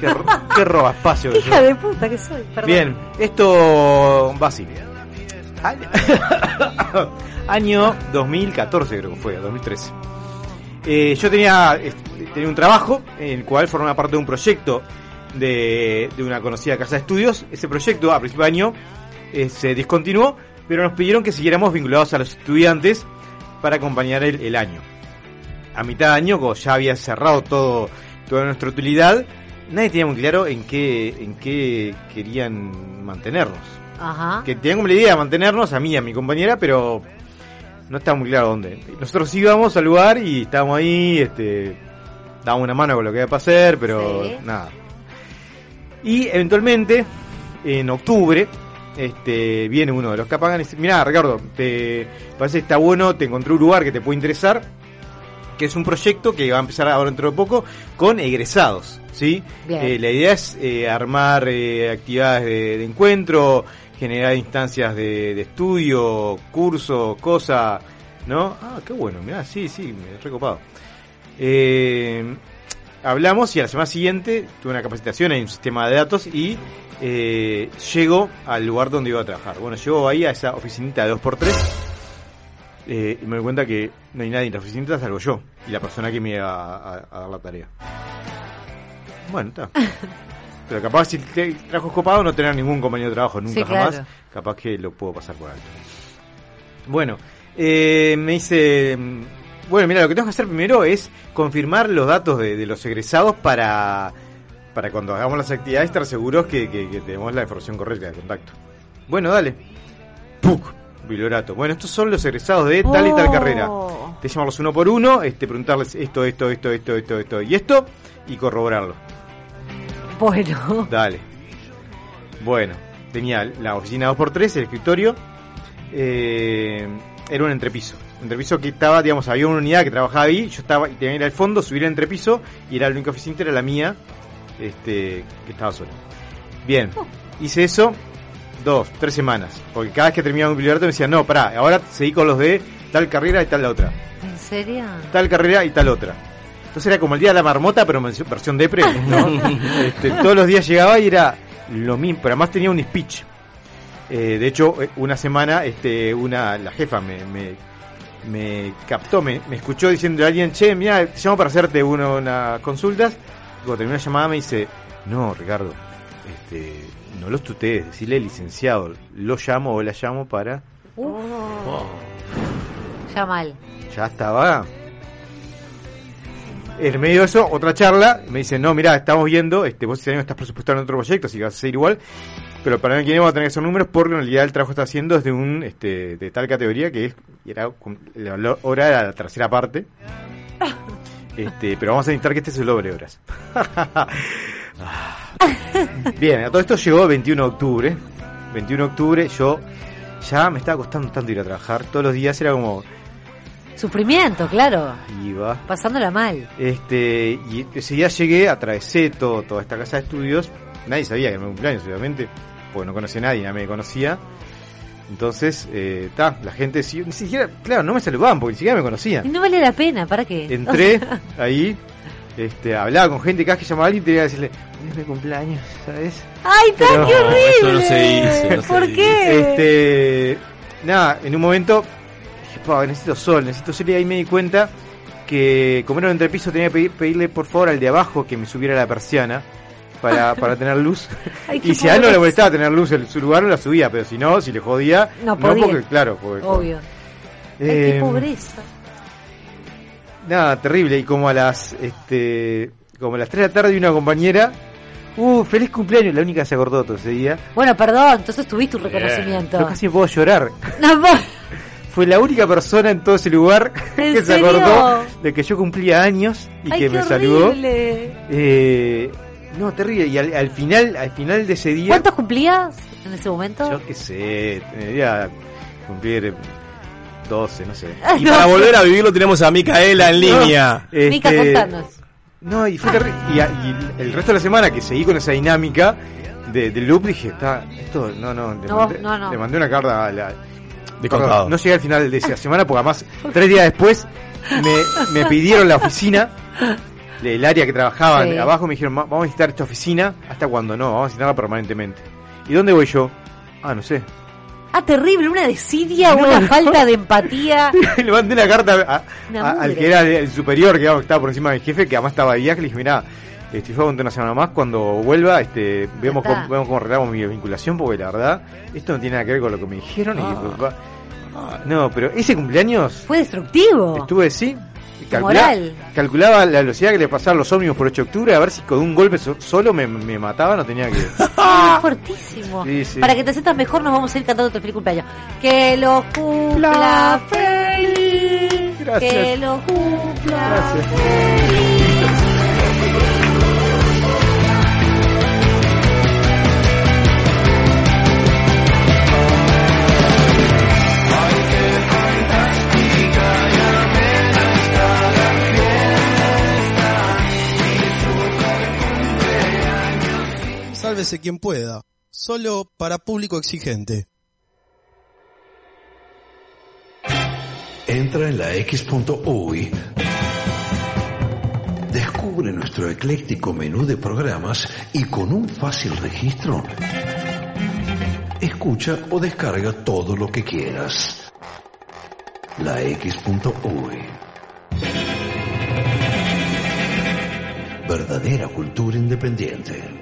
[SPEAKER 5] Qué, qué roba espacio
[SPEAKER 4] Hija
[SPEAKER 5] yo.
[SPEAKER 4] de puta que soy. Perdón.
[SPEAKER 5] Bien, esto va así. Año- Año 2014 creo que fue, 2013. Eh, yo tenía, tenía un trabajo en el cual formaba parte de un proyecto de, de una conocida casa de estudios. Ese proyecto a principio de año eh, se discontinuó, pero nos pidieron que siguiéramos vinculados a los estudiantes para acompañar el, el año. A mitad de año, como ya había cerrado todo, toda nuestra utilidad, nadie tenía muy claro en qué, en qué querían mantenernos.
[SPEAKER 4] Ajá.
[SPEAKER 5] Que tenían como la idea de mantenernos, a mí y a mi compañera, pero no estaba muy claro dónde. Nosotros íbamos al lugar y estábamos ahí, este, dábamos una mano con lo que iba a pasar, pero
[SPEAKER 4] Sí.
[SPEAKER 5] nada. Y eventualmente, en octubre, este, viene uno de los que apagan y dice, mira Ricardo, te parece que está bueno, te encontré un lugar que te puede interesar, que es un proyecto que va a empezar ahora dentro de poco con egresados, ¿sí? Eh, la idea es eh, armar eh, actividades de, de encuentro, generar instancias de, de estudio, curso, cosa, ¿no? Ah, qué bueno, mirá, sí, sí, me he recopado. Eh, hablamos y a la semana siguiente tuve una capacitación en un sistema de datos y eh, llego al lugar donde iba a trabajar. Bueno, llego ahí a esa oficinita de 2x3 eh, y me doy cuenta que no hay nadie en la oficinita salvo yo y la persona que me iba a, a- a dar la tarea. Bueno, está. Pero capaz si trabajo es copado no tener ningún compañero de trabajo nunca
[SPEAKER 4] Sí, claro.
[SPEAKER 5] jamás. Capaz que lo puedo pasar por alto. Bueno, eh, me dice... Bueno, mira, lo que tengo que hacer primero es confirmar los datos de, de los egresados para, para cuando hagamos las actividades estar seguros que, que- que tenemos la información correcta de contacto. Bueno, dale. ¡Puc! Bibliorato. Bueno, estos son los egresados de tal y tal
[SPEAKER 4] Oh.
[SPEAKER 5] carrera. Te llamarlos uno por uno, este, preguntarles esto, esto, esto, esto, esto, esto y esto, y corroborarlo.
[SPEAKER 4] Bueno.
[SPEAKER 5] Dale. Bueno, tenía la oficina 2x3, el escritorio. eh, era un entrepiso. Un entrepiso que estaba, digamos, había una unidad que trabajaba ahí. Yo estaba, y tenía que ir al fondo, subir al entrepiso. Y era la única oficina, era la mía, este, que estaba sola. Bien, hice eso dos, tres semanas. Porque cada vez que terminaba un biblioteca me decían, no, pará, ahora seguí con los de tal carrera y tal la otra.
[SPEAKER 4] ¿En serio?
[SPEAKER 5] Tal carrera y tal otra. Entonces era como el día de la marmota, pero versión depre, ¿no? Este, todos los días llegaba y era lo mismo, pero además tenía un speech. Eh, de hecho, eh, una semana, este, una, la jefa me, me, me captó, me, me escuchó diciendo a alguien, che, mira, te llamo para hacerte uno, unas consultas. Cuando terminó la llamada me dice, no, Ricardo, este, no los tutees, decirle licenciado, lo llamo o la llamo para...
[SPEAKER 4] Uh. Ya mal.
[SPEAKER 5] Ya estaba. En medio de eso, otra charla, me dicen, no, mira, estamos viendo, este, vos este año estás presupuestado en otro proyecto, así que vas a seguir igual, pero para el año que viene vamos a tener hacer números porque en realidad el trabajo que está haciendo es de un, este, de tal categoría que es, era, la hora era la tercera parte, este, pero vamos a necesitar que este se logre horas. Bien, a todo esto llegó el 21 de octubre, 21 de octubre, yo ya me estaba costando tanto ir a trabajar, todos los días era como,
[SPEAKER 4] Sufrimiento, claro.
[SPEAKER 5] iba,
[SPEAKER 4] Pasándola mal.
[SPEAKER 5] Este, y ese día llegué, atravesé todo, toda esta casa de estudios. Nadie sabía que era mi cumpleaños, obviamente, porque no conocía a nadie, nadie me conocía. Entonces, eh, ta, la gente sí- ni siquiera, claro, no me saludaban porque ni siquiera me conocían.
[SPEAKER 4] Y no vale la pena, ¿para qué?
[SPEAKER 5] Entré ahí, este, hablaba con gente, cada vez que llamaba a alguien tenía que decirle, "Hoy es mi cumpleaños, ¿sabes?
[SPEAKER 4] ¡Ay, tan
[SPEAKER 5] Pero-
[SPEAKER 4] qué horrible!
[SPEAKER 3] eso no se dice, no se
[SPEAKER 4] ¿Por
[SPEAKER 3] dice.
[SPEAKER 4] qué?
[SPEAKER 5] Este, nada, en un momento dije, "Pa, necesito sol, necesito sol y ahí me di cuenta que como era un entrepiso tenía que pedir- pedirle por favor al de abajo que me subiera la persiana para, para tener luz.
[SPEAKER 4] Ay, qué
[SPEAKER 5] y si a él no le molestaba tener luz en su lugar, no la subía, pero si no, si le jodía,
[SPEAKER 4] No podía.
[SPEAKER 5] porque claro, porque,
[SPEAKER 4] Obvio. Ay,
[SPEAKER 5] Eh,
[SPEAKER 4] qué pobreza.
[SPEAKER 5] Nada, terrible. Y como a las este como a las 3 de la tarde una compañera, uh, feliz cumpleaños, la única que se acordó todo ese día.
[SPEAKER 4] Bueno, perdón, entonces tuviste un reconocimiento.
[SPEAKER 5] Yo casi puedo llorar.
[SPEAKER 4] No, vos-
[SPEAKER 5] Fue la única persona en todo ese lugar
[SPEAKER 4] ¿En
[SPEAKER 5] que se acordó de que yo cumplía años y
[SPEAKER 4] Ay,
[SPEAKER 5] que
[SPEAKER 4] qué
[SPEAKER 5] me saludó.
[SPEAKER 4] horrible.
[SPEAKER 5] Eh, no, terrible. Y al, al final, al final de ese día,
[SPEAKER 4] ¿Cuántos cumplías en ese momento?
[SPEAKER 5] yo qué sé, tendría que cumplir eh, 12, no sé.
[SPEAKER 3] Y para volver a vivirlo tenemos a Micaela en línea.
[SPEAKER 5] No,
[SPEAKER 4] Mica,
[SPEAKER 5] este,
[SPEAKER 4] contanos.
[SPEAKER 5] No, y fue terrible. Y, a- y el resto de la semana que seguí con esa dinámica de, del loop, dije, está, esto, no, no, le,
[SPEAKER 4] No,
[SPEAKER 5] mandé,
[SPEAKER 4] no, no.
[SPEAKER 5] le mandé una carta a la...
[SPEAKER 3] De contado.
[SPEAKER 5] No llegué al final de esa semana porque además, tres días después, me, me pidieron la oficina, del área que trabajaban
[SPEAKER 4] Sí.
[SPEAKER 5] abajo, me dijeron, "Va- vamos a necesitar esta oficina, hasta cuando no, vamos a necesitarla permanentemente. ¿Y dónde voy yo? Ah, no sé.
[SPEAKER 4] Ah, terrible, una desidia,
[SPEAKER 5] No,
[SPEAKER 4] una
[SPEAKER 5] no.
[SPEAKER 4] falta de empatía.
[SPEAKER 5] le mandé una carta a- al que era el superior, que estaba por encima de mi jefe, que además estaba de viaje, le dije, mira, este, yo una semana más, cuando vuelva, este, vemos cómo, vemos cómo arreglamos mi vinculación, porque la verdad, esto no tiene nada que ver con lo que me dijeron. y-
[SPEAKER 4] Ah.
[SPEAKER 5] no, pero ese cumpleaños
[SPEAKER 4] Fue destructivo.
[SPEAKER 5] estuve, sí,
[SPEAKER 4] Moral.
[SPEAKER 5] calculaba la velocidad que le pasaban los ómnibus por 8 de octubre, a ver si con un golpe so- solo me, me mataba, no tenía que...
[SPEAKER 4] Ah, fuertísimo.
[SPEAKER 5] Sí, sí.
[SPEAKER 4] Para que te sientas mejor, nos vamos a ir cantando tu feliz cumpleaños. Que lo cumpla feliz.
[SPEAKER 5] Gracias.
[SPEAKER 4] Que lo cumpla
[SPEAKER 5] Gracias.
[SPEAKER 6] Sálvese quien pueda. Solo para público exigente.
[SPEAKER 9] Entra en la X.UI. Descubre nuestro ecléctico menú de programas y con un fácil registro, escucha o descarga todo lo que quieras. La X.UI. Verdadera cultura independiente.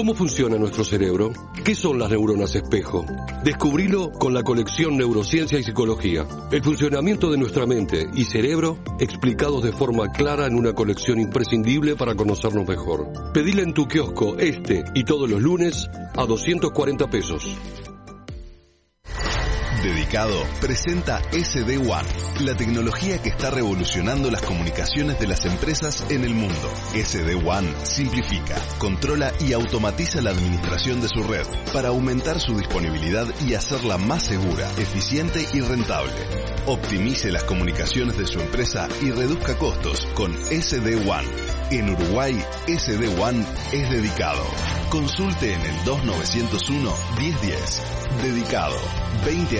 [SPEAKER 7] ¿Cómo funciona nuestro cerebro? ¿Qué son las neuronas espejo? Descubrilo con la colección Neurociencia y Psicología. El funcionamiento de nuestra mente y cerebro explicados de forma clara en una colección imprescindible para conocernos mejor. Pedile en tu kiosco este y todos los lunes a 240 pesos.
[SPEAKER 21] Dedicado presenta SD One, la tecnología que está revolucionando las comunicaciones de las empresas en el mundo. SD One simplifica, controla y automatiza la administración de su red para aumentar su disponibilidad y hacerla más segura, eficiente y rentable. Optimice las comunicaciones de su empresa y reduzca costos con SD One. En Uruguay, SD One es dedicado. Consulte en el 2901 1010. Dedicado. 20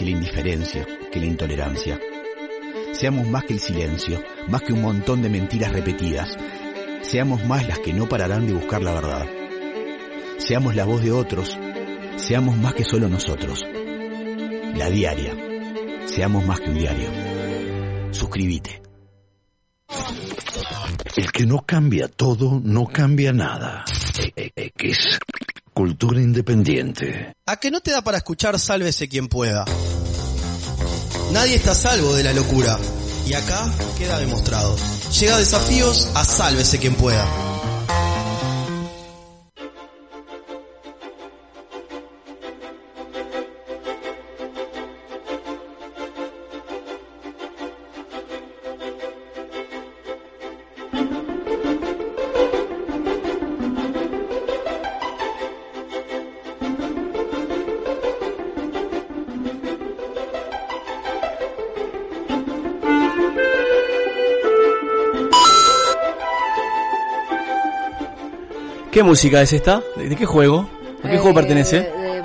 [SPEAKER 10] que la indiferencia, que la intolerancia. Seamos más que el silencio, más que un montón de mentiras repetidas. Seamos más las que no pararán de buscar la verdad. Seamos la voz de otros. Seamos más que solo nosotros. La diaria. Seamos más que un diario. Suscríbete.
[SPEAKER 9] El que no cambia todo, no cambia nada. E- e- X. Cultura independiente.
[SPEAKER 6] ¿A que no te da para escuchar Sálvese quien pueda? Nadie está salvo de la locura. Y acá queda demostrado. Llega desafíos a Sálvese quien pueda.
[SPEAKER 3] ¿Qué música es esta? ¿De, qué juego? ¿A qué juego pertenece?
[SPEAKER 4] Eh,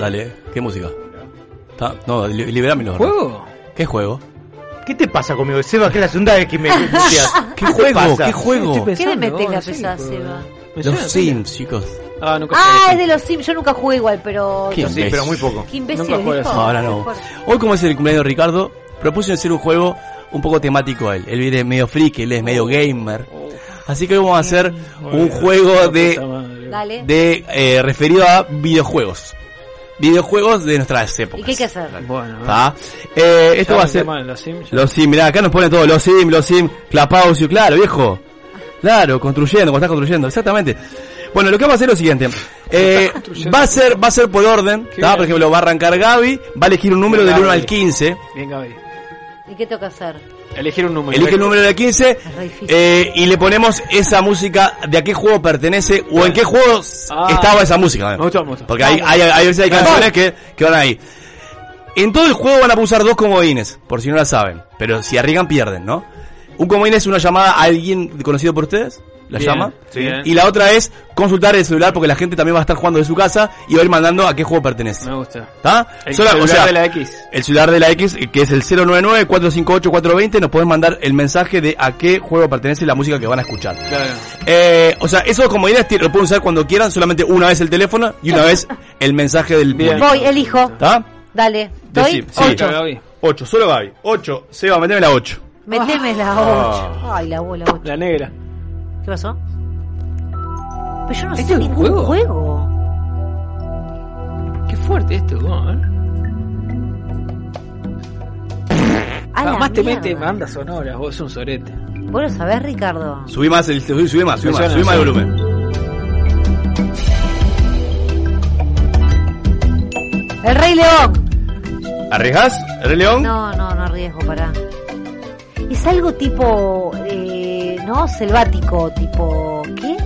[SPEAKER 3] Dale, ¿qué música? Ta- No, li- liberámelo.
[SPEAKER 5] ¿Juego?
[SPEAKER 3] ¿Qué juego?
[SPEAKER 5] ¿Qué te pasa conmigo, Seba? Que es la segunda vez que me.
[SPEAKER 3] ¿Qué juego? ¿Qué juego?
[SPEAKER 4] ¿Qué le metes la pesada, Seba?
[SPEAKER 3] Los Sims, chicos.
[SPEAKER 2] Ah, nunca
[SPEAKER 4] Ah, es de los Sims. Yo nunca jugué igual, pero.
[SPEAKER 3] Qué imbécil.
[SPEAKER 4] Qué imbécil,
[SPEAKER 3] Nunca jugué
[SPEAKER 4] dijo.
[SPEAKER 3] eso. Ahora no. Hoy, como es el cumpleaños de Ricardo, propuse hacer un juego un poco temático a él. Él viene medio friki, él es medio gamer. Así que hoy vamos a hacer un juego de,
[SPEAKER 4] Dale.
[SPEAKER 3] de eh, referido a videojuegos. Videojuegos de nuestras
[SPEAKER 4] ¿Y
[SPEAKER 3] épocas.
[SPEAKER 4] qué hay que hacer?
[SPEAKER 2] Bueno.
[SPEAKER 3] Eh, esto va a ser
[SPEAKER 2] los Sims,
[SPEAKER 3] los Sims, mirá, acá nos ponen todo los Sims, los Sims, Clapaucio, claro, viejo. Claro, construyendo, cuando estás construyendo, exactamente. Bueno, lo que vamos a hacer es lo siguiente. Eh, va a ser va a ser por orden. Por ejemplo, va a arrancar Gaby, va a elegir un número
[SPEAKER 2] Bien,
[SPEAKER 3] del 1
[SPEAKER 2] Gaby.
[SPEAKER 3] al 15.
[SPEAKER 2] Bien, Gaby.
[SPEAKER 4] ¿Y qué tengo que hacer?
[SPEAKER 2] Elegir un número.
[SPEAKER 3] Elige el número del 15
[SPEAKER 4] re difícil.
[SPEAKER 3] eh, y le ponemos esa música de a qué juego pertenece o en qué juego
[SPEAKER 2] Ah.
[SPEAKER 3] estaba esa música.
[SPEAKER 2] Me gustó, me gustó.
[SPEAKER 3] Porque hay, hay, hay veces hay canciones que, que van ahí. En todo el juego van a usar dos comodines, por si no la saben. Pero si arriesgan, pierden, ¿no? Un comodín es una llamada a alguien conocido por ustedes, la
[SPEAKER 2] Bien,
[SPEAKER 3] llama.
[SPEAKER 2] sí. Bien.
[SPEAKER 3] Y la otra es consultar el celular porque la gente también va a estar jugando de su casa y va a ir mandando a qué juego pertenece.
[SPEAKER 2] Me gusta.
[SPEAKER 3] ¿Está?
[SPEAKER 2] El
[SPEAKER 3] Sola-
[SPEAKER 2] celular de la X.
[SPEAKER 3] El celular de la X, que es el 099-458-420, nos pueden mandar el mensaje de a qué juego pertenece la música que van a escuchar.
[SPEAKER 2] Claro.
[SPEAKER 3] Eh, o sea, esos comodines ti- lo pueden usar cuando quieran, solamente una vez el teléfono y una vez el mensaje del público.
[SPEAKER 4] Voy, elijo.
[SPEAKER 3] ¿Está?
[SPEAKER 4] Dale.
[SPEAKER 3] Sí.
[SPEAKER 4] Ocho.
[SPEAKER 3] 8, solo Gaby. 8, Seba, meteme la 8.
[SPEAKER 4] Meteme la
[SPEAKER 3] Ah.
[SPEAKER 4] 8. Ay, la bola 8.
[SPEAKER 2] La negra.
[SPEAKER 4] ¿Qué pasó? Pero yo no
[SPEAKER 2] ¿Este
[SPEAKER 4] sé
[SPEAKER 2] es un
[SPEAKER 4] ningún
[SPEAKER 2] juego?
[SPEAKER 4] juego.
[SPEAKER 2] Qué fuerte esto. ¿eh? Además te mete banda sonora, vos sos un sorete.
[SPEAKER 4] Vos lo sabés, Ricardo.
[SPEAKER 3] Subí más, el, subí, subí más, subí más, subí más el volumen.
[SPEAKER 4] El Rey León.
[SPEAKER 3] ¿Arriesgás, el Rey León?
[SPEAKER 4] No, no, no arriesgo, pará. Es algo tipo, eh, ¿no? Selvático, tipo, ¿qué?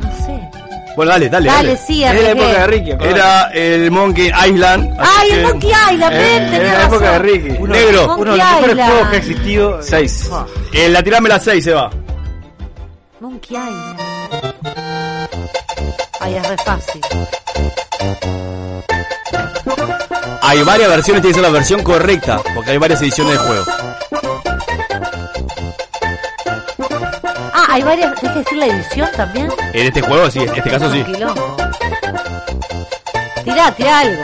[SPEAKER 4] No sé.
[SPEAKER 3] Bueno, dale, dale.
[SPEAKER 4] Dale, sí,
[SPEAKER 2] Es de la época de Ricky, acordate.
[SPEAKER 3] Era el Monkey Island. así
[SPEAKER 4] Ay, el
[SPEAKER 3] que-
[SPEAKER 4] Monkey Island,
[SPEAKER 3] Eh,
[SPEAKER 4] ven,
[SPEAKER 3] era
[SPEAKER 4] tenés
[SPEAKER 3] la época de
[SPEAKER 4] razón.
[SPEAKER 3] Ricky.
[SPEAKER 5] Uno,
[SPEAKER 3] Negro.
[SPEAKER 5] uno de los
[SPEAKER 4] Monkey
[SPEAKER 5] mejores
[SPEAKER 4] Island.
[SPEAKER 5] juegos que ha existido.
[SPEAKER 3] 6. Eh, la tirame la 6, Seba.
[SPEAKER 4] Monkey Island. Ay, es re fácil.
[SPEAKER 3] Hay varias versiones, tiene que ser la versión correcta, porque hay varias ediciones del juego.
[SPEAKER 4] Hay varias, ¿tienes que decir la edición también?
[SPEAKER 3] En este juego, sí, en este caso sí.
[SPEAKER 4] Tirá, tirá algo.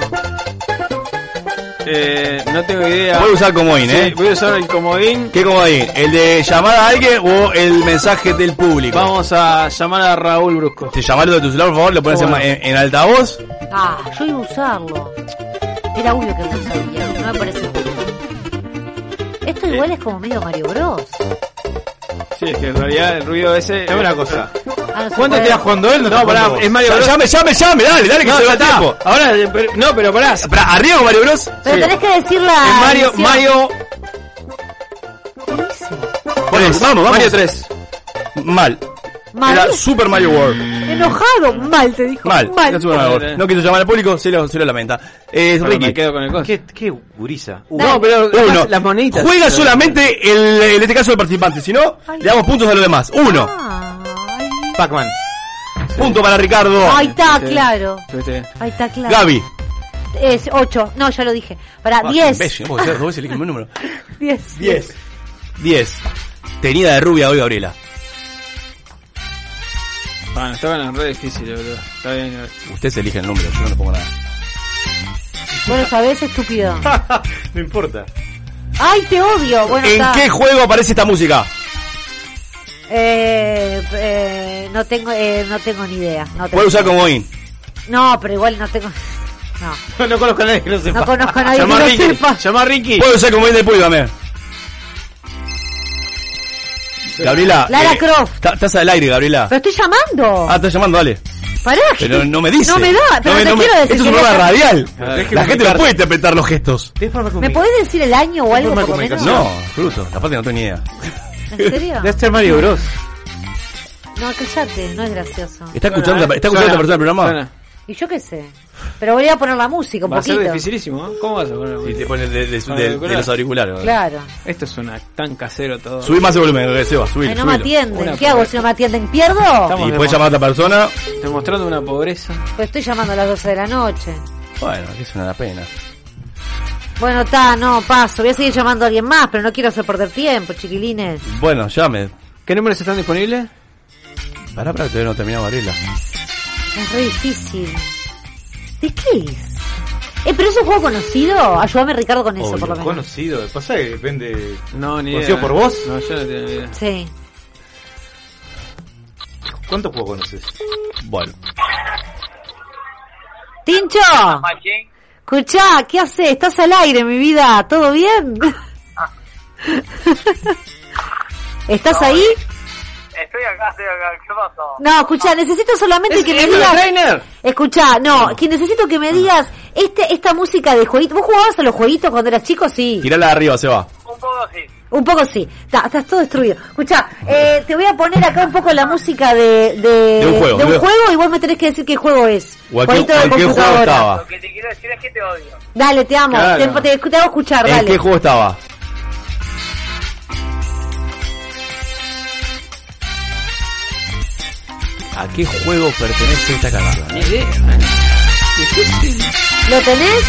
[SPEAKER 2] Eh, no tengo idea.
[SPEAKER 3] Voy a usar comodín,
[SPEAKER 2] Sí,
[SPEAKER 3] ¿eh?
[SPEAKER 2] voy a usar el comodín.
[SPEAKER 3] ¿Qué comodín? ¿El de llamar a alguien o el mensaje del público?
[SPEAKER 2] Vamos a llamar a Raúl Brusco.
[SPEAKER 3] Te llamarlo de tu celular, por favor, lo pones en,
[SPEAKER 2] Bueno.
[SPEAKER 3] en- en altavoz.
[SPEAKER 4] Ah, yo iba a usarlo. Era obvio que lo sabía, no me parece justo. Esto igual es como medio Mario Bros.
[SPEAKER 2] Sí, es que en realidad el ruido ese.
[SPEAKER 5] Dame una cosa.
[SPEAKER 4] Ah, no
[SPEAKER 5] ¿Cuánto das jugando él?
[SPEAKER 2] No,
[SPEAKER 5] te
[SPEAKER 2] pará, es Mario Bros.
[SPEAKER 3] Llame, llame, llame, dale, dale, que
[SPEAKER 2] No,
[SPEAKER 3] se va
[SPEAKER 2] está.
[SPEAKER 3] tiempo.
[SPEAKER 2] Ahora, pero- no, pero pará. Es
[SPEAKER 3] Pará, ¿Arriesgo Mario Bros?
[SPEAKER 4] Pero
[SPEAKER 2] Sí.
[SPEAKER 4] tenés que decir la.
[SPEAKER 2] Mario,
[SPEAKER 4] edición.
[SPEAKER 2] Mario,
[SPEAKER 3] Bueno, vamos, vamos.
[SPEAKER 2] Mario 3.
[SPEAKER 3] Mal. Era Super Mario World.
[SPEAKER 4] Enojado, mal te dijo.
[SPEAKER 3] Mal.
[SPEAKER 4] Mal.
[SPEAKER 3] Era Super Mario World. No quiso llamar al público, se lo, se lo lamenta. Eh,
[SPEAKER 2] Bueno,
[SPEAKER 3] Ricky.
[SPEAKER 2] me quedo con el coso.
[SPEAKER 5] ¿Qué, qué gurisa? Uh,
[SPEAKER 2] No, pero
[SPEAKER 3] Uno.
[SPEAKER 2] las, las monitas.
[SPEAKER 3] Juega solamente el, en este caso el participante, si no, le damos puntos a los demás. Uno.
[SPEAKER 5] Pac-Man.
[SPEAKER 3] Punto para Ricardo.
[SPEAKER 4] Ahí está,
[SPEAKER 2] Sí.
[SPEAKER 4] claro. Ahí está, claro.
[SPEAKER 3] Gaby.
[SPEAKER 4] Es 8. No, ya lo dije. Para
[SPEAKER 3] Ah,
[SPEAKER 4] 10.
[SPEAKER 3] imbécil, no puedo ser dos veces el mismo número.
[SPEAKER 4] 10.
[SPEAKER 3] 10. 10. Tenida de rubia hoy Gabriela.
[SPEAKER 2] Bueno, estaban en re difíciles, boludo. Está bien. eh.
[SPEAKER 3] Usted se elige el número, yo no le pongo nada.
[SPEAKER 4] Bueno, sabes, estúpido.
[SPEAKER 5] no importa.
[SPEAKER 4] Ay, te odio. Bueno,
[SPEAKER 3] ¿En
[SPEAKER 4] está.
[SPEAKER 3] qué juego aparece esta música?
[SPEAKER 4] Eh, eh, no tengo, eh, no tengo ni idea. No, tengo
[SPEAKER 3] Puede usar comodín.
[SPEAKER 4] no, pero igual no tengo. No,
[SPEAKER 5] No conozco a nadie que lo sepa.
[SPEAKER 4] no conozco a nadie
[SPEAKER 2] Llama a
[SPEAKER 4] que lo
[SPEAKER 2] Ricky.
[SPEAKER 4] sepa.
[SPEAKER 2] Llama a Ricky.
[SPEAKER 3] Puede usar comodín del público también. Gabriela.
[SPEAKER 4] Lara
[SPEAKER 3] eh,
[SPEAKER 4] Croft.
[SPEAKER 3] Estás al aire, Gabriela.
[SPEAKER 4] Pero estoy llamando.
[SPEAKER 3] Ah, estás llamando, dale.
[SPEAKER 4] Pará.
[SPEAKER 3] Pero no me dice.
[SPEAKER 4] No me da, pero
[SPEAKER 3] No me-
[SPEAKER 4] te
[SPEAKER 3] no me-
[SPEAKER 4] quiero decir.
[SPEAKER 3] Esto es un programa radial. La gente no puede interpretar los gestos.
[SPEAKER 5] ¿Qué forma
[SPEAKER 4] ¿Me podés decir el año o algo por lo menos?
[SPEAKER 3] No, fruto. Aparte no tengo ni idea.
[SPEAKER 4] ¿En serio?
[SPEAKER 5] Debe ser Mario Bros.
[SPEAKER 4] No, callate, no es gracioso.
[SPEAKER 3] ¿Está escuchando, está escuchando esta persona el programa?
[SPEAKER 2] Suena.
[SPEAKER 4] Y yo qué sé. Pero voy a poner la música un
[SPEAKER 2] Va a ser
[SPEAKER 4] poquito.
[SPEAKER 2] dificilísimo, ¿eh? ¿Cómo vas a poner?
[SPEAKER 3] Y te pone de, de- de-
[SPEAKER 2] auricular.
[SPEAKER 3] de los auriculares.
[SPEAKER 4] Claro.
[SPEAKER 2] Esto suena tan casero todo.
[SPEAKER 3] Subí más el volumen, que Seba, subilo,
[SPEAKER 4] Ay, no me atienden.
[SPEAKER 2] Una
[SPEAKER 4] ¿Qué hago
[SPEAKER 2] pobreza.
[SPEAKER 4] si no me atienden? ¿Pierdo?
[SPEAKER 2] Estamos
[SPEAKER 3] Y puedes llamar a otra persona.
[SPEAKER 2] demostrando una pobreza.
[SPEAKER 4] Pues estoy llamando a las 12 de la noche.
[SPEAKER 3] Bueno, que es una pena.
[SPEAKER 4] Bueno, está, no, paso. Voy a seguir llamando a alguien más, pero no quiero hacer perder tiempo, chiquilines.
[SPEAKER 3] Bueno, llame.
[SPEAKER 2] ¿Qué números están disponibles?
[SPEAKER 3] Pará, pará, que todavía no terminamos Gabriela.
[SPEAKER 4] Es re difícil. ¿De qué es? Eh, pero es un juego conocido. Ayúdame, Ricardo, con eso,
[SPEAKER 5] Obvio,
[SPEAKER 4] por lo menos.
[SPEAKER 5] conocido. Pasa que depende.
[SPEAKER 2] No, ni idea.
[SPEAKER 5] ¿Conocido por vos?
[SPEAKER 2] No, yo no tengo ni idea.
[SPEAKER 4] Sí.
[SPEAKER 5] ¿Cuántos juegos conoces?
[SPEAKER 3] Bueno.
[SPEAKER 4] ¡Tincho! Escuchá, ¿qué haces? ¿Estás al aire, mi vida? ¿Todo bien? ¿Estás ahí?
[SPEAKER 22] Estoy acá, estoy acá. ¿Qué pasó?
[SPEAKER 4] No, escuchá, necesito solamente
[SPEAKER 2] ¿Es
[SPEAKER 4] que me digas...
[SPEAKER 2] Trainer?
[SPEAKER 4] Escuchá, no, que necesito que me digas este, esta música de jueguitos. ¿Vos jugabas a los jueguitos cuando eras chico? Sí.
[SPEAKER 3] Tirala de arriba, Seba.
[SPEAKER 22] Un poco sí.
[SPEAKER 4] Un poco sí. Ta- estás todo destruido. Escuchá, eh, te voy a poner acá un poco la música de, de,
[SPEAKER 3] De un juego,
[SPEAKER 4] de un juego y vos me tenés que decir qué juego es.
[SPEAKER 3] O a qué,
[SPEAKER 4] Jueguito de
[SPEAKER 3] o a qué juego estaba.
[SPEAKER 22] Lo que te quiero decir es que te odio.
[SPEAKER 4] Dale, te amo.
[SPEAKER 3] Claro.
[SPEAKER 4] Te, te- te hago escuchar,
[SPEAKER 3] ¿En
[SPEAKER 4] dale.
[SPEAKER 3] qué juego estaba? ¿A qué juego pertenece esta canción?
[SPEAKER 2] Ni idea, ¿eh?
[SPEAKER 4] ¿Lo tenés?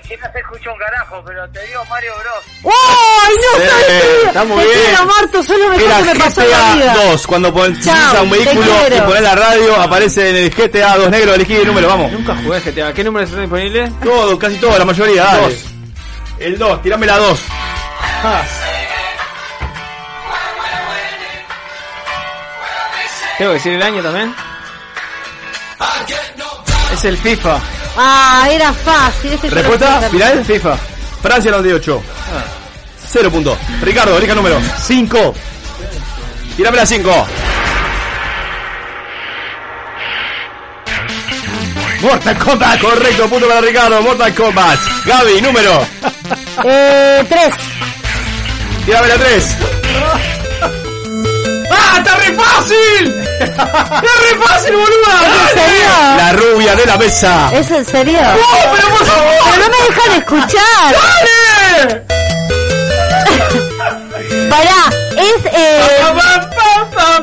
[SPEAKER 22] Es que no se escucha un carajo, pero te digo Mario Bros.
[SPEAKER 4] ¡Ay, no!
[SPEAKER 3] Sí,
[SPEAKER 4] está destruido!
[SPEAKER 3] está muy
[SPEAKER 4] Te
[SPEAKER 3] bien.
[SPEAKER 4] quiero, Marto, solo
[SPEAKER 3] Era
[SPEAKER 4] me pasó en la
[SPEAKER 3] GTA
[SPEAKER 4] vida.
[SPEAKER 3] 2, cuando pon-
[SPEAKER 4] Chao,
[SPEAKER 3] utiliza un vehículo y pones la radio, aparece en el GTA 2 negro, elegí el número, vamos.
[SPEAKER 2] Nunca jugué GTA. ¿Qué números están disponibles?
[SPEAKER 3] Todo, casi todo, la mayoría, dale.
[SPEAKER 2] Dos.
[SPEAKER 3] El 2, tirame la 2.
[SPEAKER 2] ¿Tengo que decir el año también? Es el FIFA.
[SPEAKER 4] Ah, era fácil. Este
[SPEAKER 3] Respuesta final. FIFA. Francia 98. 0 puntos. Ricardo, elija número.
[SPEAKER 5] 5.
[SPEAKER 3] Tirame la 5.
[SPEAKER 5] Mortal Kombat.
[SPEAKER 3] Correcto, punto para Ricardo. Mortal Kombat. Gaby, número.
[SPEAKER 4] Eh, tres.
[SPEAKER 3] Tirame la 3.
[SPEAKER 2] ¡Ah, está re fácil! ¡Está re fácil, boluda!
[SPEAKER 4] ¿En serio?
[SPEAKER 3] La rubia de la mesa.
[SPEAKER 4] ¿Es en serio?
[SPEAKER 2] ¡No, pero por favor!
[SPEAKER 4] Pero no me dejan escuchar.
[SPEAKER 2] ¡Dale!
[SPEAKER 4] Pará, es eh,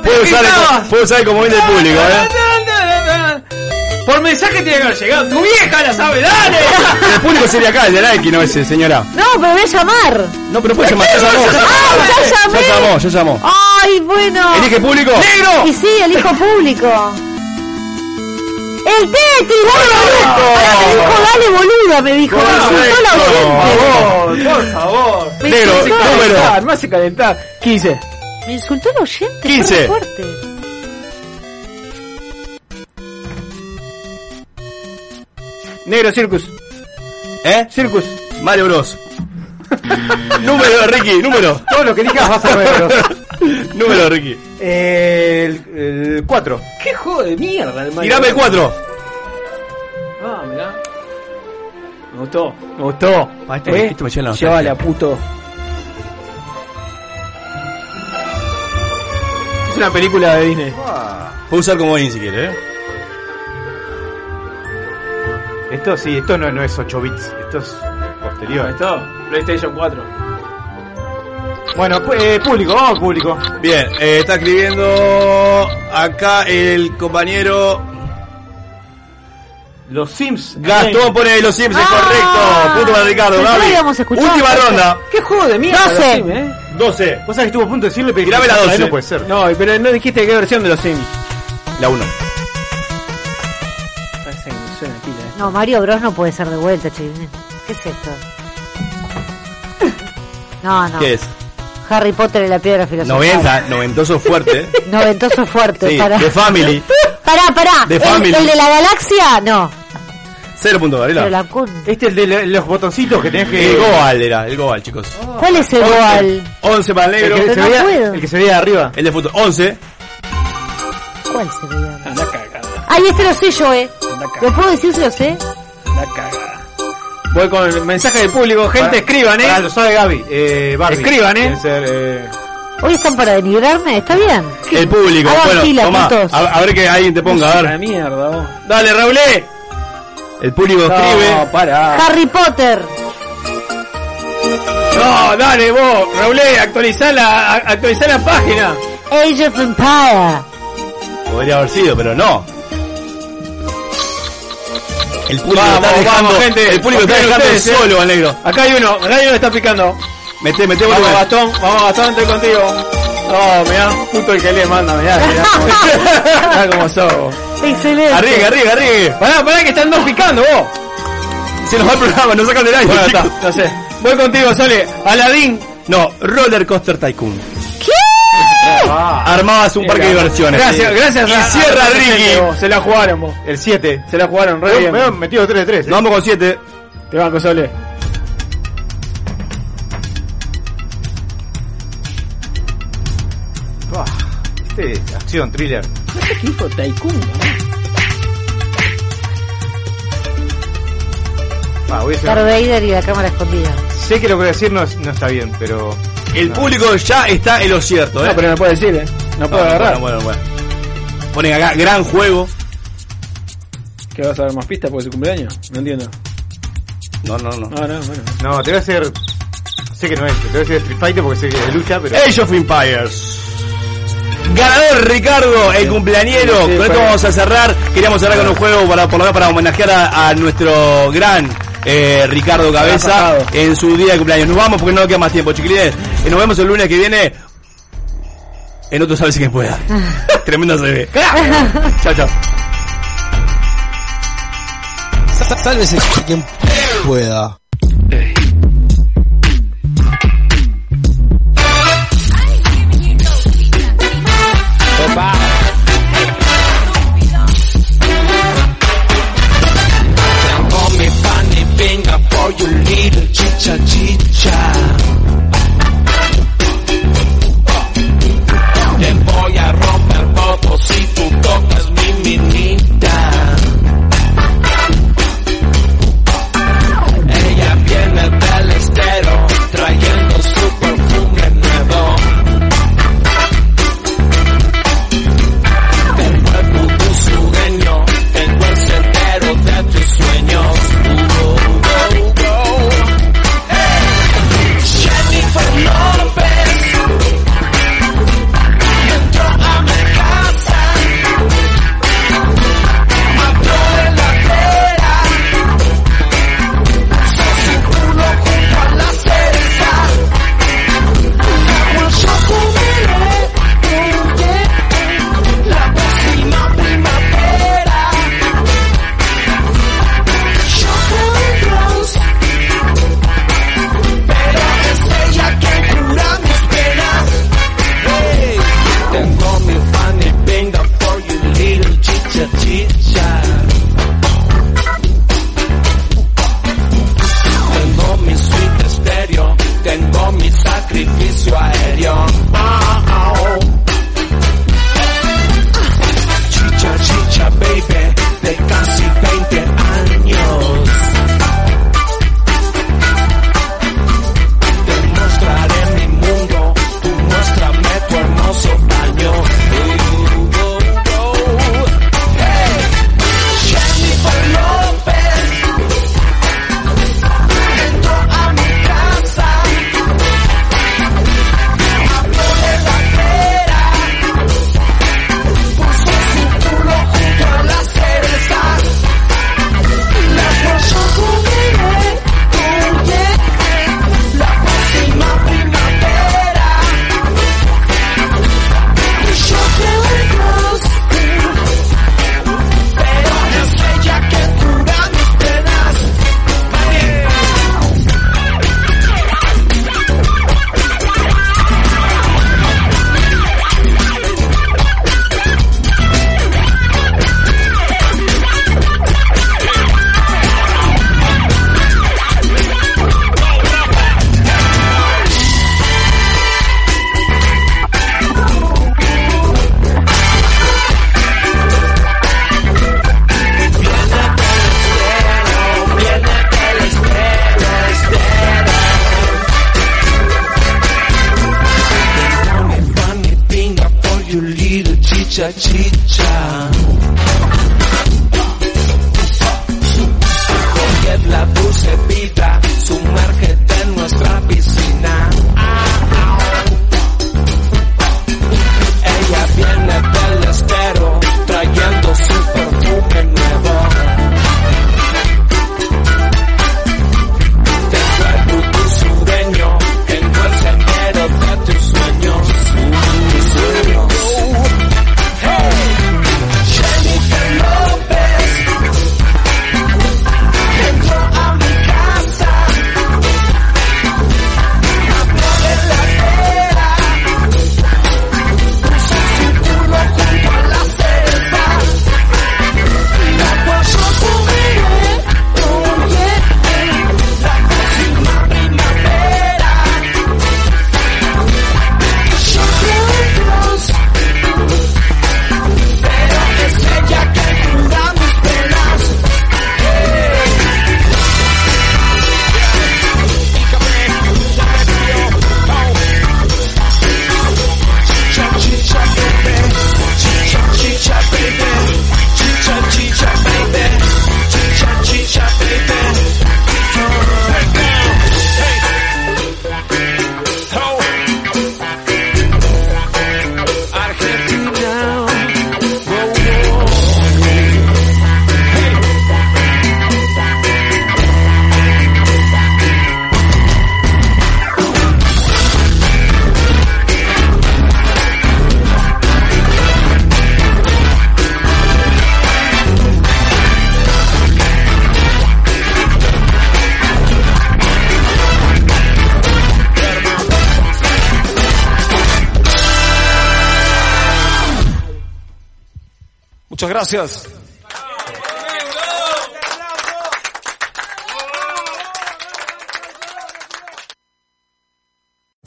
[SPEAKER 3] Puedo usar, el, puedo usar el comodín del público, eh.
[SPEAKER 2] Por mensaje tiene que haber llegado. ¡Tu vieja la sabe! ¡Dale!
[SPEAKER 3] El público sería acá, el de la X, no ese, señora.
[SPEAKER 4] No, pero voy a llamar.
[SPEAKER 3] No, pero puede llamar. Ya llamó.
[SPEAKER 4] Ah, ya llamé.
[SPEAKER 3] Ya llamó, ya llamó.
[SPEAKER 4] Ay, bueno.
[SPEAKER 3] Elige público.
[SPEAKER 2] ¡Negro!
[SPEAKER 4] Y sí, elijo público. El Tetris, boludo. Ahora me dijo, dale, boluda, me dijo. Me insultó la oyente.
[SPEAKER 2] Por favor, por favor.
[SPEAKER 3] Negro,
[SPEAKER 4] la
[SPEAKER 3] número.
[SPEAKER 2] Calentar, me hace calentar. 15.
[SPEAKER 4] Me insultó el oyente.
[SPEAKER 3] 15.
[SPEAKER 4] fue fuerte.
[SPEAKER 2] Negro Circus.
[SPEAKER 3] ¿Eh?
[SPEAKER 2] Circus.
[SPEAKER 3] Mario Bros. número, Ricky, número.
[SPEAKER 5] Todo lo que elijas vas a ver.
[SPEAKER 3] número, Ricky.
[SPEAKER 5] El 4.
[SPEAKER 2] ¿Qué juego de mierda el Mario
[SPEAKER 3] Tirame el
[SPEAKER 2] Bros?
[SPEAKER 3] 4.
[SPEAKER 2] Ah, mirá. Me gustó, me gustó.
[SPEAKER 3] Maestro,
[SPEAKER 2] ¿Eh?
[SPEAKER 3] esto me llena la
[SPEAKER 2] Llévala, puto. Es una película de Disney.
[SPEAKER 3] Puedo usar comodín si quiere, eh.
[SPEAKER 5] Esto sí, esto no, no es 8 bits. Esto es posterior.
[SPEAKER 2] ¿Esto? PlayStation 4.
[SPEAKER 5] Bueno, pu- eh, público, vamos público.
[SPEAKER 3] Bien, eh, está escribiendo acá el compañero
[SPEAKER 5] Los Sims.
[SPEAKER 3] Gastón pone los Sims, es
[SPEAKER 4] Ah,
[SPEAKER 3] correcto. Punto para Ricardo, Gaby.
[SPEAKER 4] habíamos escuchado.
[SPEAKER 3] Última ronda.
[SPEAKER 2] ¿Qué juego de mierda?
[SPEAKER 4] 12.
[SPEAKER 2] los Sims, eh?
[SPEAKER 3] 12.
[SPEAKER 5] Vos sabés que estuvo a punto de decirle, pero
[SPEAKER 3] la 12.
[SPEAKER 5] No puede ser.
[SPEAKER 2] No, pero no dijiste qué versión de los Sims.
[SPEAKER 3] La 1.
[SPEAKER 4] No, Mario Bros no puede ser de vuelta, chiquilín. ¿Qué es esto? No, no.
[SPEAKER 3] ¿Qué es?
[SPEAKER 4] Harry Potter y la piedra filosofal.
[SPEAKER 3] 90, noventoso fuerte.
[SPEAKER 4] Noventoso fuerte.
[SPEAKER 3] Sí,
[SPEAKER 4] pará.
[SPEAKER 3] The Family.
[SPEAKER 4] Pará, pará.
[SPEAKER 3] The
[SPEAKER 4] ¿El,
[SPEAKER 3] Family.
[SPEAKER 4] el de la galaxia? No.
[SPEAKER 3] 0 puntos,
[SPEAKER 4] Pero
[SPEAKER 3] Varela.
[SPEAKER 4] la con...
[SPEAKER 5] Este es el de los botoncitos que tenés que.
[SPEAKER 3] El Goal era, el Goal, chicos.
[SPEAKER 4] ¿Cuál es el Goal?
[SPEAKER 3] 11 para el
[SPEAKER 5] El
[SPEAKER 3] negro.
[SPEAKER 5] que, se
[SPEAKER 4] no
[SPEAKER 5] veía, el que se veía de arriba.
[SPEAKER 3] El de fútbol. 11.
[SPEAKER 4] ¿Cuál se veía? Ay, este lo sé yo, eh. ¿Lo puedo decir si lo sé?
[SPEAKER 2] anda cagada. Voy con el mensaje del público. Gente, escriban, eh.
[SPEAKER 5] lo sabe Gaby. Eh, Barbie.
[SPEAKER 2] Escriban, eh.
[SPEAKER 5] Ser, eh,
[SPEAKER 4] Hoy están para denigrarme, ¿está bien?
[SPEAKER 3] El público. Bueno,
[SPEAKER 4] fila,
[SPEAKER 3] toma. A, a ver que alguien te ponga, a
[SPEAKER 2] La
[SPEAKER 3] ver.
[SPEAKER 2] mierda, vos.
[SPEAKER 3] Dale, Raulé. El público escribe.
[SPEAKER 2] No, pará.
[SPEAKER 4] Harry Potter.
[SPEAKER 2] No, dale vos, Raulé, actualizá la, actualizá la página.
[SPEAKER 4] Age of Empire.
[SPEAKER 3] Podría haber sido, pero no. El público
[SPEAKER 2] Vamos,
[SPEAKER 3] está dejando,
[SPEAKER 2] vamos, gente.
[SPEAKER 3] el público está dejando
[SPEAKER 2] ustedes, eh.
[SPEAKER 3] solo al negro.
[SPEAKER 2] Acá hay uno, acá hay uno que está picando.
[SPEAKER 3] Mete, mete
[SPEAKER 2] Vamos
[SPEAKER 3] volumen.
[SPEAKER 2] Gastón, vamos Gastón, estoy contigo. No, mirá, justo el que le manda, mirá, mirá. mirá cómo sos.
[SPEAKER 4] Excelente.
[SPEAKER 3] Arriesgue, arriesgue, arriesgue.
[SPEAKER 2] Pará, pará que están dos picando vos.
[SPEAKER 3] Se nos va el programa, nos sacan del aire.
[SPEAKER 2] Bueno, está, no sé. Voy contigo, Sole. Aladín.
[SPEAKER 3] No, Roller Coaster Tycoon.
[SPEAKER 4] ¿Qué?
[SPEAKER 3] Armabas un parque de diversiones.
[SPEAKER 2] Gracias, gracias.
[SPEAKER 3] Y cierra
[SPEAKER 2] a-
[SPEAKER 3] Ricky.
[SPEAKER 2] Se la jugaron vos.
[SPEAKER 5] el 7.
[SPEAKER 2] Se la jugaron re bien.
[SPEAKER 5] Me han metido 3 de 3.
[SPEAKER 3] Nos vamos con 7.
[SPEAKER 2] Te banco, Sole.
[SPEAKER 5] Este es acción, thriller.
[SPEAKER 2] Qué dijo Tycoon,
[SPEAKER 5] Ah, voy a hacer-
[SPEAKER 4] Darth Vader y la cámara escondida.
[SPEAKER 5] Sé que lo que voy a decir no, no está bien, pero.
[SPEAKER 3] El
[SPEAKER 5] No.
[SPEAKER 3] público ya está en lo cierto, ¿eh?
[SPEAKER 2] No, pero no puede decir, eh. No puedo agarrar.
[SPEAKER 3] Bueno, bueno, bueno. Ponen acá, gran juego.
[SPEAKER 2] ¿Qué vas a dar más pistas por su cumpleaños? No entiendo.
[SPEAKER 3] No, no, no.
[SPEAKER 2] No, no, bueno.
[SPEAKER 5] No, te voy a hacer. Sé que no es, te voy a decir Street Fighter porque sé que es de lucha, pero.
[SPEAKER 3] Age of Empires. Ganador Ricardo, el cumpleañero.
[SPEAKER 2] Sí,
[SPEAKER 3] con esto vamos a cerrar. Queríamos cerrar con un juego para, por lo menos para homenajear a, a nuestro gran eh, Ricardo Cabeza en su día de cumpleaños. Nos vamos porque no queda más tiempo, chiquilines. Y nos vemos el lunes que viene. En otro sabes que pueda. Tremenda se ve. chao, chao.
[SPEAKER 6] Sálvese quien pueda.
[SPEAKER 1] cheat gracias.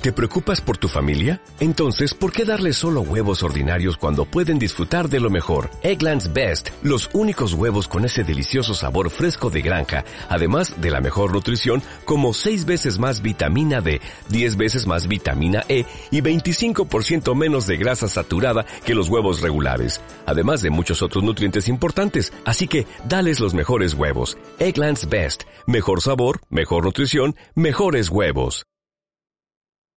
[SPEAKER 23] ¿Te preocupas por tu familia? Entonces, ¿por qué darles solo huevos ordinarios cuando pueden disfrutar de lo mejor? Eggland's Best, los únicos huevos con ese delicioso sabor fresco de granja, además de la mejor nutrición, como 6 veces más vitamina D, 10 veces más vitamina E y 25% menos de grasa saturada que los huevos regulares, además de muchos otros nutrientes importantes. Así que, dales los mejores huevos. Eggland's Best, mejor sabor, mejor nutrición, mejores huevos.